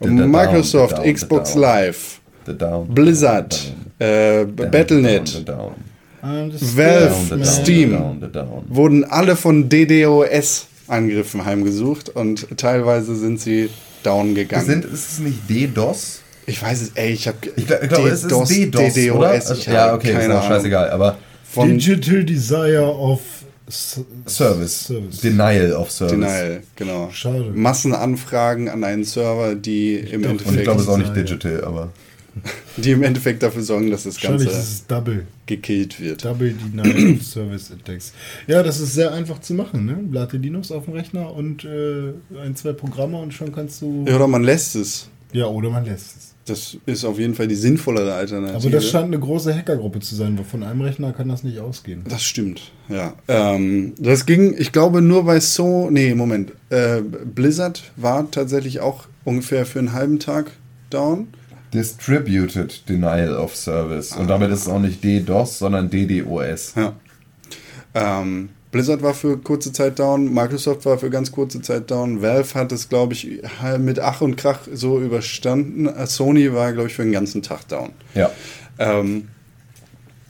The- the down,
Microsoft,
the down, the
Xbox
down.
Live,
The down,
Blizzard, äh,
down,
Battle.net, Valve,
down, the down,
Steam. wurden alle von DDoS Angriffen heimgesucht und teilweise sind sie down gegangen.
Sind, ist es nicht DDoS?
ich weiß es, ey, ich habe
Ich glaube, glaub, es ist DDoS, oder? Also,
ich
ja, okay, ist
Ahnung.
scheißegal, aber
Von
Digital Desire of
Service.
Service.
Denial of Service.
Denial, genau.
Schade.
Massenanfragen an einen Server, die im,
doch.
Und ich
Endeffekt,
glaube, es ist auch nicht digital, aber.
die im Endeffekt dafür sorgen, dass das Ganze
ist es Double.
gekillt wird.
Double Denial of Service Attacks. Ja, das ist sehr einfach zu machen. Ne? Lade Linux auf dem Rechner und äh, ein, zwei Programme und schon kannst du.
Ja, oder man lässt es.
Ja, oder man lässt es.
Das ist auf jeden Fall die sinnvollere Alternative.
Aber das scheint eine große Hackergruppe zu sein, weil von einem Rechner kann das nicht ausgehen.
Das stimmt, ja. Ähm, das ging, ich glaube, nur bei So. Nee, Moment. Äh, Blizzard war tatsächlich auch ungefähr für einen halben Tag down.
Distributed Denial of Service. Und damit ist es auch nicht DDoS, sondern DDoS.
Ja. Ähm, Blizzard war für kurze Zeit down, Microsoft war für ganz kurze Zeit down, Valve hat es, glaube ich, mit Ach und Krach so überstanden. Äh, Sony war, glaube ich, für den ganzen Tag down.
Ja.
Ähm,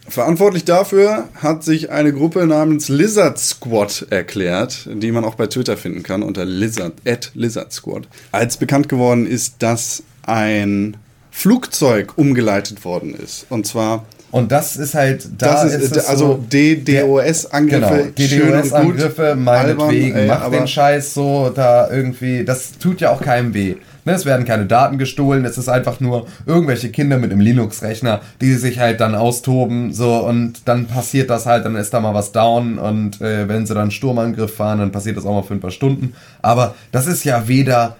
verantwortlich dafür hat sich eine Gruppe namens Lizard Squad erklärt, die man auch bei Twitter finden kann unter Lizard, at Lizard Squad. Als bekannt geworden ist, dass ein Flugzeug umgeleitet worden ist. Und zwar
Und das ist halt, da
Das ist,
ist, es
also
so,
DDoS-Angriffe,
Genau,
schön und gut,
DDoS-Angriffe, meinetwegen,
albern, ey,
mach
aber-
den Scheiß so, da irgendwie, das tut ja auch keinem weh. Ne, es werden keine Daten gestohlen, es ist einfach nur irgendwelche Kinder mit einem Linux-Rechner, die sich halt dann austoben, so, und dann passiert das halt, dann ist da mal was down, und äh, wenn sie dann Sturmangriff fahren, dann passiert das auch mal für ein paar Stunden. Aber das ist ja weder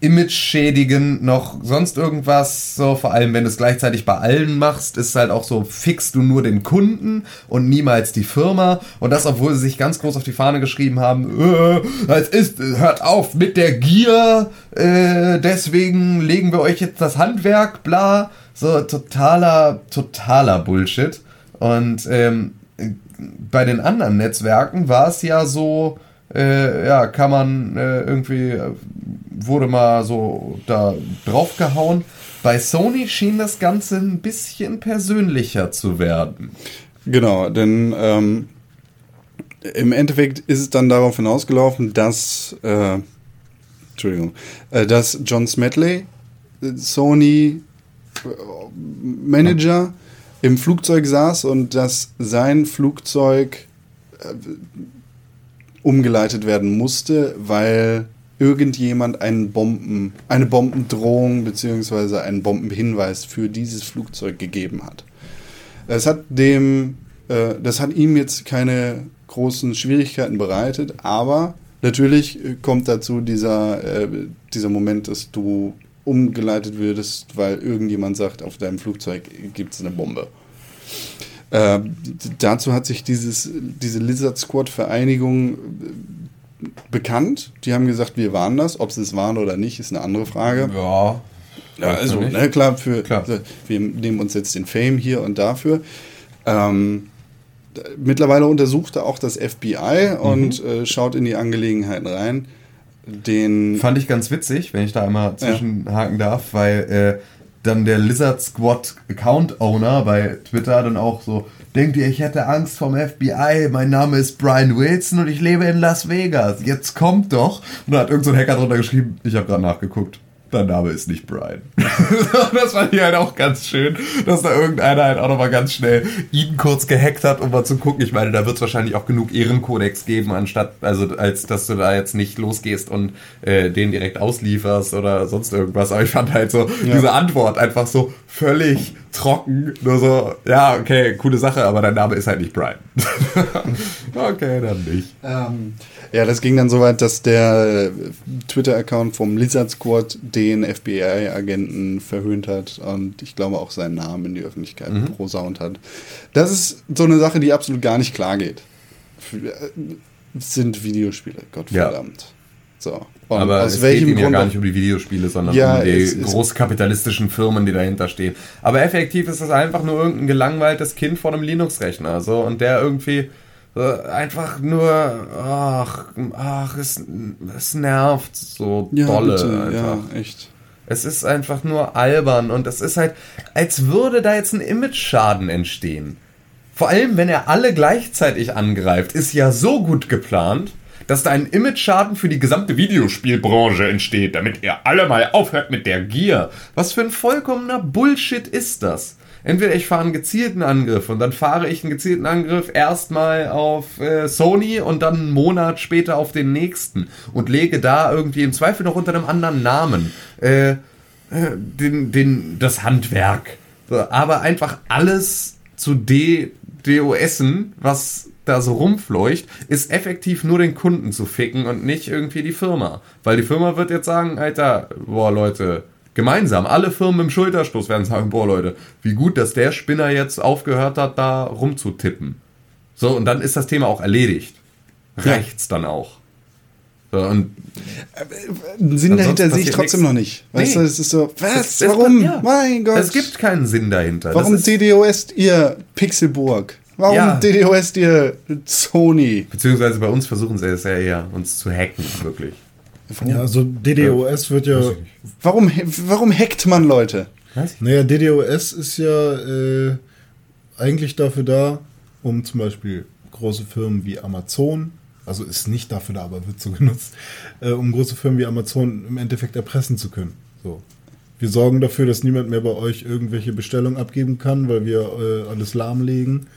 Image schädigen, noch sonst irgendwas, so vor allem wenn du es gleichzeitig bei allen machst, ist halt auch so, fixst du nur den Kunden und niemals die Firma. Und das, obwohl sie sich ganz groß auf die Fahne geschrieben haben, äh, es ist, hört auf mit der Gier, äh, deswegen legen wir euch jetzt das Handwerk, bla, so totaler, totaler Bullshit. Und ähm, bei den anderen Netzwerken war es ja so, äh, ja, kann man äh, irgendwie, wurde mal so da draufgehauen. Bei Sony schien das Ganze ein bisschen persönlicher zu werden.
Genau, denn ähm, im Endeffekt ist es dann darauf hinausgelaufen, dass, äh, Entschuldigung, äh, dass John Smedley, äh, Sony äh, Manager, im Flugzeug saß und dass sein Flugzeug umgeleitet werden musste, weil irgendjemand einen Bomben, eine Bombendrohung bzw. einen Bombenhinweis für dieses Flugzeug gegeben hat. Es hat dem, äh, das hat ihm jetzt keine großen Schwierigkeiten bereitet, aber natürlich äh, kommt dazu dieser, äh, dieser Moment, dass du umgeleitet würdest, weil irgendjemand sagt, auf deinem Flugzeug gibt es eine Bombe. Äh, dazu hat sich dieses, diese Lizard Squad Vereinigung äh, bekannt. Die haben gesagt, wir waren das. Ob sie es waren oder nicht, ist eine andere Frage.
Ja.
Ja, also, ne, klar, für,
Klar.
wir nehmen uns jetzt den Fame hier und dafür. Ähm, mittlerweile untersucht er auch das FBI
Mhm.
und äh, schaut in die Angelegenheiten rein. Den
Fand ich ganz witzig, wenn ich da einmal zwischenhaken darf, weil äh, dann der Lizard Squad Account Owner bei Twitter dann auch so, denkt ihr, ich hätte Angst vom FBI, mein Name ist Brian Wilson und ich lebe in Las Vegas, jetzt kommt doch. Und da hat irgendein so Hacker drunter geschrieben, ich habe gerade nachgeguckt. Dein Name ist nicht Brian. das fand ich halt auch ganz schön, dass da irgendeiner halt auch nochmal ganz schnell ihn kurz gehackt hat, um mal zu gucken. Ich meine, da wird es wahrscheinlich auch genug Ehrenkodex geben, anstatt, also als dass du da jetzt nicht losgehst und äh, den direkt auslieferst oder sonst irgendwas. Aber ich fand halt so diese Antwort einfach so völlig trocken. Nur so, ja, okay, coole Sache, aber dein Name ist halt nicht Brian. okay, dann nicht.
Ähm, ja, das ging dann so weit, dass der äh, Twitter-Account vom Lizard Squad den FBI-Agenten verhöhnt hat und ich glaube auch seinen Namen in die Öffentlichkeit
Mhm.
prosaunt hat. Das ist so eine Sache, die absolut gar nicht klar geht. Äh, sind Videospiele, Gottverdammt. So. Und
Aber
aus
es
welchem
geht ihm ja
Grund
gar
auch-
nicht um die Videospiele, sondern
Ja,
um die
es ist-
großkapitalistischen Firmen, die dahinter stehen. Aber effektiv ist das einfach nur irgendein gelangweiltes Kind vor einem Linux-Rechner. So, und der irgendwie einfach nur, ach, ach, es, es nervt so
ja,
dolle
bitte,
einfach.
ja, echt.
Es ist einfach nur albern und es ist halt, als würde da jetzt ein Image-Schaden entstehen. Vor allem, wenn er alle gleichzeitig angreift, ist ja so gut geplant, dass da ein Image-Schaden für die gesamte Videospielbranche entsteht, damit ihr alle mal aufhört mit der Gier. Was für ein vollkommener Bullshit ist das? Entweder ich fahre einen gezielten Angriff und dann fahre ich einen gezielten Angriff erstmal auf äh, Sony und dann einen Monat später auf den nächsten und lege da irgendwie im Zweifel noch unter einem anderen Namen äh, äh, den, den, das Handwerk. Aber einfach alles zu de DOSen, was da so rumfleucht, ist effektiv nur den Kunden zu ficken und nicht irgendwie die Firma. Weil die Firma wird jetzt sagen, Alter, boah Leute, gemeinsam, alle Firmen im Schulterstoß werden sagen, boah Leute, wie gut, dass der Spinner jetzt aufgehört hat, da rumzutippen. So, und dann ist das Thema auch erledigt. Reicht's dann auch. So, und
Einen Sinn
Ansonsten
dahinter sehe ich trotzdem
nichts.
noch nicht. Weißt
Nee.
du, es ist so, was?
Es- es-
Warum?
ja.
Mein Gott.
es gibt keinen Sinn dahinter.
Warum DDoS ihr Pixelburg? Warum
Ja.
DDoS ihr Sony?
beziehungsweise bei uns versuchen sie es ja eher, uns zu hacken, wirklich.
Ja, also DDoS wird ja.
Warum, warum hackt man Leute?
Naja, DDoS ist ja äh, eigentlich dafür da, um zum Beispiel große Firmen wie Amazon, also ist nicht dafür da, aber wird so genutzt, äh, um große Firmen wie Amazon im Endeffekt erpressen zu können. So. Wir sorgen dafür, dass niemand mehr bei euch irgendwelche Bestellungen abgeben kann, weil wir äh, alles lahmlegen.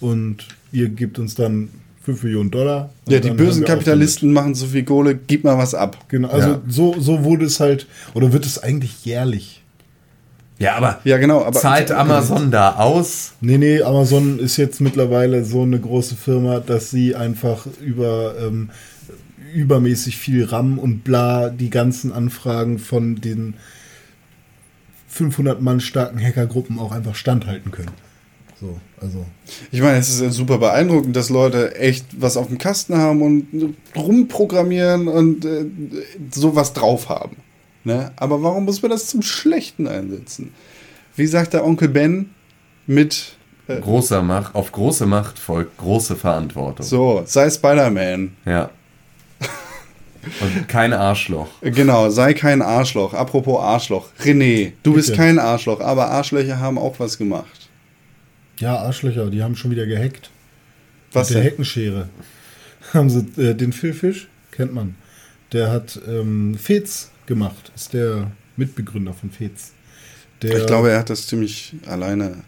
Und ihr gebt uns dann 5 Millionen Dollar.
Ja, die bösen Kapitalisten machen so viel Kohle, gib mal was ab.
Genau, also
Ja.
so, so wurde es halt, oder wird es eigentlich jährlich?
Ja, aber
Ja, genau. Aber
zahlt Amazon da aus?
Nee, nee, Amazon ist jetzt mittlerweile so eine große Firma, dass sie einfach über ähm, übermäßig viel RAM und bla die ganzen Anfragen von den 500 Mann starken Hackergruppen auch einfach standhalten können. So, also
Ich meine, es ist ja super beeindruckend, dass Leute echt was auf dem Kasten haben und rumprogrammieren und äh, sowas drauf haben. Ne? Aber warum muss man das zum Schlechten einsetzen? Wie sagt der Onkel Ben mit
Großer Macht, auf große Macht folgt große Verantwortung.
so, sei Spider-Man.
Ja. Und kein Arschloch.
Genau, sei kein Arschloch. Apropos Arschloch. René, du bist
Bitte.
kein Arschloch, aber Arschlöcher haben auch was gemacht.
Ja, Arschlöcher, die haben schon wieder gehackt.
Was
Mit der
denn?
Heckenschere. Haben sie äh, den Phil Fish, kennt man. Der hat ähm, Fez gemacht, ist der Mitbegründer von Fez. Der,
Ich glaube, er hat das ziemlich alleine.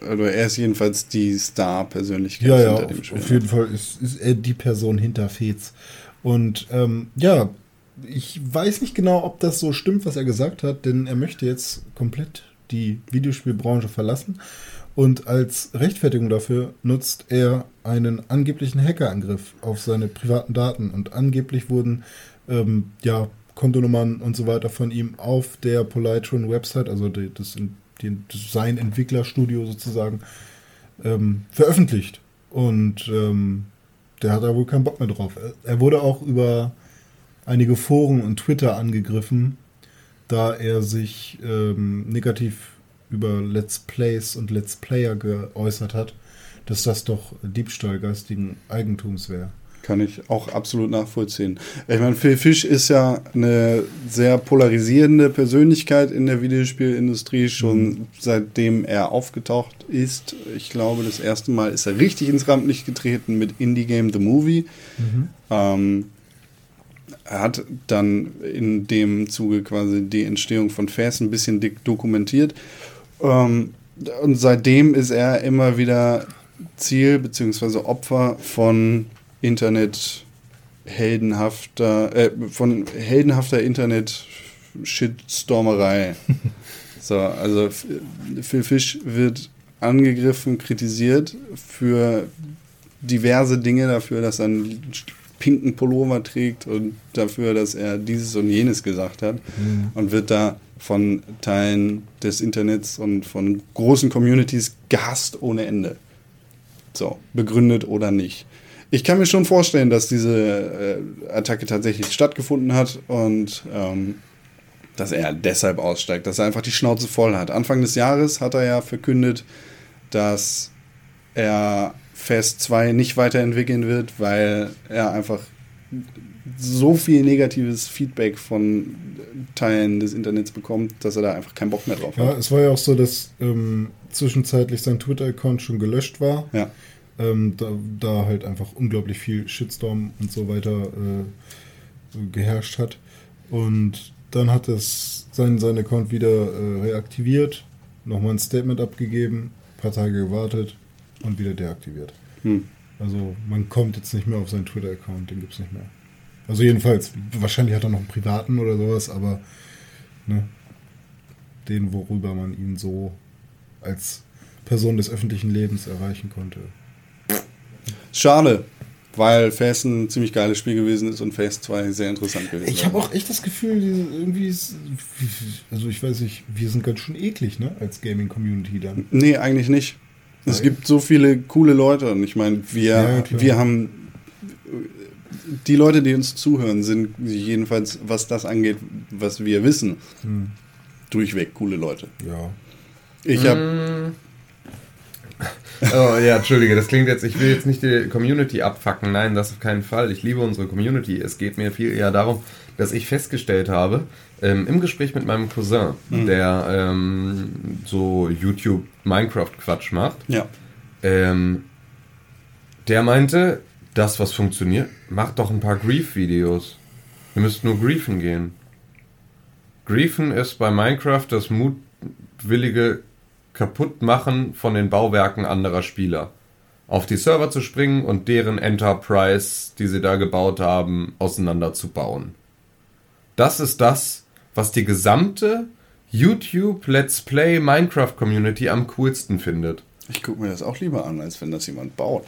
Oder er ist jedenfalls die Star-Persönlichkeit
ja, ja,
hinter dem
auf,
Spiel.
auf jeden Fall ist, ist er die Person hinter Fez. Und ähm, ja, ich weiß nicht genau, ob das so stimmt, was er gesagt hat, denn er möchte jetzt komplett die Videospielbranche verlassen. Und als Rechtfertigung dafür nutzt er einen angeblichen Hackerangriff auf seine privaten Daten. Und angeblich wurden ähm, ja Kontonummern und so weiter von ihm auf der Polytron Website, also die, das, die, sein Entwicklerstudio sozusagen, ähm, veröffentlicht. Und ähm, der hat da wohl keinen Bock mehr drauf. Er- Er wurde auch über einige Foren und Twitter angegriffen, da er sich ähm, negativ über Let's Plays und Let's Player geäußert hat, dass das doch Diebstahl geistigen Eigentums wäre.
Kann ich auch absolut nachvollziehen. Ich meine, Phil Fish ist ja eine sehr polarisierende Persönlichkeit in der Videospielindustrie, schon seitdem er aufgetaucht ist. Ich glaube, das erste Mal ist er richtig ins Rampenlicht getreten mit Indie Game The Movie. Ähm, er hat dann in dem Zuge quasi die Entstehung von Fast ein bisschen dick dokumentiert. Ähm, und seitdem ist er immer wieder Ziel bzw. Opfer von Internet heldenhafter, äh, von heldenhafter Internet Shitstormerei. so, also Phil Fish wird angegriffen, kritisiert für diverse Dinge, dafür, dass er einen pinken Pullover trägt und dafür, dass er dieses und jenes gesagt hat und wird da von Teilen des Internets und von großen Communities gehasst ohne Ende. So, begründet oder nicht. Ich kann mir schon vorstellen, dass diese äh, Attacke tatsächlich stattgefunden hat und ähm, dass er deshalb aussteigt, dass er einfach die Schnauze voll hat. Anfang des Jahres hat er ja verkündet, dass er Fast 2 nicht weiterentwickeln wird, weil er einfach so viel negatives Feedback von Teilen des Internets bekommt, dass er da einfach keinen Bock mehr drauf
Ja,
hat.
es war ja auch so, dass ähm, zwischenzeitlich sein Twitter-Account schon gelöscht war.
Ja.
ähm, da, da halt einfach unglaublich viel Shitstorm und so weiter äh, geherrscht hat. Und dann hat es sein, sein Account wieder äh, reaktiviert, nochmal ein Statement abgegeben, paar Tage gewartet und wieder deaktiviert.
Hm.
Also man kommt jetzt nicht mehr auf seinen Twitter-Account, den gibt es nicht mehr. Also jedenfalls, wahrscheinlich hat er noch einen privaten oder sowas, aber ne, den, worüber man ihn so als Person des öffentlichen Lebens erreichen konnte.
Schade, weil Fast ein ziemlich geiles Spiel gewesen ist und Fast 2 sehr interessant gewesen
Ich habe auch echt das Gefühl, irgendwie ist, also ich weiß nicht, wir sind ganz schön eklig, ne, als Gaming-Community dann.
Nee, eigentlich nicht. Es gibt so viele coole Leute und ich meine, wir,
Ja,
wir haben die Leute, die uns zuhören, sind jedenfalls, was das angeht, was wir wissen,
Hm.
durchweg coole Leute.
Ja.
Ich habe
Oh ja, entschuldige, das klingt jetzt, ich will jetzt nicht die Community abfacken. Nein, das auf keinen Fall. Ich liebe unsere Community. Es geht mir viel eher darum, dass ich festgestellt habe, ähm, im Gespräch mit meinem Cousin, der ähm, so YouTube Minecraft-Quatsch macht,
ja.
ähm, der meinte, das, was funktioniert, macht doch ein paar Grief-Videos. Ihr müsst nur griefen gehen. Griefen ist bei Minecraft das mutwillige Kaputtmachen von den Bauwerken anderer Spieler. Auf die Server zu springen und deren Enterprise, die sie da gebaut haben, auseinanderzubauen. Das ist das, was die gesamte YouTube Let's Play Minecraft Community am coolsten findet.
Ich gucke mir das auch lieber an, als wenn das jemand baut.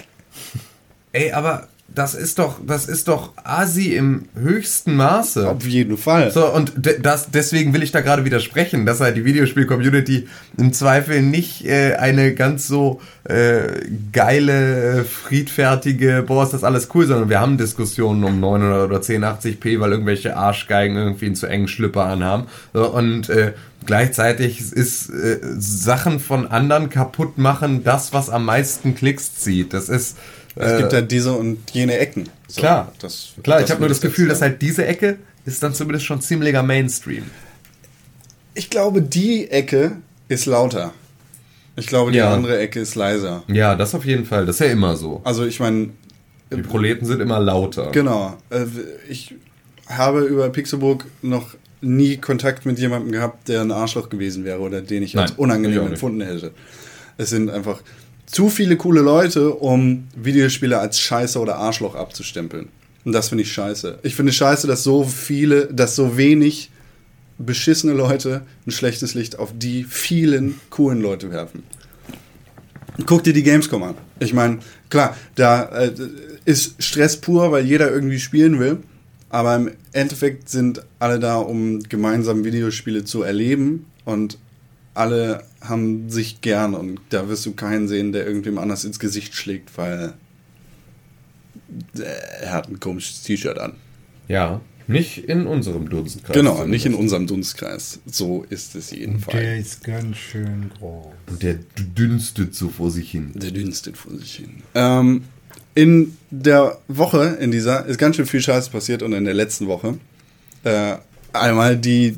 Ey, aber das ist doch, das ist doch Asi im höchsten Maße.
Auf jeden Fall.
So, und de das, deswegen will ich da gerade widersprechen, dass halt die Videospiel-Community im Zweifel nicht äh, eine ganz so äh, geile, friedfertige, boah, ist das alles cool, sondern wir haben Diskussionen um 900 oder 1080p, weil irgendwelche Arschgeigen irgendwie einen zu engen Schlüpper anhaben. So, und äh, gleichzeitig ist äh, Sachen von anderen kaputt machen das, was am meisten Klicks zieht. Das ist
Es gibt ja diese und jene Ecken. So,
Klar,
das,
klar.
das
ich habe nur das Gefühl, dass halt diese Ecke ist dann zumindest schon ziemlicher Mainstream.
Ich glaube, die Ecke ist lauter. Ich glaube, die
Ja.
andere Ecke ist leiser.
Ja, das auf jeden Fall. Das ist ja immer so.
Also ich meine,
Die Proleten sind immer lauter.
genau. äh, Ich habe über Pixelburg noch nie Kontakt mit jemandem gehabt, der ein Arschloch gewesen wäre oder den ich als
Nein,
unangenehm
ich
empfunden hätte. Es sind einfach zu viele coole Leute, um Videospiele als Scheiße oder Arschloch abzustempeln. Und das finde ich scheiße. Ich finde scheiße, dass so viele, dass so wenig beschissene Leute ein schlechtes Licht auf die vielen coolen Leute werfen. Guck dir die Gamescom an. Ich meine, klar, da äh, ist Stress pur, weil jeder irgendwie spielen will. Aber im Endeffekt sind alle da, um gemeinsam Videospiele zu erleben. Und alle haben sich gern. Und da wirst du keinen sehen, der irgendwem anders ins Gesicht schlägt, weil er hat ein komisches T-Shirt an.
Ja, nicht in unserem Dunstkreis.
Genau, nicht in unserem Dunstkreis. So ist es
Der
jedenfalls.
ist ganz schön groß.
Und der dünstet so vor sich hin.
Der dünstet vor sich hin. Ähm, in der Woche, in dieser, ist ganz schön viel Scheiße passiert und in der letzten Woche. Äh, einmal die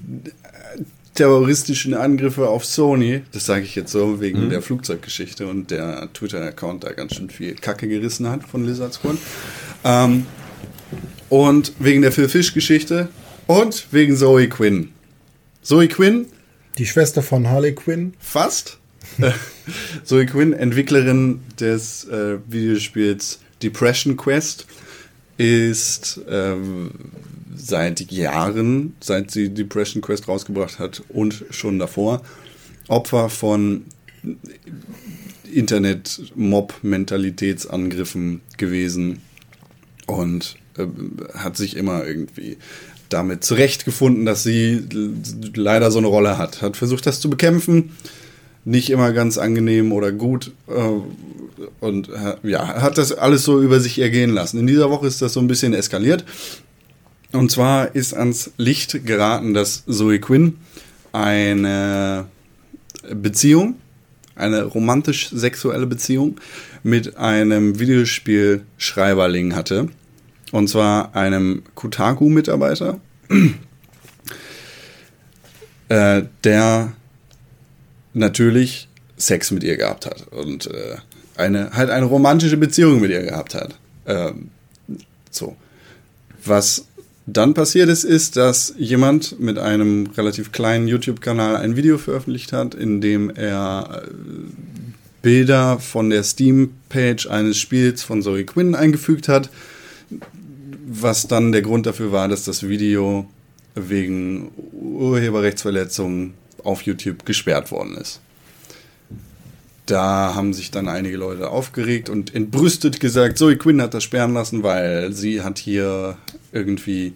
terroristischen Angriffe auf Sony, das sage ich jetzt so wegen der Flugzeuggeschichte und der Twitter-Account da ganz schön viel Kacke gerissen hat von Lizard Squad. Ähm, und wegen der Phil Fish-Geschichte und wegen Zoe Quinn. Zoe Quinn
Die Schwester von Harley Quinn.
Fast. Zoe Quinn, Entwicklerin des äh, Videospiels Depression Quest, ist ähm, seit Jahren, seit sie Depression Quest rausgebracht hat und schon davor, Opfer von Internet-Mob-Mentalitätsangriffen gewesen und ähm, hat sich immer irgendwie damit zurechtgefunden, dass sie leider so eine Rolle hat. Hat versucht, das zu bekämpfen. Nicht immer ganz angenehm oder gut. äh, Und äh, ja, hat das alles so über sich ergehen lassen. In dieser Woche ist das so ein bisschen eskaliert. Und zwar ist ans Licht geraten, dass Zoe Quinn eine Beziehung, eine romantisch-sexuelle Beziehung mit einem Videospielschreiberling hatte. Und zwar einem Kotaku-Mitarbeiter, äh, der natürlich Sex mit ihr gehabt hat und äh, eine, halt eine romantische Beziehung mit ihr gehabt hat. Ähm, so. Was dann passiert ist, ist, dass jemand mit einem relativ kleinen YouTube-Kanal ein Video veröffentlicht hat, in dem er äh, Bilder von der Steam-Page eines Spiels von Zoe Quinn eingefügt hat, was dann der Grund dafür war, dass das Video wegen Urheberrechtsverletzungen auf YouTube gesperrt worden ist. Da haben sich dann einige Leute aufgeregt und entbrüstet gesagt, Zoe Quinn hat das sperren lassen, weil sie hat hier irgendwie,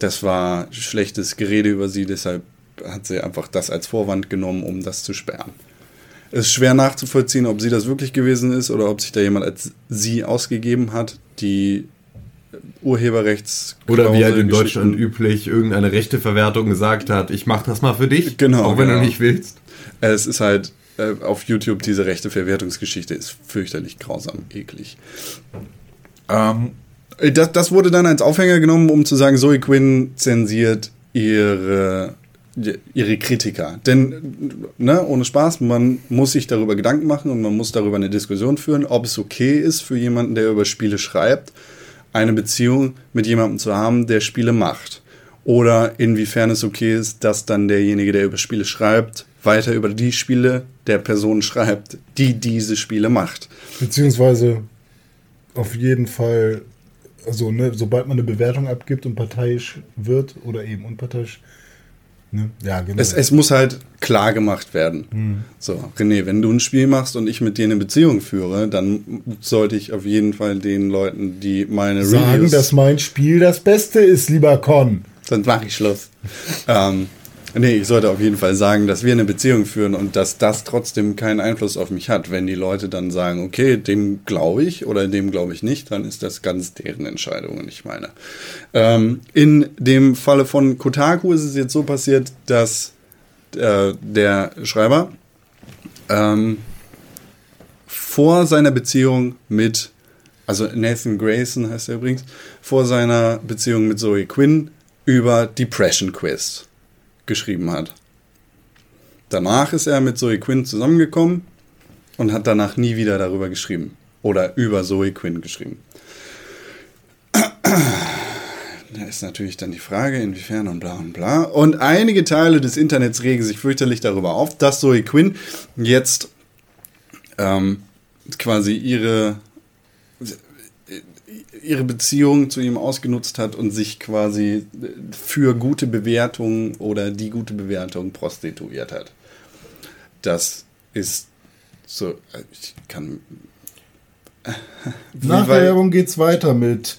das war schlechtes Gerede über sie, deshalb hat sie einfach das als Vorwand genommen, um das zu sperren. Es ist schwer nachzuvollziehen, ob sie das wirklich gewesen ist oder ob sich da jemand als sie ausgegeben hat, die Urheberrechts
Oder wie halt in Deutschland üblich irgendeine Rechteverwertung gesagt hat, ich mach das mal für dich.
Genau,
Auch wenn
genau.
du nicht willst.
Es ist halt äh, auf YouTube diese rechte Verwertungsgeschichte ist fürchterlich grausam, eklig. Ähm, das, das wurde dann als Aufhänger genommen, um zu sagen, Zoe Quinn zensiert ihre, ihre Kritiker. Denn, ne, ohne Spaß, man muss sich darüber Gedanken machen und man muss darüber eine Diskussion führen, ob es okay ist für jemanden, der über Spiele schreibt, eine Beziehung mit jemandem zu haben, der Spiele macht. oder inwiefern es okay ist, dass dann derjenige, der über Spiele schreibt, weiter über die Spiele der Person schreibt, die diese Spiele macht.
Beziehungsweise auf jeden Fall, also ne, sobald man eine Bewertung abgibt und parteiisch wird oder eben unparteiisch, ne, ja, genau.
Es, es muss halt klar gemacht werden. So, René, wenn du ein Spiel machst und ich mit dir eine Beziehung führe, dann sollte ich auf jeden Fall den Leuten, die meine
Sagen,
Reviews,
dass mein Spiel das Beste ist, lieber Con.
sonst mache ich Schluss. ähm, nee, ich sollte auf jeden Fall sagen, dass wir eine Beziehung führen und dass das trotzdem keinen Einfluss auf mich hat. Wenn die Leute dann sagen, okay, dem glaube ich oder dem glaube ich nicht, dann ist das ganz deren Entscheidung und ich meine. Ähm, in dem Falle von Kotaku ist es jetzt so passiert, dass äh, der Schreiber ähm, vor seiner Beziehung mit, also Nathan Grayson heißt er übrigens, vor seiner Beziehung mit Zoe Quinn über Depression Quest geschrieben hat. Danach ist er mit Zoe Quinn zusammengekommen und hat danach nie wieder darüber geschrieben. Oder über Zoe Quinn geschrieben. Da ist natürlich dann die Frage, inwiefern und bla und bla. Und einige Teile des Internets regen sich fürchterlich darüber auf, dass Zoe Quinn jetzt ähm, quasi ihre, ihre Beziehung zu ihm ausgenutzt hat und sich quasi für gute Bewertung oder die gute Bewertung prostituiert hat. Das ist so, ich kann.
Nach der Werbung geht's weiter mit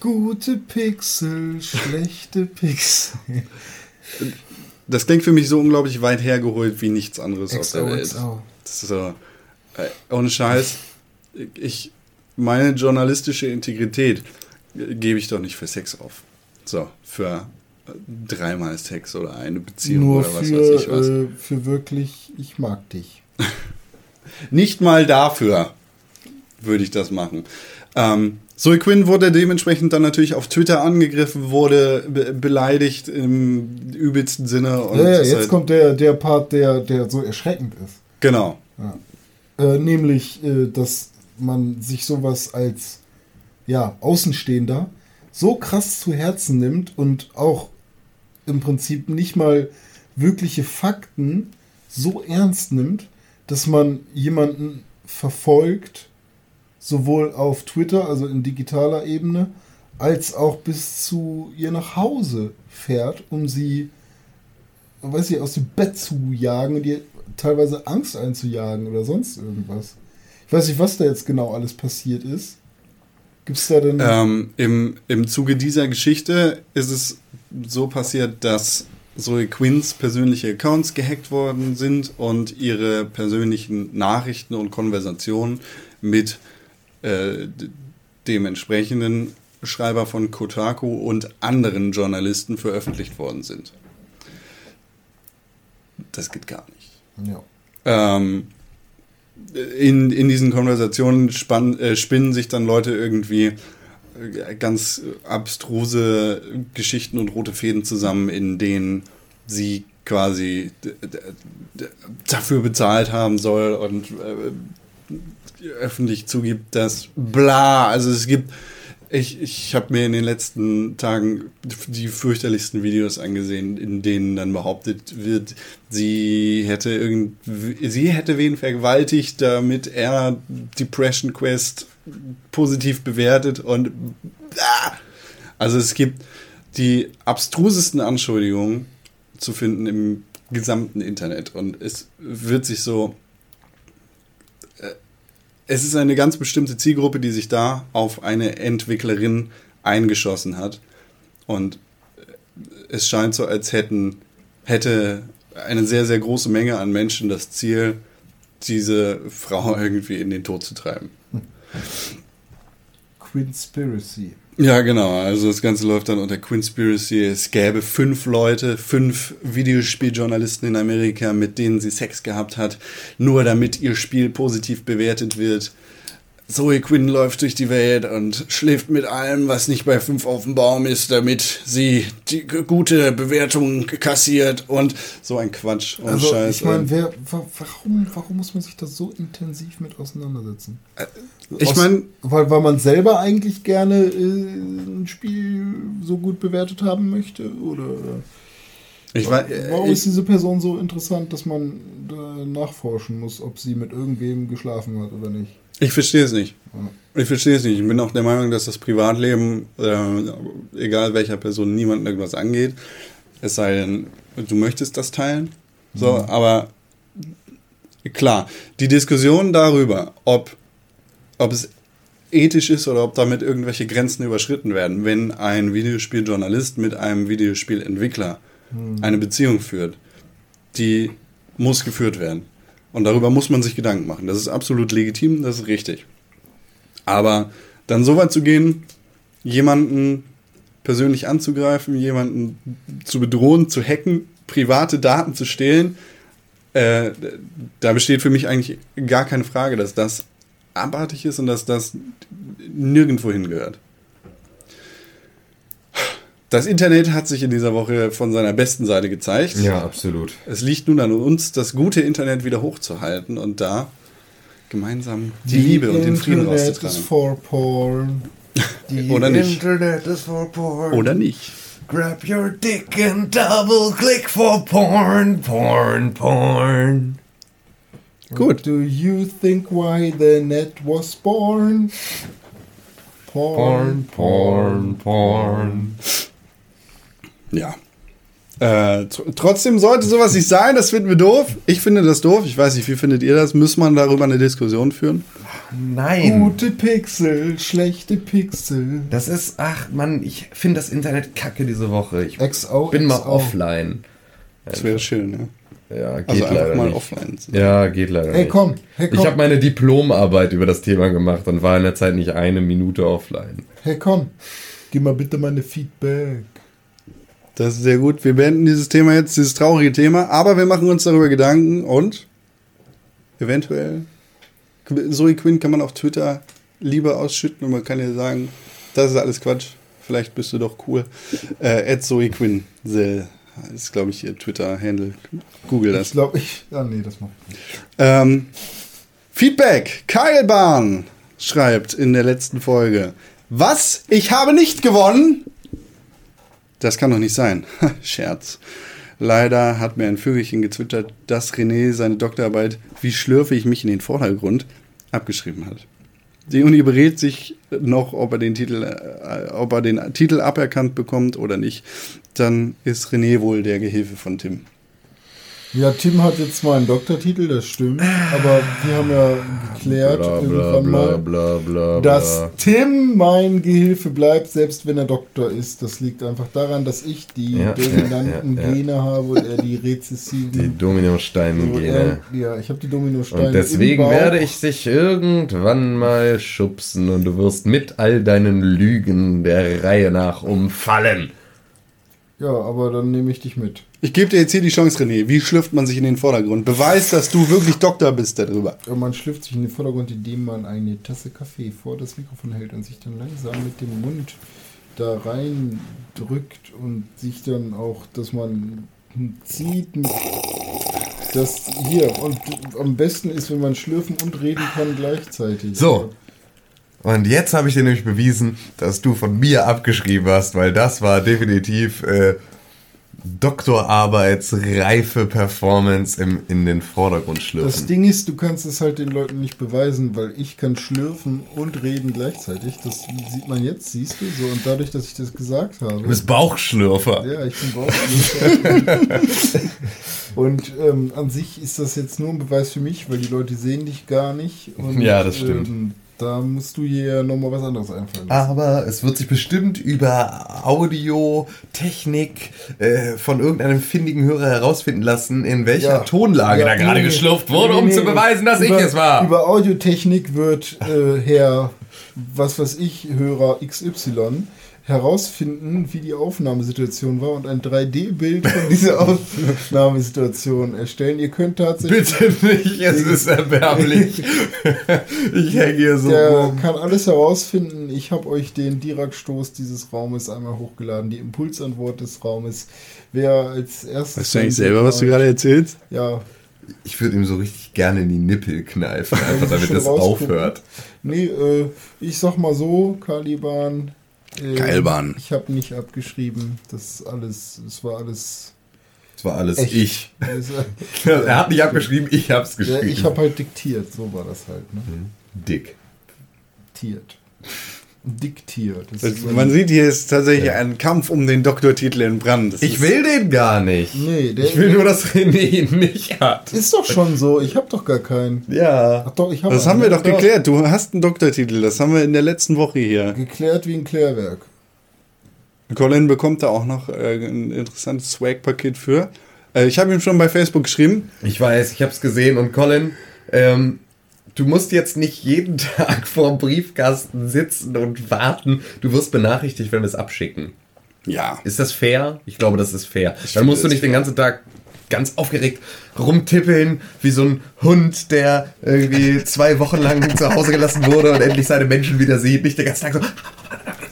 gute Pixel, schlechte Pixel.
Das klingt für mich so unglaublich weit hergeholt wie nichts anderes aus der Welt. Ist so, äh, ohne Scheiß, ich, meine journalistische Integrität gebe ich doch nicht für Sex auf. So, für dreimal Sex oder eine Beziehung
Nur
oder was
für,
weiß ich was.
äh, für wirklich, ich mag dich.
Nicht mal dafür würde ich das machen. Ähm, Zoe Quinn wurde dementsprechend dann natürlich auf Twitter angegriffen, wurde be beleidigt im übelsten Sinne. Und
Ja, ja, jetzt
halt-
kommt der, der Part, der, der so erschreckend ist.
Genau.
Äh, nämlich, äh, dass man sich sowas als ja, Außenstehender so krass zu Herzen nimmt und auch im Prinzip nicht mal wirkliche Fakten so ernst nimmt, dass man jemanden verfolgt, sowohl auf Twitter, also in digitaler Ebene, als auch bis zu ihr nach Hause fährt, um sie, weiß ich, aus dem Bett zu jagen und ihr teilweise Angst einzujagen oder sonst irgendwas. Ich weiß nicht, was da jetzt genau alles passiert ist. Gibt es da denn.
Ähm, im, Im Zuge dieser Geschichte ist es so passiert, dass Zoe Quinns persönliche Accounts gehackt worden sind und ihre persönlichen Nachrichten und Konversationen mit äh, dem entsprechenden Schreiber von Kotaku und anderen Journalisten veröffentlicht worden sind. Das geht gar nicht.
ja.
Ähm, in, in diesen Konversationen spann, äh, spinnen sich dann Leute irgendwie äh, ganz abstruse Geschichten und rote Fäden zusammen, in denen sie quasi dafür bezahlt haben soll und äh, öffentlich zugibt, dass bla, also es gibt ich, ich habe mir in den letzten Tagen die fürchterlichsten Videos angesehen, in denen dann behauptet wird, sie hätte irgend, sie hätte wen vergewaltigt, damit er Depression Quest positiv bewertet und ah! also es gibt die abstrusesten Anschuldigungen zu finden im gesamten Internet und es wird sich so es ist eine ganz bestimmte Zielgruppe, die sich da auf eine Entwicklerin eingeschossen hat. Und es scheint so, als hätten, hätte eine sehr, sehr große Menge an Menschen das Ziel, diese Frau irgendwie in den Tod zu treiben.
Quinspiracy.
Ja, genau. Also das Ganze läuft dann unter Quinspiracy. Es gäbe fünf Leute, fünf Videospieljournalisten in Amerika, mit denen sie Sex gehabt hat, nur damit ihr Spiel positiv bewertet wird. Zoe Quinn läuft durch die Welt und schläft mit allem, was nicht bei fünf auf dem Baum ist, damit sie die gute Bewertung kassiert und so ein Quatsch und
Also,
Scheiß.
ich meine, warum, warum muss man sich da so intensiv mit auseinandersetzen?
ich
Aus-
meine,
Weil, weil man selber eigentlich gerne äh, ein Spiel so gut bewertet haben möchte? Oder
ich, wei-
warum ist diese Person so interessant, dass man nachforschen muss, ob sie mit irgendwem geschlafen hat oder nicht?
Ich verstehe es nicht. Ich verstehe es nicht. Ich bin auch der Meinung, dass das Privatleben, äh, egal welcher Person, niemandem irgendwas angeht. Es sei denn, du möchtest das teilen. So, aber klar, die Diskussion darüber, ob, ob es ethisch ist oder ob damit irgendwelche Grenzen überschritten werden, wenn ein Videospieljournalist mit einem Videospielentwickler eine Beziehung führt, die muss geführt werden. Und darüber muss man sich Gedanken machen. Das ist absolut legitim, das ist richtig. Aber dann so weit zu gehen, jemanden persönlich anzugreifen, jemanden zu bedrohen, zu hacken, private Daten zu stehlen, äh, da besteht für mich eigentlich gar keine Frage, dass das abartig ist und dass das nirgendwo hingehört. Das Internet hat sich in dieser Woche von seiner besten Seite gezeigt.
Ja, absolut.
Es liegt nun an uns, das gute Internet wieder hochzuhalten und da gemeinsam die Liebe und den Frieden
Internet is
rauszutragen.
for porn. Die
Oder nicht.
Internet is for porn.
Oder nicht.
Grab your dick and double click for porn, porn, porn.
Gut.
Do you think why the net was born?
Porn, porn, porn.
Ja. Äh, tr trotzdem sollte sowas nicht sein, das finden wir doof. Ich finde das doof. Ich weiß nicht, wie findet ihr das? Muss man darüber eine Diskussion führen?
Nein.
Gute Pixel, schlechte Pixel.
Das ist, ach Mann, ich finde das Internet kacke diese Woche. Ich
XO,
bin mal
XO.
offline.
Das wäre schön, ja.
Ja, geht
Also
leider
mal
nicht.
offline.
Ja, geht leider
Hey,
nicht.
komm, hey, komm.
Ich habe meine Diplomarbeit über das Thema gemacht und war in der Zeit nicht eine Minute offline.
Hey, komm. Gib mal bitte meine Feedback.
Das ist sehr gut. Wir beenden dieses Thema jetzt, dieses traurige Thema, aber wir machen uns darüber Gedanken und eventuell Zoe Quinn kann man auf Twitter lieber ausschütten und man kann ihr sagen, das ist alles Quatsch. Vielleicht bist du doch cool. Äh, at Zoe Quinn Sel ist, glaube ich, ihr Twitter-Handle. Google
Ich
das.
glaube, ich. Ah, nee, das macht nicht.
Ähm, Feedback. Keilbahn schreibt in der letzten Folge. Was? Ich habe nicht gewonnen? Das kann doch nicht sein. Scherz. Leider hat mir ein Vögelchen gezwittert, dass René seine Doktorarbeit Wie schlürfe ich mich in den Vordergrund abgeschrieben hat. Die Uni berät sich noch, ob er den Titel, äh, ob er den Titel aberkannt bekommt oder nicht. Dann ist René wohl der Gehilfe von Tim.
Ja, Tim hat jetzt mal einen Doktortitel, das stimmt. Aber wir haben ja geklärt
Bla bla
irgendwann
bla
mal, dass. Tim mein Gehilfe bleibt, selbst wenn er Doktor ist. Das liegt einfach daran, dass ich die
Ja,
dominanten
ja, ja.
Gene habe und er die
Die
rezessiven.
Dominosteine-Gene.
So, er- ja, ich habe die Dominosteine.
Und deswegen werde ich dich irgendwann mal schubsen und du wirst mit all deinen Lügen der Reihe nach umfallen.
Ja, aber dann nehme ich dich mit.
Ich gebe dir jetzt hier die Chance, René. Wie schlüpft man sich in den Vordergrund? Beweis, dass du wirklich Doktor bist darüber.
Und man schlüpft sich in den Vordergrund, indem man eine Tasse Kaffee vor das Mikrofon hält und sich dann langsam mit dem Mund da rein drückt und sich dann auch, dass man zieht. Das hier. Und am besten ist, wenn man schlürfen und reden kann gleichzeitig.
So. Und jetzt habe ich dir nämlich bewiesen, dass du von mir abgeschrieben hast, weil das war definitiv äh, Doktorarbeitsreife Performance im, in den Vordergrund
Das
schlüpfen.
Ding ist, du kannst es halt den Leuten nicht beweisen, weil ich kann schlürfen und reden gleichzeitig. Das sieht man jetzt, siehst du, so. Und dadurch, dass ich das gesagt habe.
Du bist Bauchschlürfer.
Ja, ich bin Bauchschläfer. Und ähm, an sich ist das jetzt nur ein Beweis für mich, weil die Leute sehen dich gar nicht. Und,
Ja, das stimmt.
Ähm, da musst du hier nochmal was anderes einfallen lassen.
Aber es wird sich bestimmt über Audio, Technik äh, von irgendeinem findigen Hörer herausfinden lassen, in welcher
Ja.
Tonnlage
Ja,
da gerade
nee,
geschlürft
nee,
wurde, um
nee,
zu
nee.
beweisen, dass
über,
ich es war.
Über Audiotechnik wird äh, Herr, was weiß ich, Hörer XY herausfinden, wie die Aufnahmesituation war und ein 3D-Bild von dieser Aufnahmesituation erstellen. Ihr könnt tatsächlich.
Bitte nicht, es ist erbärmlich. ich hänge hier so
Der
rum.
kann alles herausfinden. Ich habe euch den Dirac-Stoß dieses Raumes einmal hochgeladen, die Impulsantwort des Raumes. Wer als erstes.
Weißt du eigentlich selber, was du gerade erzählst?
Ja.
Ich würde ihm so richtig gerne in die Nippel kneifen, einfach damit das
rausgucken.
aufhört.
Nee, äh, ich sag mal so, Caliban. Äh,
Keilbahn.
Ich habe nicht abgeschrieben. Das alles, es war alles.
Das war alles
Echt?
ich.
alles
er hat nicht abgeschrieben, ich hab's
ja,
geschrieben.
ich habe halt diktiert, so war das halt. Ne?
Dick.
Tiert. Diktiert. Das
Man sieht, hier ist tatsächlich ein Kampf um den Doktortitel in Brand. Das
Ich will den gar nicht.
Nee, der
ich will nur, dass René ihn nicht hat.
ist doch schon so. Ich habe doch gar keinen.
Ja.
Ach doch, ich habe
Das haben wir doch geklärt. Du hast einen Doktortitel. Das haben wir in der letzten Woche hier.
Geklärt wie ein Klärwerk.
Colin bekommt da auch noch äh, ein interessantes Swag-Paket für. Äh, ich habe ihm schon bei Facebook geschrieben.
Ich weiß, ich hab's gesehen und Colin, ähm, du musst jetzt nicht jeden Tag vorm Briefkasten sitzen und warten. Du wirst benachrichtigt, wenn wir es abschicken.
Ja.
Ist das fair? Ich glaube, das ist fair. Dann
finde,
musst du nicht den ganzen Tag ganz aufgeregt rumtippeln, wie so ein Hund, der irgendwie zwei Wochen lang zu Hause gelassen wurde und endlich seine Menschen wieder sieht. Nicht den ganzen Tag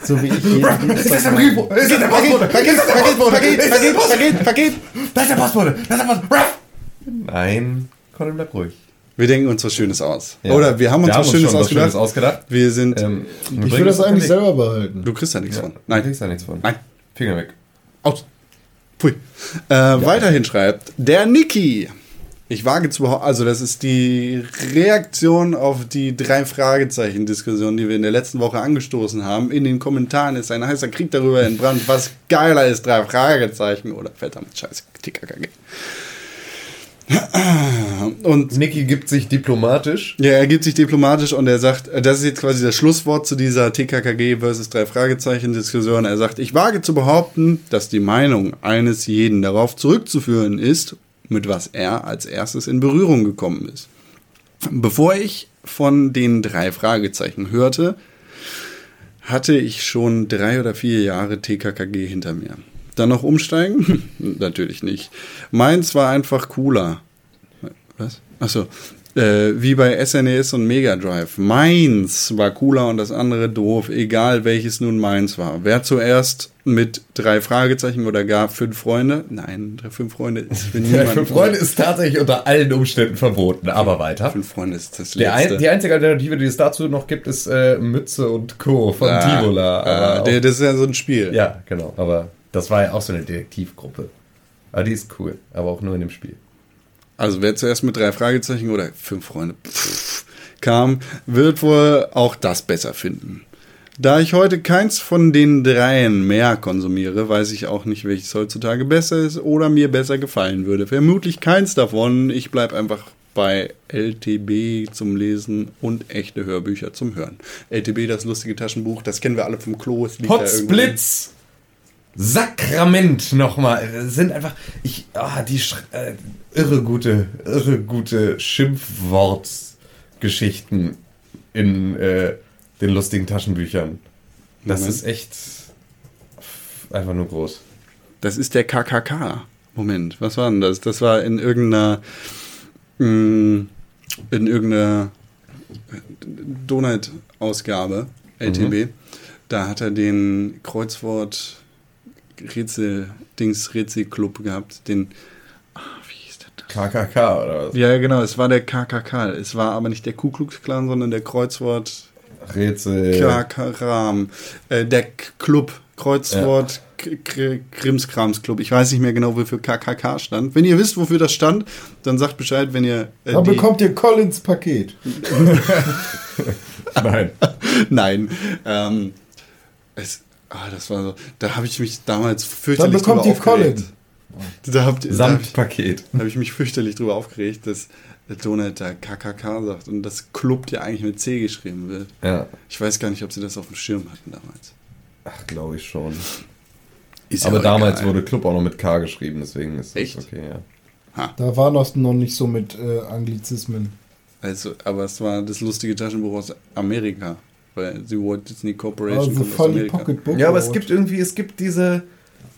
so,
So wie ich jeden
ist das der Brief? Ist das der Postbote? Paket, Paket, Paket, Paket, Paket. Da ist der Postbote. Da ist der Postbote. Nein, Colin, bleib ruhig.
Wir denken uns was Schönes aus.
Ja.
Oder wir haben uns
Wir
was
haben uns
Schönes
schon was
ausgedacht.
Schönes ausgedacht.
Wir sind.
Ähm,
Ich will das eigentlich selber behalten.
du kriegst da nichts von.
Nein,
Nein.
kriegst da nichts von.
Nein.
Finger weg.
Aus. Pfui. Äh, Weiterhin schreibt der Niki. Ich wage zu behaupten, also das ist die Reaktion auf die drei Fragezeichen-Diskussion, die wir in der letzten Woche angestoßen haben. In den Kommentaren ist ein heißer Krieg darüber entbrannt, was geiler ist, drei Fragezeichen oder verdammt scheiße, TKKG. Und
Niki gibt sich diplomatisch.
ja, er gibt sich diplomatisch und er sagt, äh, das ist jetzt quasi das Schlusswort zu dieser TKKG versus drei Fragezeichen Diskussion. Er sagt, ich wage zu behaupten, dass die Meinung eines jeden darauf zurückzuführen ist, mit was er als erstes in Berührung gekommen ist. Bevor ich von den drei Fragezeichen hörte, hatte ich schon drei oder vier Jahre TKKG hinter mir. Dann noch umsteigen? Natürlich nicht. Meins war einfach cooler. Was? Achso. Äh, wie bei SNES und Mega Drive. Meins war cooler und das andere doof, egal welches nun meins war. Wer zuerst mit drei Fragezeichen oder gar fünf Freunde? Nein, fünf Freunde ist für niemanden.
für Freunde ist tatsächlich unter allen Umständen verboten. Aber weiter.
Fünf Freunde ist das
Der
letzte.
ein, die einzige Alternative, die es dazu noch gibt, ist äh, Mütze und Co. von
Ah,
Tivola.
ah, der, das ist ja so ein Spiel.
ja, genau. Aber das war ja auch so eine Detektivgruppe. Aber die ist cool. Aber auch nur in dem Spiel.
Also wer zuerst mit drei Fragezeichen oder fünf Freunde pff, kam, wird wohl auch das besser finden. Da ich heute keins von den dreien mehr konsumiere, weiß ich auch nicht, welches heutzutage besser ist oder mir besser gefallen würde. Vermutlich keins davon. Ich bleibe einfach bei LTB zum Lesen und echte Hörbücher zum Hören. LTB, das lustige Taschenbuch, das kennen wir alle vom Klo. Liegt da!
Sakrament nochmal. Das sind einfach. Ich. Ah, die äh, irre gute, irre gute Schimpfwortgeschichten in äh, den lustigen Taschenbüchern. Das
Moment.
ist echt einfach nur groß.
Das ist der KKK. Moment, was war denn das? Das war in irgendeiner mh, in irgendeiner Donut-Ausgabe, LTB. Da hat er den Kreuzwort Rätsel, Dings Rätselclub gehabt. Den, ah, wie hieß der?
KKK oder was?
Ja, genau, es war der KKK. Es war aber nicht der Ku Klux Klan, sondern der Kreuzwort
Rätsel.
Kram. Äh, der Club, Kreuzwort K- Krimskrams Club. Ich weiß nicht mehr genau, wofür KKK stand. Wenn ihr wisst, wofür das stand, dann sagt Bescheid, wenn ihr. Äh,
Dann bekommt ihr Collins Paket.
Nein.
Nein. Ähm, es, ah, das war so. Da habe ich mich damals
Dann
fürchterlich
bekommt
drüber aufgeregt.
Colin.
Da habt ihr. Da
Samtpaket.
habe ich mich fürchterlich drüber aufgeregt, dass der Donald da KKK sagt und das Club ja eigentlich mit C geschrieben wird.
Ja.
Ich weiß gar nicht, ob sie das auf dem Schirm hatten damals.
Ach, glaube ich schon.
Ist
Aber
auch
damals
egal.
wurde Club auch noch mit K geschrieben, deswegen ist das
Echt?
okay, ja.
Da war das noch nicht so mit äh, Anglizismen.
Also, aber es war das lustige Taschenbuch aus Amerika.
Weil die Walt Disney Corporation
Also
kommt aus
Funny
Amerika.
Pocketbook.
Ja, aber es gibt irgendwie, es gibt diese,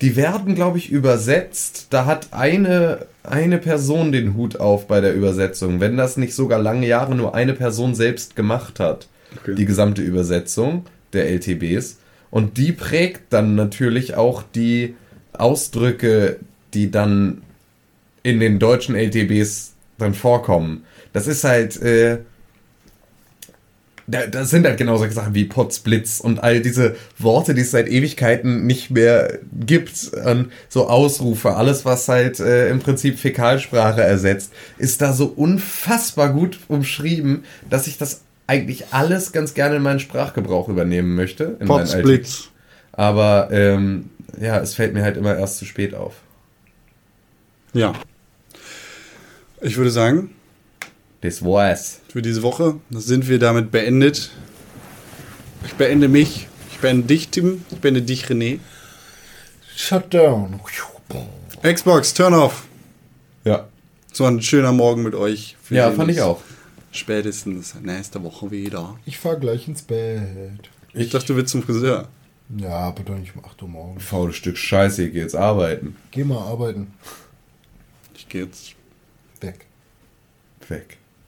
die werden, glaube ich, übersetzt. Da hat eine, eine Person den Hut auf bei der Übersetzung. Wenn das nicht sogar lange Jahre nur eine Person selbst gemacht hat,
Okay.
die gesamte Übersetzung der LTBs. Und die prägt dann natürlich auch die Ausdrücke, die dann in den deutschen LTBs dann vorkommen. Das ist halt, äh, da, das sind halt genau solche Sachen wie Potzblitz und all diese Worte, die es seit Ewigkeiten nicht mehr gibt. Und so Ausrufe, alles was halt äh, im Prinzip Fäkalsprache ersetzt, ist da so unfassbar gut umschrieben, dass ich das eigentlich alles ganz gerne in meinen Sprachgebrauch übernehmen möchte. In Alltag.
Potsblitz.
Aber ähm, ja, es fällt mir halt immer erst zu spät auf.
Ja. Ich würde sagen,
Das war's.
für diese Woche sind wir damit beendet. Ich beende mich. Ich beende dich, Tim. Ich beende dich, René.
Shut down.
Xbox, turn off.
Ja.
So ein schöner Morgen mit euch. Wir
Ja, fand ich auch.
Spätestens nächste Woche wieder.
Ich fahr gleich ins Bett.
Ich dachte, du willst zum Friseur.
Ja, aber doch nicht um 8 Uhr morgens.
Faules Stück Scheiße, ich geh jetzt arbeiten.
Geh mal arbeiten.
Ich gehe jetzt.
Weg.
Weg.